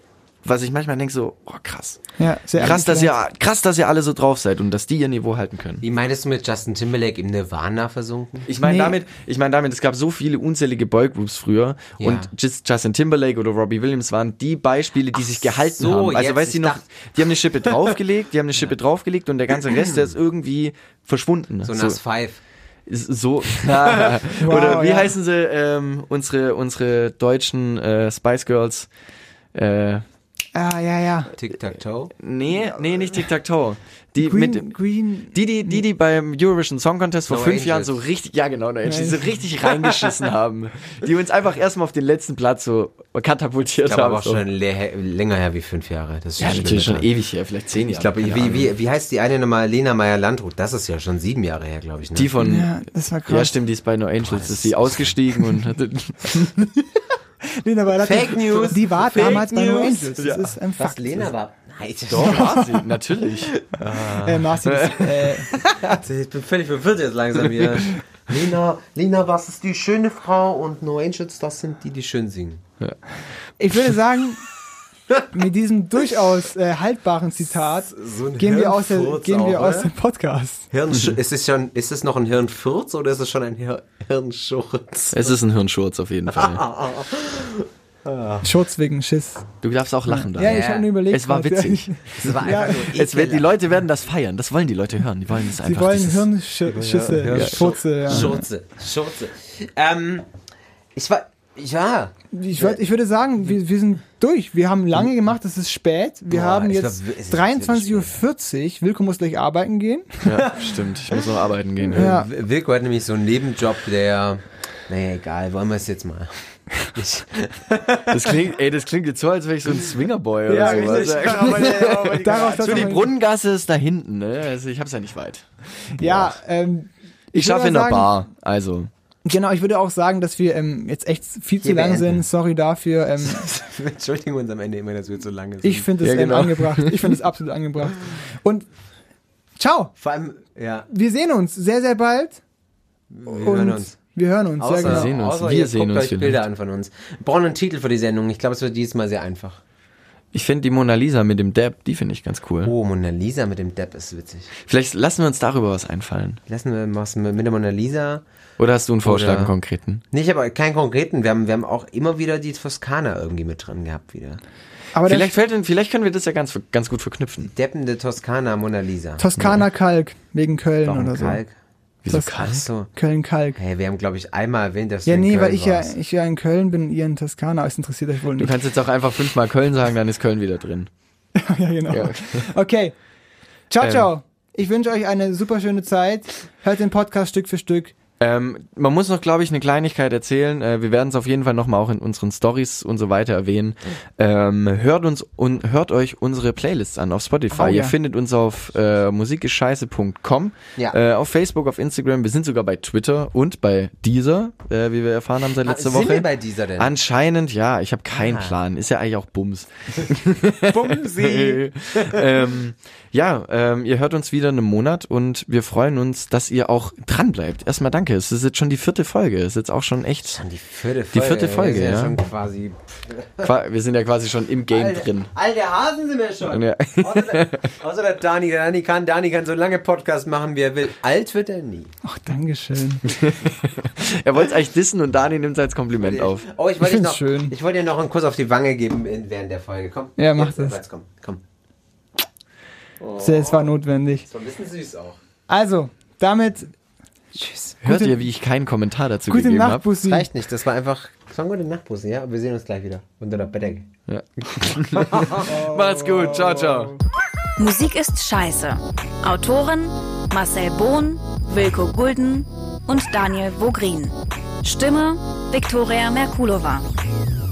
was ich manchmal denke, so, oh krass. Ja, sehr Krass, dass ihr, krass, dass ihr alle so drauf seid und dass die ihr Niveau halten können. Wie meintest du mit Justin Timberlake im Nirvana versunken? Ich meine Nee. damit, ich meine damit, es gab so viele unzählige Boygroups früher Ja. und just Justin Timberlake oder Robbie Williams waren die Beispiele, die sich gehalten so, haben. Also weißt du noch, die haben eine Schippe draufgelegt, die haben eine Schippe draufgelegt und der ganze Rest, der ist irgendwie verschwunden. So Nas Five. so oder Wow, wie ja. heißen sie ähm, unsere unsere deutschen äh, Spice Girls? Äh, Ah, ja, ja. Tic-Tac-Toe. nee, nee, nicht Tic Tac Toe. Die Green, mit dem Green. die, die, die, die beim Eurovision Song Contest vor No fünf Angels. Jahren so richtig, ja genau, no Angels, die so richtig reingeschissen haben. Die uns einfach erstmal auf den letzten Platz so katapultiert Ich glaube haben. aber auch so. schon länger her wie fünf Jahre. Das ist ja, natürlich schon dran. ewig her, vielleicht zehn Jahre. Ich glaube, wie, wie, wie heißt die eine nochmal? Lena Meyer-Landrut. Das ist ja schon sieben Jahre her, glaube ich. Ne? Die von, Ja, das war krass. ja stimmt, die ist bei No Angels, ist sie ausgestiegen und hatte, Lena war Fake News. Die war Fake damals bei No News. Angels. Das Ja. ist ein Was, Fakt. Lena war? Nein. Doch, war sie, natürlich. Äh, Martin, äh, Ich bin völlig verwirrt jetzt langsam wieder. Lina, Lina, was ist die schöne Frau und No Angels, das sind die, die schön singen. ich würde sagen, mit diesem durchaus äh, haltbaren Zitat So gehen wir aus, der, gehen wir auch, aus ne? dem Podcast. Hirnsch ist, es schon, ist es noch ein Hirnfurz oder ist es schon ein Hir Hirnschurz? Es ist ein Hirnschurz auf jeden Fall. Schutz wegen Schiss. Du darfst auch lachen da. Ja, ich habe nur überlegt. Es war witzig. Das war Ja, einfach nur Es wird, die. Leute werden das feiern. Das wollen die Leute hören. Die wollen es einfach. Sie wollen Hirnschüsse, Ja, ja. Schurze. Ja. Schurze, Schurze. Ähm, ich war, ja. Ich, würd, ich würde sagen, wir, wir sind durch. Wir haben lange gemacht, es ist spät. Wir Boah, haben jetzt war- es ist wirklich 23.40 Uhr. Wilko muss gleich arbeiten gehen. Ja, stimmt. Ich muss noch arbeiten gehen. Ja. W- Wilko hat nämlich so einen Nebenjob, der, naja, egal, wollen wir es jetzt mal. Ich, Das klingt, ey, das klingt jetzt so, als wäre ich so ein Swingerboy oder sowas. Darauf Für die Brunnengasse ist da hinten, ne? Also ich hab's ja nicht weit. Ja, ähm, Ich, würde schaffe in der Bar, also. Genau, ich würde auch sagen, dass wir ähm, jetzt echt viel zu lang sind. Sorry dafür. Ähm, wir entschuldigen uns am Ende immer, dass wir zu lange sind. ich finde es Ja, genau. ähm, angebracht. Ich finde es absolut angebracht. Und ciao. Vor allem, ja, Wir sehen uns sehr, sehr bald. wir und hören uns. Wir hören uns. Außer, sehr genau. sehen uns. außer Wir sehen guckt uns euch vielleicht. Bilder an von uns. Wir brauchen einen Titel für die Sendung. Ich glaube, es wird dieses Mal sehr einfach. Ich finde die Mona Lisa mit dem Dab, die finde ich ganz cool. Oh, Mona Lisa mit dem Depp ist witzig. Vielleicht lassen wir uns darüber was einfallen. Lassen wir was mit der Mona Lisa. Oder hast du einen Vorschlag, Oder- einen konkreten? Nicht, aber keinen konkreten. Wir haben, wir haben auch immer wieder die Toskana irgendwie mit drin gehabt wieder. Aber Vielleicht, fällt, vielleicht können wir das ja ganz, ganz gut verknüpfen. Deppende Toskana Mona Lisa. Toskana Kalk wegen Köln Warum oder so. Kalk? Wieso Kalk? Ach so. Köln Kalk. Hey, wir haben, glaube ich, einmal erwähnt, dass du Ja, in nee, Köln weil ich ja, warst. ich ja in Köln bin, ihr in Toskana, es interessiert euch wohl Du nicht. kannst jetzt auch einfach fünfmal Köln sagen, dann ist Köln wieder drin. ja, genau. Ja. Okay. Ciao, Ähm. ciao. Ich wünsche euch eine super schöne Zeit. Hört den Podcast Stück für Stück. Ähm, man muss noch, glaube ich, eine Kleinigkeit erzählen. Äh, wir werden es auf jeden Fall nochmal auch in unseren Stories und so weiter erwähnen. Ähm, hört uns und hört euch unsere Playlists an auf Spotify. Oh, Ihr ja. findet uns auf äh, musikischeiße.com, Ja. äh, auf Facebook, auf Instagram. Wir sind sogar bei Twitter und bei Deezer, äh, wie wir erfahren haben seit Ah, letzter sind Woche. wir bei dieser denn? Anscheinend, ja. Ich habe keinen Ah. Plan. Ist ja eigentlich auch Bums. Bumsi. ähm, ja, ähm, ihr hört uns wieder in einem Monat und wir freuen uns, dass ihr auch dran bleibt. Erstmal danke. Es ist jetzt schon die vierte Folge. Es ist jetzt auch schon echt. Schon die vierte Folge. Die vierte Folge, Wir sind ja. schon quasi. qua- Wir sind ja quasi schon im Game drin. Alte Hasen sind wir schon. Ja. Außer, der, außer der Dani. Der Dani kann, Dani kann so lange Podcast machen, wie er will. Alt wird er nie. Ach, Dankeschön. Er wollte es eigentlich dissen und Dani nimmt es als Kompliment auf. Oh, ich wollte Ich dich find's noch, schön. ich wollte dir noch einen Kuss auf die Wange geben in, während der Folge. Komm. Ja, mach Jetzt, das. Jetzt, komm, komm. Es war notwendig. Das war ein bisschen süß auch. Also, damit Hört Gute- ihr, wie ich keinen Kommentar dazu gute gegeben Nacht, habe? Bussi. Reicht nicht. Das war einfach. Das war eine gute Nachtbusse, ja? Wir sehen uns gleich wieder. Unter der Bettdecke. Ja. Macht's gut. Ciao, ciao. Musik ist scheiße. Autoren Marcel Bohn, Wilko Gulden und Daniel Vogrin. Stimme Viktoria Merkulova.